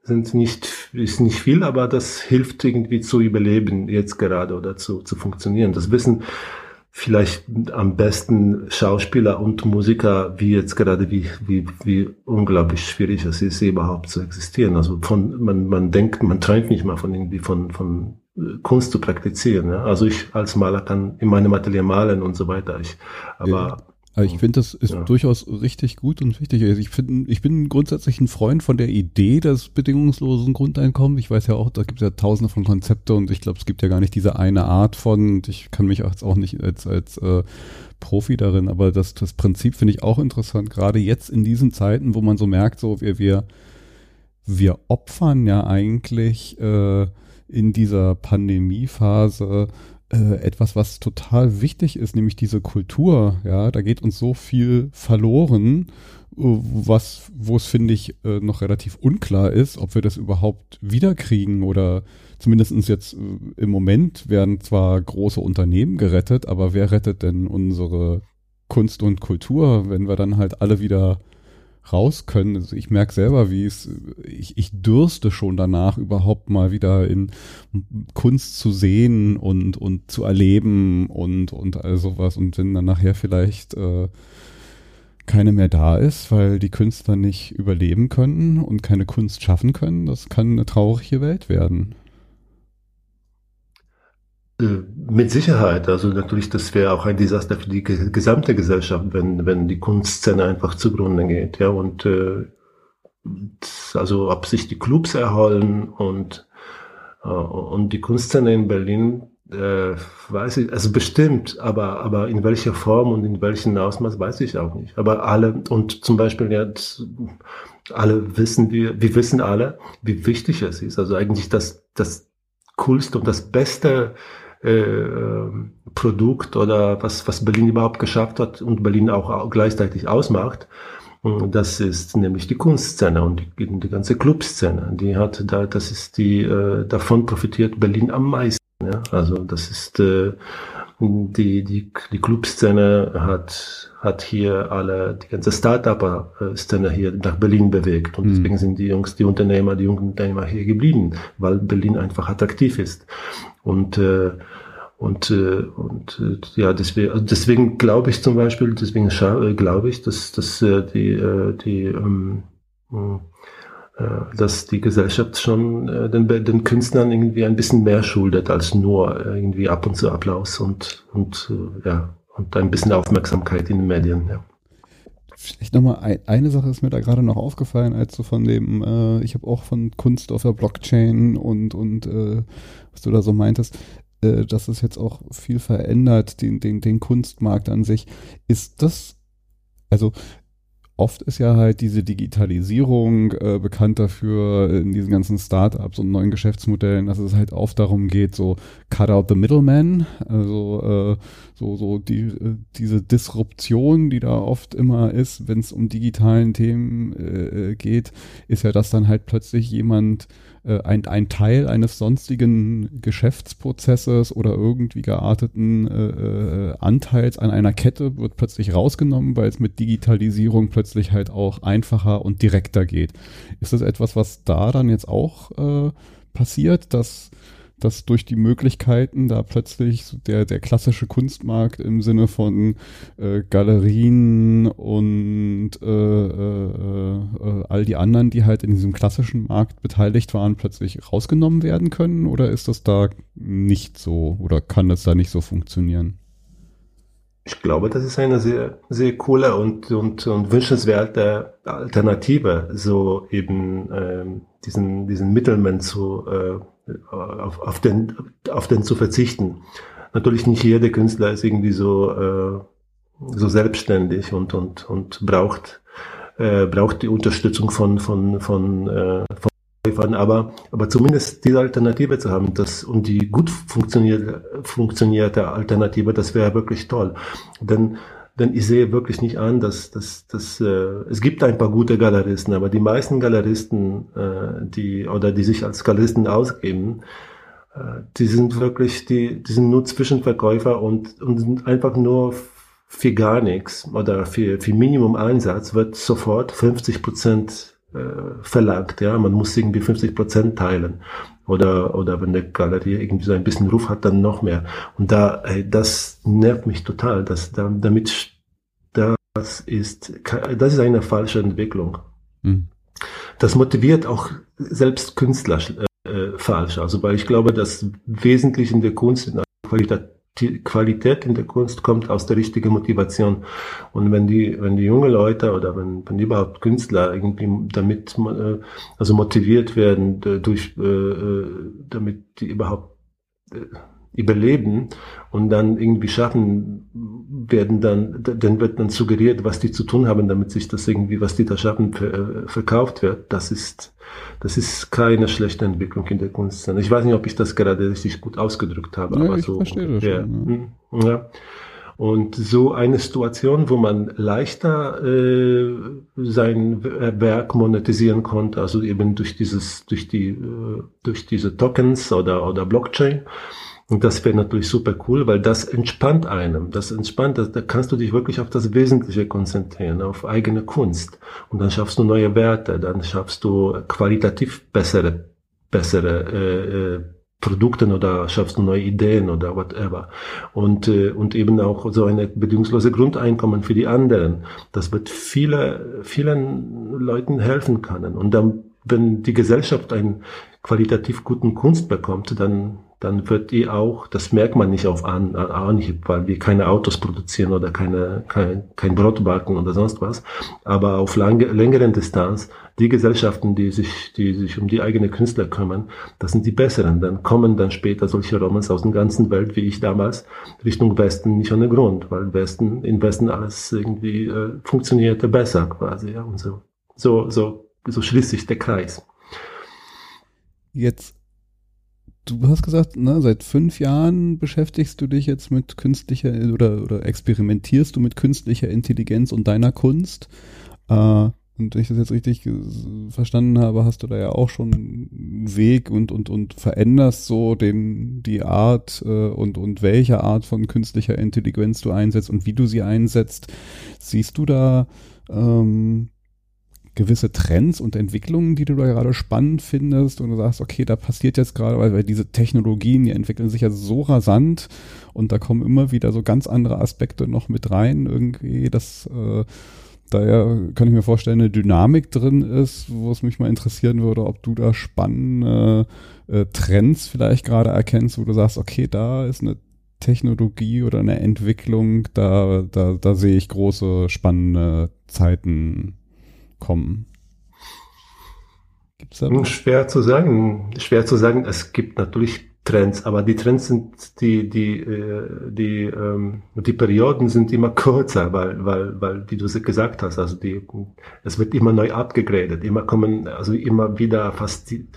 sind nicht, ist nicht viel, aber das hilft irgendwie zu überleben jetzt gerade oder zu, zu funktionieren. Das wissen vielleicht am besten Schauspieler und Musiker, wie jetzt gerade, wie, wie, wie unglaublich schwierig es ist, überhaupt zu existieren. Also von, man, man denkt, man träumt nicht mal von irgendwie von, von äh, Kunst zu praktizieren. Ja? Also ich als Maler kann in meinem Atelier malen und so weiter. Ich, aber ja aber ich finde, das ist ja. durchaus richtig gut und wichtig. Also ich finde, ich bin grundsätzlich ein Freund von der Idee des bedingungslosen Grundeinkommens. Ich weiß ja auch, da gibt es ja tausende von Konzepte und ich glaube, es gibt ja gar nicht diese eine Art von, und ich kann mich jetzt auch nicht als, als äh, Profi darin, aber das, das Prinzip finde ich auch interessant, gerade jetzt in diesen Zeiten, wo man so merkt, so wir, wir, wir opfern ja eigentlich äh, in dieser Pandemiephase äh, etwas, was total wichtig ist, nämlich diese Kultur. Ja, da geht uns so viel verloren, äh, was, wo es finde ich äh, noch relativ unklar ist, ob wir das überhaupt wiederkriegen oder zumindest jetzt äh, im Moment werden zwar große Unternehmen gerettet, aber wer rettet denn unsere Kunst und Kultur, wenn wir dann halt alle wieder raus können. Also ich merke selber, wie es, ich, ich dürste schon danach, überhaupt mal wieder in Kunst zu sehen und, und zu erleben und, und all sowas. Und wenn dann nachher vielleicht äh, keine mehr da ist, weil die Künstler nicht überleben können und keine Kunst schaffen können, das kann eine traurige Welt werden. Äh, mit Sicherheit. Also natürlich, das wäre auch ein Desaster für die gesamte Gesellschaft, wenn, wenn die Kunstszene einfach zugrunde geht. Ja, und äh, also ob sich die Clubs erholen und, äh, und die Kunstszene in Berlin, äh, weiß ich, also bestimmt, aber, aber in welcher Form und in welchem Ausmaß weiß ich auch nicht. Aber alle, und zum Beispiel jetzt, alle wissen, wir, wir wissen alle, wie wichtig es ist. Also eigentlich das, das Coolste und das Beste äh, Produkt oder was, was Berlin überhaupt geschafft hat und Berlin auch gleichzeitig ausmacht. Das ist nämlich die Kunstszene und die, die ganze Clubszene. Die hat da, das ist die, äh, davon profitiert Berlin am meisten. Ja? Also das ist äh, die, die, die Clubszene hat, hat hier alle, die ganze Start-up-Szene hier nach Berlin bewegt. Und mhm. deswegen sind die Jungs, die Unternehmer, die jungen Unternehmer hier geblieben, weil Berlin einfach attraktiv ist. Und, äh, und, äh, und äh, ja, deswegen, also deswegen glaube ich zum Beispiel, deswegen äh, glaube ich, dass, dass äh, die, äh, die ähm, äh, dass die Gesellschaft schon äh, den, den Künstlern irgendwie ein bisschen mehr schuldet als nur irgendwie ab und zu Applaus und, und äh, ja, und ein bisschen Aufmerksamkeit in den Medien. Ja. Vielleicht nochmal ein, eine Sache ist mir da gerade noch aufgefallen, als du von dem, äh, ich habe auch von Kunst auf der Blockchain und, und äh, was du da so meintest, äh, dass es jetzt auch viel verändert, den, den, den Kunstmarkt an sich. Ist das, also oft ist ja halt diese Digitalisierung äh, bekannt dafür in diesen ganzen Startups und neuen Geschäftsmodellen, dass es halt oft darum geht, so cut out the middleman, also äh, so so die äh, diese Disruption, die da oft immer ist, wenn es um digitalen Themen äh, geht, ist ja, dass dann halt plötzlich jemand äh, ein, ein Teil eines sonstigen Geschäftsprozesses oder irgendwie gearteten äh, äh, Anteils an einer Kette wird plötzlich rausgenommen, weil es mit Digitalisierung plötzlich halt auch einfacher und direkter geht. Ist das etwas, was da dann jetzt auch äh, passiert, dass dass durch die Möglichkeiten da plötzlich der, der klassische Kunstmarkt im Sinne von äh, Galerien und äh, äh, äh, all die anderen, die halt in diesem klassischen Markt beteiligt waren, plötzlich rausgenommen werden können? Oder ist das da nicht so oder kann das da nicht so funktionieren? Ich glaube, das ist eine sehr, sehr coole und, und, und wünschenswerte Alternative, so eben ähm, diesen, diesen Mittelmann zu äh, auf, auf, den, auf den zu verzichten. Natürlich nicht jeder Künstler ist irgendwie so, äh, so selbstständig und, und, und braucht, äh, braucht die Unterstützung von, von, von, äh, von aber, aber zumindest diese Alternative zu haben, das, und die gut funktioniert, funktionierte Alternative, das wäre wirklich toll. Denn denn ich sehe wirklich nicht an, dass, dass, dass äh, es gibt ein paar gute Galeristen, aber die meisten Galeristen, äh, die oder die sich als Galeristen ausgeben, äh, die sind wirklich, die, die sind nur Zwischenverkäufer und, und sind einfach nur für gar nichts oder für, für Minimum Einsatz wird sofort 50 Prozent äh, verlangt. Ja, man muss irgendwie 50 Prozent teilen oder oder wenn der Galerie irgendwie so ein bisschen Ruf hat, dann noch mehr. Und da, ey, das nervt mich total. dass da, damit das ist das ist eine falsche Entwicklung. Mhm. Das motiviert auch selbst Künstler äh, falsch. Also weil ich glaube, dass wesentlich in der Kunst in Qualität die Qualität in der Kunst kommt aus der richtigen Motivation. Und wenn die, wenn die junge Leute oder wenn, wenn überhaupt Künstler irgendwie damit, äh, also motiviert werden, durch, äh, äh, damit die überhaupt überleben und dann irgendwie schaffen, werden dann, dann wird dann suggeriert, was die zu tun haben, damit sich das irgendwie, was die da schaffen, verkauft wird. Das ist, das ist keine schlechte Entwicklung in der Kunst. Ich weiß nicht, ob ich das gerade richtig gut ausgedrückt habe, ja, aber ich so. Verstehe das ja. Schon, ja. ja. Und so eine Situation, wo man leichter äh, sein Werk monetisieren konnte, also eben durch dieses, durch die, äh, durch diese Tokens oder oder Blockchain, und das wäre natürlich super cool, weil das entspannt einem. Das entspannt, da kannst du dich wirklich auf das Wesentliche konzentrieren, auf eigene Kunst. Und dann schaffst du neue Werte, dann schaffst du qualitativ bessere, bessere äh, äh, Produkte oder schaffst du neue Ideen oder whatever. Und, äh, und eben auch so eine bedingungslose Grundeinkommen für die anderen. Das wird viele, vielen Leuten helfen können. Und dann, wenn die Gesellschaft einen qualitativ guten Kunst bekommt, dann dann wird die auch, das merkt man nicht auf An Anhieb, weil wir keine Autos produzieren oder keine, kein, kein Brot backen oder sonst was. Aber auf lange, längeren Distanz, die Gesellschaften, die sich, die sich um die eigene Künstler kümmern, das sind die besseren. Dann kommen dann später solche Romans aus der ganzen Welt, wie ich damals, Richtung Westen nicht ohne Grund, weil Westen, in Westen alles irgendwie äh, funktionierte besser quasi, ja, und so. So, so, so schließt sich der Kreis. Jetzt du hast gesagt, ne, seit fünf Jahren beschäftigst du dich jetzt mit künstlicher oder, oder experimentierst du mit künstlicher Intelligenz und deiner Kunst. Äh, und wenn ich das jetzt richtig verstanden habe, hast du da ja auch schon einen Weg und, und, und veränderst so den, die Art äh, und, und welche Art von künstlicher Intelligenz du einsetzt und wie du sie einsetzt. Siehst du da ähm, gewisse Trends und Entwicklungen, die du da gerade spannend findest und du sagst, okay, da passiert jetzt gerade, weil, diese Technologien, die entwickeln sich ja so rasant und da kommen immer wieder so ganz andere Aspekte noch mit rein, irgendwie, dass äh, da ja, kann ich mir vorstellen, eine Dynamik drin ist, wo es mich mal interessieren würde, ob du da spannende äh, Trends vielleicht gerade erkennst, wo du sagst, okay, da ist eine Technologie oder eine Entwicklung, da, da, da sehe ich große, spannende Zeiten kommen. Gibt's da was? Schwer zu sagen. Schwer zu sagen. Es gibt natürlich Trends, aber die Trends sind die die äh, die ähm, die Perioden sind immer kürzer, weil weil weil wie du gesagt hast, also die es wird immer neu abgegradet, immer kommen also immer wieder fast die,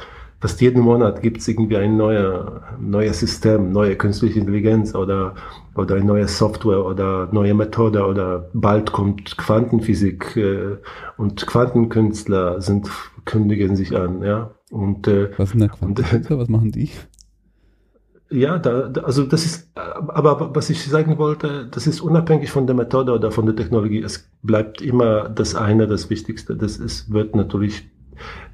fast jeden Monat gibt es irgendwie ein neuer, neues System, neue künstliche Intelligenz oder, oder eine neue Software oder neue Methode oder bald kommt Quantenphysik äh, und Quantenkünstler sind, kündigen sich an, ja. Und, äh, Was sind da Quantenkünstler? Was machen die? Ja, da, da, also das ist, aber was ich sagen wollte, das ist unabhängig von der Methode oder von der Technologie. Es bleibt immer das eine, das Wichtigste. Das ist, wird natürlich,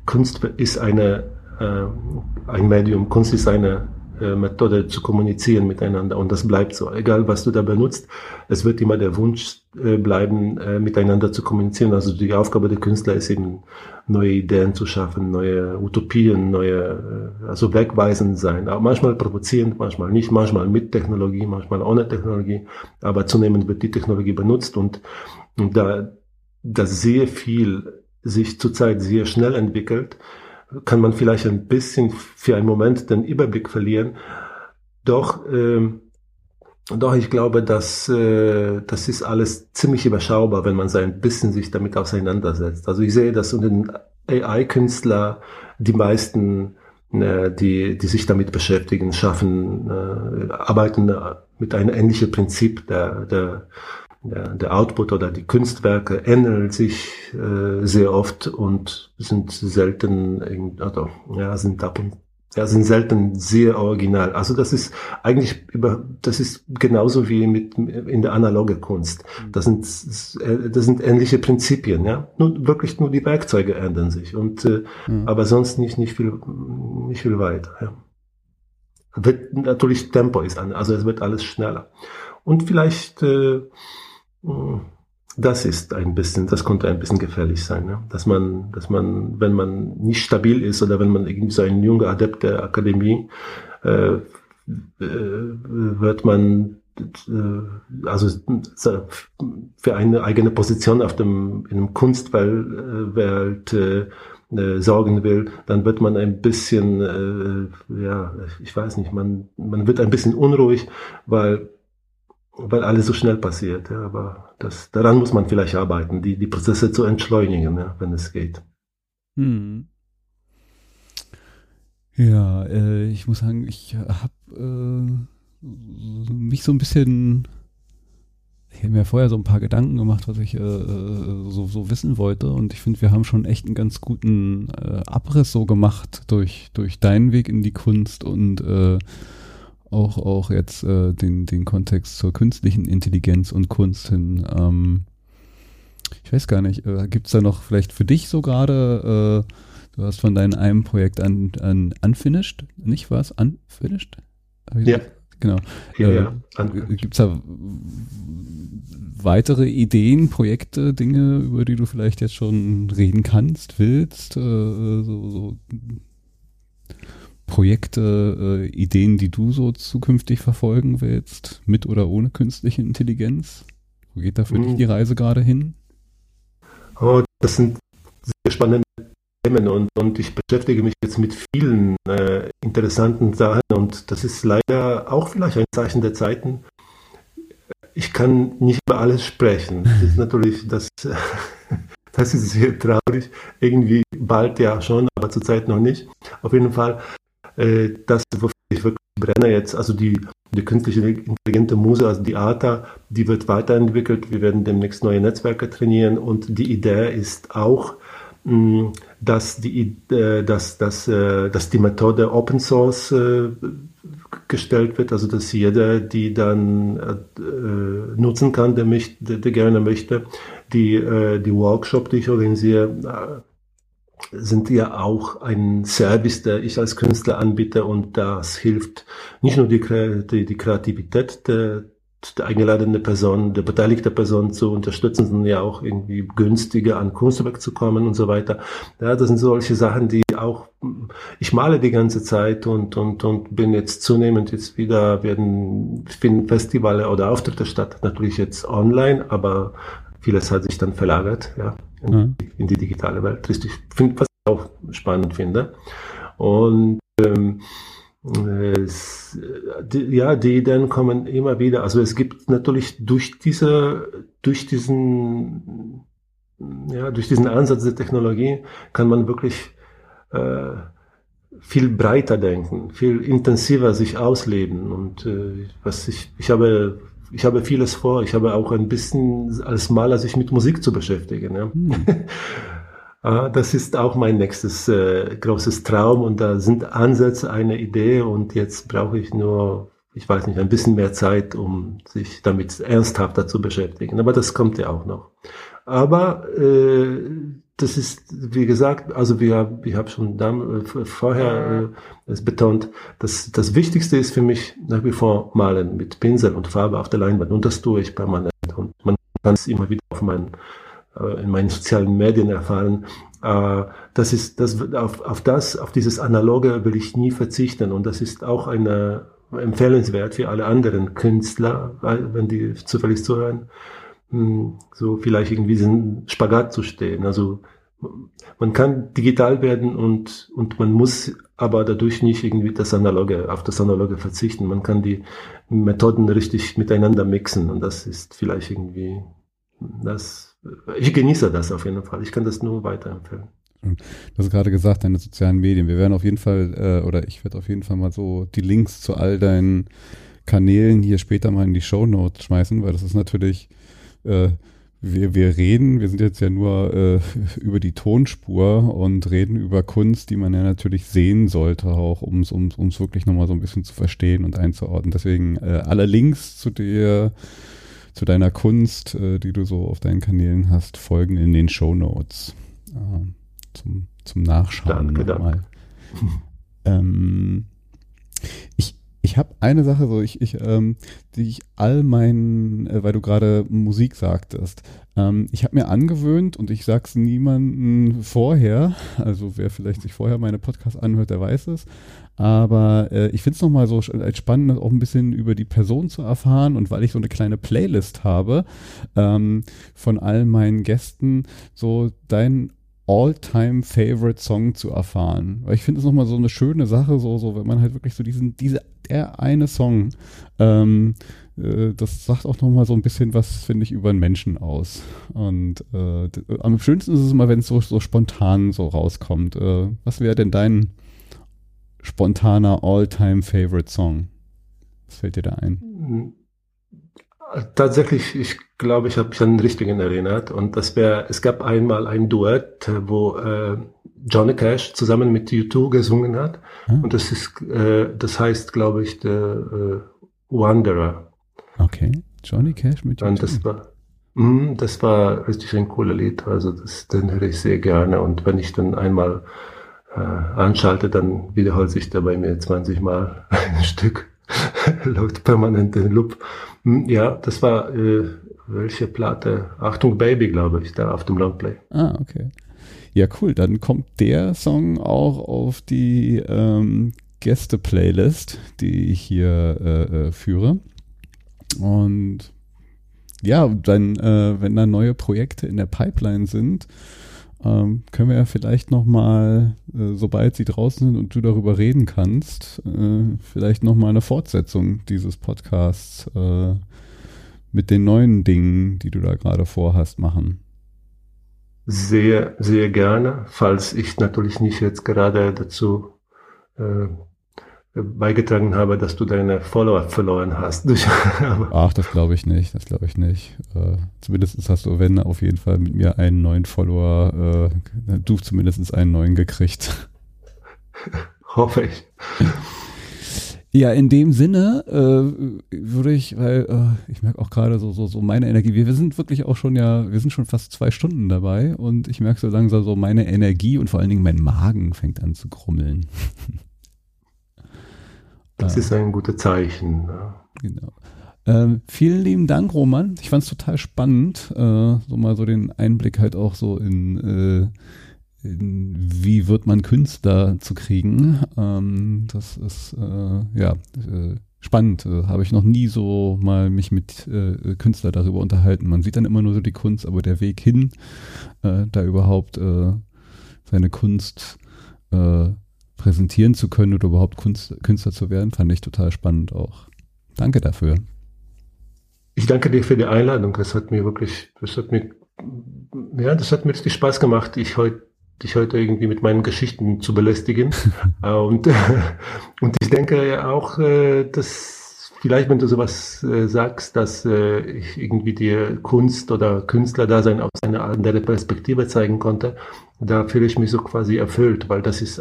Kunst ist eine äh, ein Medium, Kunst ist eine äh, Methode zu kommunizieren miteinander und das bleibt so. Egal was du da benutzt, es wird immer der Wunsch äh, bleiben, äh, miteinander zu kommunizieren. Also die Aufgabe der Künstler ist eben, neue Ideen zu schaffen, neue Utopien, neue, äh, also wegweisend sein. Aber manchmal provozierend, manchmal nicht, manchmal mit Technologie, manchmal ohne Technologie. Aber zunehmend wird die Technologie benutzt und, und da, da sehr viel sich zurzeit sehr schnell entwickelt, kann man vielleicht ein bisschen für einen Moment den Überblick verlieren. Doch, äh, doch ich glaube, dass äh, das ist alles ziemlich überschaubar, wenn man so ein bisschen sich damit auseinandersetzt. Also ich sehe, dass unter den AI-Künstler die meisten, äh, die, die sich damit beschäftigen, schaffen, äh, arbeiten mit einem ähnlichen Prinzip der, der der, der Output oder die Kunstwerke ändern sich äh, sehr oft und sind selten, also, ja, sind ab und ja, sind selten sehr original. Also das ist eigentlich über, das ist genauso wie mit in der analoge Kunst. Mhm. Das sind, das sind ähnliche Prinzipien, ja. Nur wirklich nur die Werkzeuge ändern sich und, äh, mhm. aber sonst nicht nicht viel nicht viel weiter. Ja. Wird, natürlich Tempo ist an, also es wird alles schneller und vielleicht äh, das ist ein bisschen, das konnte ein bisschen gefährlich sein, ne? dass man, dass man, wenn man nicht stabil ist oder wenn man irgendwie so ein junger Adept der Akademie, äh, äh, wird man äh, also für eine eigene Position auf dem in einem Kunstwelt äh, äh, sorgen will, dann wird man ein bisschen, äh, ja, ich weiß nicht, man man wird ein bisschen unruhig, weil weil alles so schnell passiert. Ja, aber das, daran muss man vielleicht arbeiten, die, die Prozesse zu entschleunigen, ja, wenn es geht. Hm. Ja, äh, ich muss sagen, ich habe äh, mich so ein bisschen, ich habe mir vorher so ein paar Gedanken gemacht, was ich äh, äh, so, so wissen wollte und ich finde, wir haben schon echt einen ganz guten äh, Abriss so gemacht durch, durch deinen Weg in die Kunst und äh, auch, auch jetzt äh, den, den Kontext zur künstlichen Intelligenz und Kunst hin. Ähm, ich weiß gar nicht, äh, gibt es da noch vielleicht für dich so gerade, äh, du hast von deinem einem Projekt an, an Unfinished, nicht was? Unfinished? Ja. Genau. Ja, äh, ja. Gibt es da weitere Ideen, Projekte, Dinge, über die du vielleicht jetzt schon reden kannst, willst? Äh, so, so Projekte, äh, Ideen, die du so zukünftig verfolgen willst, mit oder ohne künstliche Intelligenz? Wo geht da für mhm. dich die Reise gerade hin? Oh, das sind sehr spannende Themen und, und ich beschäftige mich jetzt mit vielen äh, interessanten Sachen und das ist leider auch vielleicht ein Zeichen der Zeiten. Ich kann nicht über alles sprechen. Das ist natürlich, das, das ist sehr traurig. Irgendwie bald ja schon, aber zurzeit noch nicht. Auf jeden Fall äh, das, wofür ich wirklich brenne jetzt, also die, die künstliche intelligente Muse, also die ATA, die wird weiterentwickelt. Wir werden demnächst neue Netzwerke trainieren und die Idee ist auch, dass die, äh, dass, dass, äh, dass die Methode Open Source äh, gestellt wird, also dass jeder die dann nutzen kann, der, mich, der, gerne möchte. Die, die Workshop, die ich organisiere, sind ja auch ein Service, der ich als Künstler anbiete und das hilft nicht nur die, die, die Kreativität der, der eingeladene Person, der beteiligte Person zu unterstützen, sondern ja auch irgendwie günstiger an Kunstwerk zu kommen und so weiter. Ja, das sind solche Sachen, die auch, ich male die ganze Zeit und, und, und bin jetzt zunehmend jetzt wieder, werden, finden Festivale oder Auftritte statt, natürlich jetzt online, aber vieles hat sich dann verlagert, ja, in, mhm. in die digitale Welt. Richtig, find, was ich auch spannend finde. Und, ähm, es, die, ja, die Ideen kommen immer wieder. Also es gibt natürlich durch diese, durch diesen, ja, durch diesen Ansatz der Technologie kann man wirklich äh, viel breiter denken, viel intensiver sich ausleben. Und äh, was ich, ich habe, ich habe vieles vor. Ich habe auch ein bisschen als Maler sich mit Musik zu beschäftigen. Ja. Hm. Ah, das ist auch mein nächstes äh, großes Traum und da sind Ansätze, eine Idee und jetzt brauche ich nur, ich weiß nicht, ein bisschen mehr Zeit, um sich damit ernsthafter zu beschäftigen. Aber das kommt ja auch noch. Aber äh, das ist, wie gesagt, also wir, ich habe schon da, äh, vorher äh, es betont, dass das Wichtigste ist für mich nach wie vor Malen mit Pinsel und Farbe auf der Leinwand und das tue ich permanent. Und man kann es immer wieder auf meinen äh, in meinen sozialen Medien erfahren. Äh, das ist, das, auf, auf das, auf dieses Analoge will ich nie verzichten. Und das ist auch eine empfehlenswert für alle anderen Künstler, wenn die zufällig zuhören, hm, so vielleicht irgendwie diesen Spagat zu stehen. Also man kann digital werden und, und man muss aber dadurch nicht irgendwie das Analoge, auf das Analoge verzichten. Man kann die Methoden richtig miteinander mixen und das ist vielleicht irgendwie das ich genieße das auf jeden Fall. Ich kann das nur weiterempfehlen. Du hast gerade gesagt, deine sozialen Medien. Wir werden auf jeden Fall, äh, oder ich werde auf jeden Fall mal so die Links zu all deinen Kanälen hier später mal in die Show Notes schmeißen, weil das ist natürlich, äh, wir, wir reden, wir sind jetzt ja nur äh, über die Tonspur und reden über Kunst, die man ja natürlich sehen sollte, auch um es um, wirklich nochmal so ein bisschen zu verstehen und einzuordnen. Deswegen äh, alle Links zu dir zu deiner Kunst, äh, die du so auf deinen Kanälen hast, folgen in den Show Notes äh, zum, zum Nachschauen danke, nochmal. Ähm, ich ich habe eine Sache, so ich, ich, ähm, die ich all meinen, äh, weil du gerade Musik sagtest, ähm, ich habe mir angewöhnt und ich sag's niemanden vorher, also wer vielleicht sich vorher meine Podcasts anhört, der weiß es, aber äh, ich finde es nochmal so als spannend, auch ein bisschen über die Person zu erfahren und weil ich so eine kleine Playlist habe ähm, von all meinen Gästen, so dein All-Time-Favorite Song zu erfahren. Weil ich finde es nochmal so eine schöne Sache, so, so, wenn man halt wirklich so diesen, diese, der eine Song, ähm, äh, das sagt auch nochmal so ein bisschen was, finde ich, über einen Menschen aus. Und äh, am schönsten ist es immer, wenn es so, so spontan so rauskommt. Äh, was wäre denn dein spontaner All-Time-Favorite Song? Was fällt dir da ein? Mhm. Tatsächlich, ich glaube, ich habe mich an den richtigen erinnert. Und das wäre, es gab einmal ein Duett, wo äh, Johnny Cash zusammen mit U2 gesungen hat. Hm. Und das ist, äh, das heißt, glaube ich, der äh, Wanderer. Okay, Johnny Cash mit U2. Und das war, mh, das war richtig ein cooler Lied. Also das, den höre ich sehr gerne. Und wenn ich dann einmal äh, anschalte, dann wiederholt sich da bei mir 20 Mal ein Stück. läuft permanent in Loop. Hm, ja, das war äh, welche Platte? Achtung Baby, glaube ich, da auf dem Longplay. Ah, okay. Ja, cool. Dann kommt der Song auch auf die ähm, Gäste-Playlist, die ich hier äh, äh, führe. Und ja, dann, äh, wenn da neue Projekte in der Pipeline sind, ähm, können wir ja vielleicht nochmal, äh, sobald sie draußen sind und du darüber reden kannst, äh, vielleicht nochmal eine Fortsetzung dieses Podcasts äh, mit den neuen Dingen, die du da gerade vorhast, machen. Sehr, sehr gerne, falls ich natürlich nicht jetzt gerade dazu äh, beigetragen habe, dass du deine Follower verloren hast. Ach, das glaube ich nicht, das glaube ich nicht. Äh, zumindest hast du, wenn, auf jeden Fall mit mir einen neuen Follower, äh, du zumindest einen neuen gekriegt. Hoffe ich. Ja, in dem Sinne äh, würde ich, weil äh, ich merke auch gerade so, so, so meine Energie. Wir, wir sind wirklich auch schon ja, wir sind schon fast zwei Stunden dabei und ich merke so langsam so meine Energie und vor allen Dingen mein Magen fängt an zu krummeln. Das ist ein gutes Zeichen. Ja. Genau. Ähm, vielen lieben Dank, Roman. Ich fand es total spannend, äh, so mal so den Einblick halt auch so in, äh, in wie wird man Künstler zu kriegen. Ähm, das ist äh, ja äh, spannend. Äh, Habe ich noch nie so mal mich mit äh, Künstler darüber unterhalten. Man sieht dann immer nur so die Kunst, aber der Weg hin, äh, da überhaupt seine Kunst äh, präsentieren zu können oder überhaupt Kunst, Künstler zu werden, fand ich total spannend auch. Danke dafür. Ich danke dir für die Einladung. Das hat mir wirklich, das hat mir, ja, das hat mir richtig Spaß gemacht, dich heute dich heute irgendwie mit meinen Geschichten zu belästigen. Äh, und, und ich denke auch, äh, dass vielleicht, wenn du sowas äh, sagst, dass ich irgendwie dir Kunst oder Künstlerdasein aus einer anderen Perspektive zeigen konnte, da fühle ich mich so quasi erfüllt, weil das ist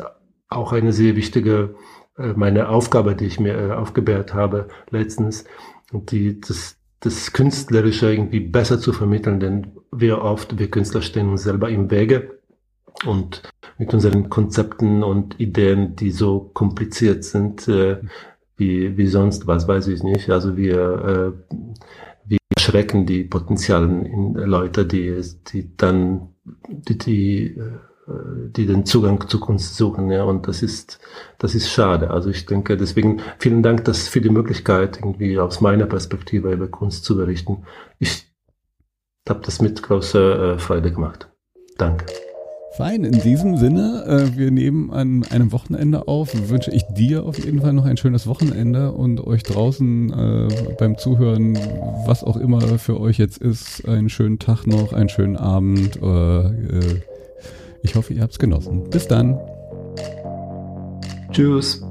auch eine sehr wichtige, meine Aufgabe, die ich mir aufgebärt habe letztens. Die, das, das Künstlerische irgendwie besser zu vermitteln, denn wir oft, wir Künstler stehen uns selber im Wege und mit unseren Konzepten und Ideen, die so kompliziert sind, äh, wie, wie sonst, was weiß ich nicht. Also wir, äh, wir schrecken die potenzialen Leute, die, die dann, die, die, äh, die den Zugang zu Kunst suchen, ja, und das ist, das ist schade. Also ich denke, deswegen vielen Dank dass für die Möglichkeit, irgendwie aus meiner Perspektive über Kunst zu berichten. Ich habe das mit großer äh, Freude gemacht. Danke. Fein, in diesem Sinne, äh, wir nehmen an einem Wochenende auf. Wünsche ich dir auf jeden Fall noch ein schönes Wochenende und euch draußen äh, beim Zuhören, was auch immer für euch jetzt ist, einen schönen Tag noch, einen schönen Abend. Äh, äh ich hoffe, ihr habt es genossen. Bis dann. Tschüss.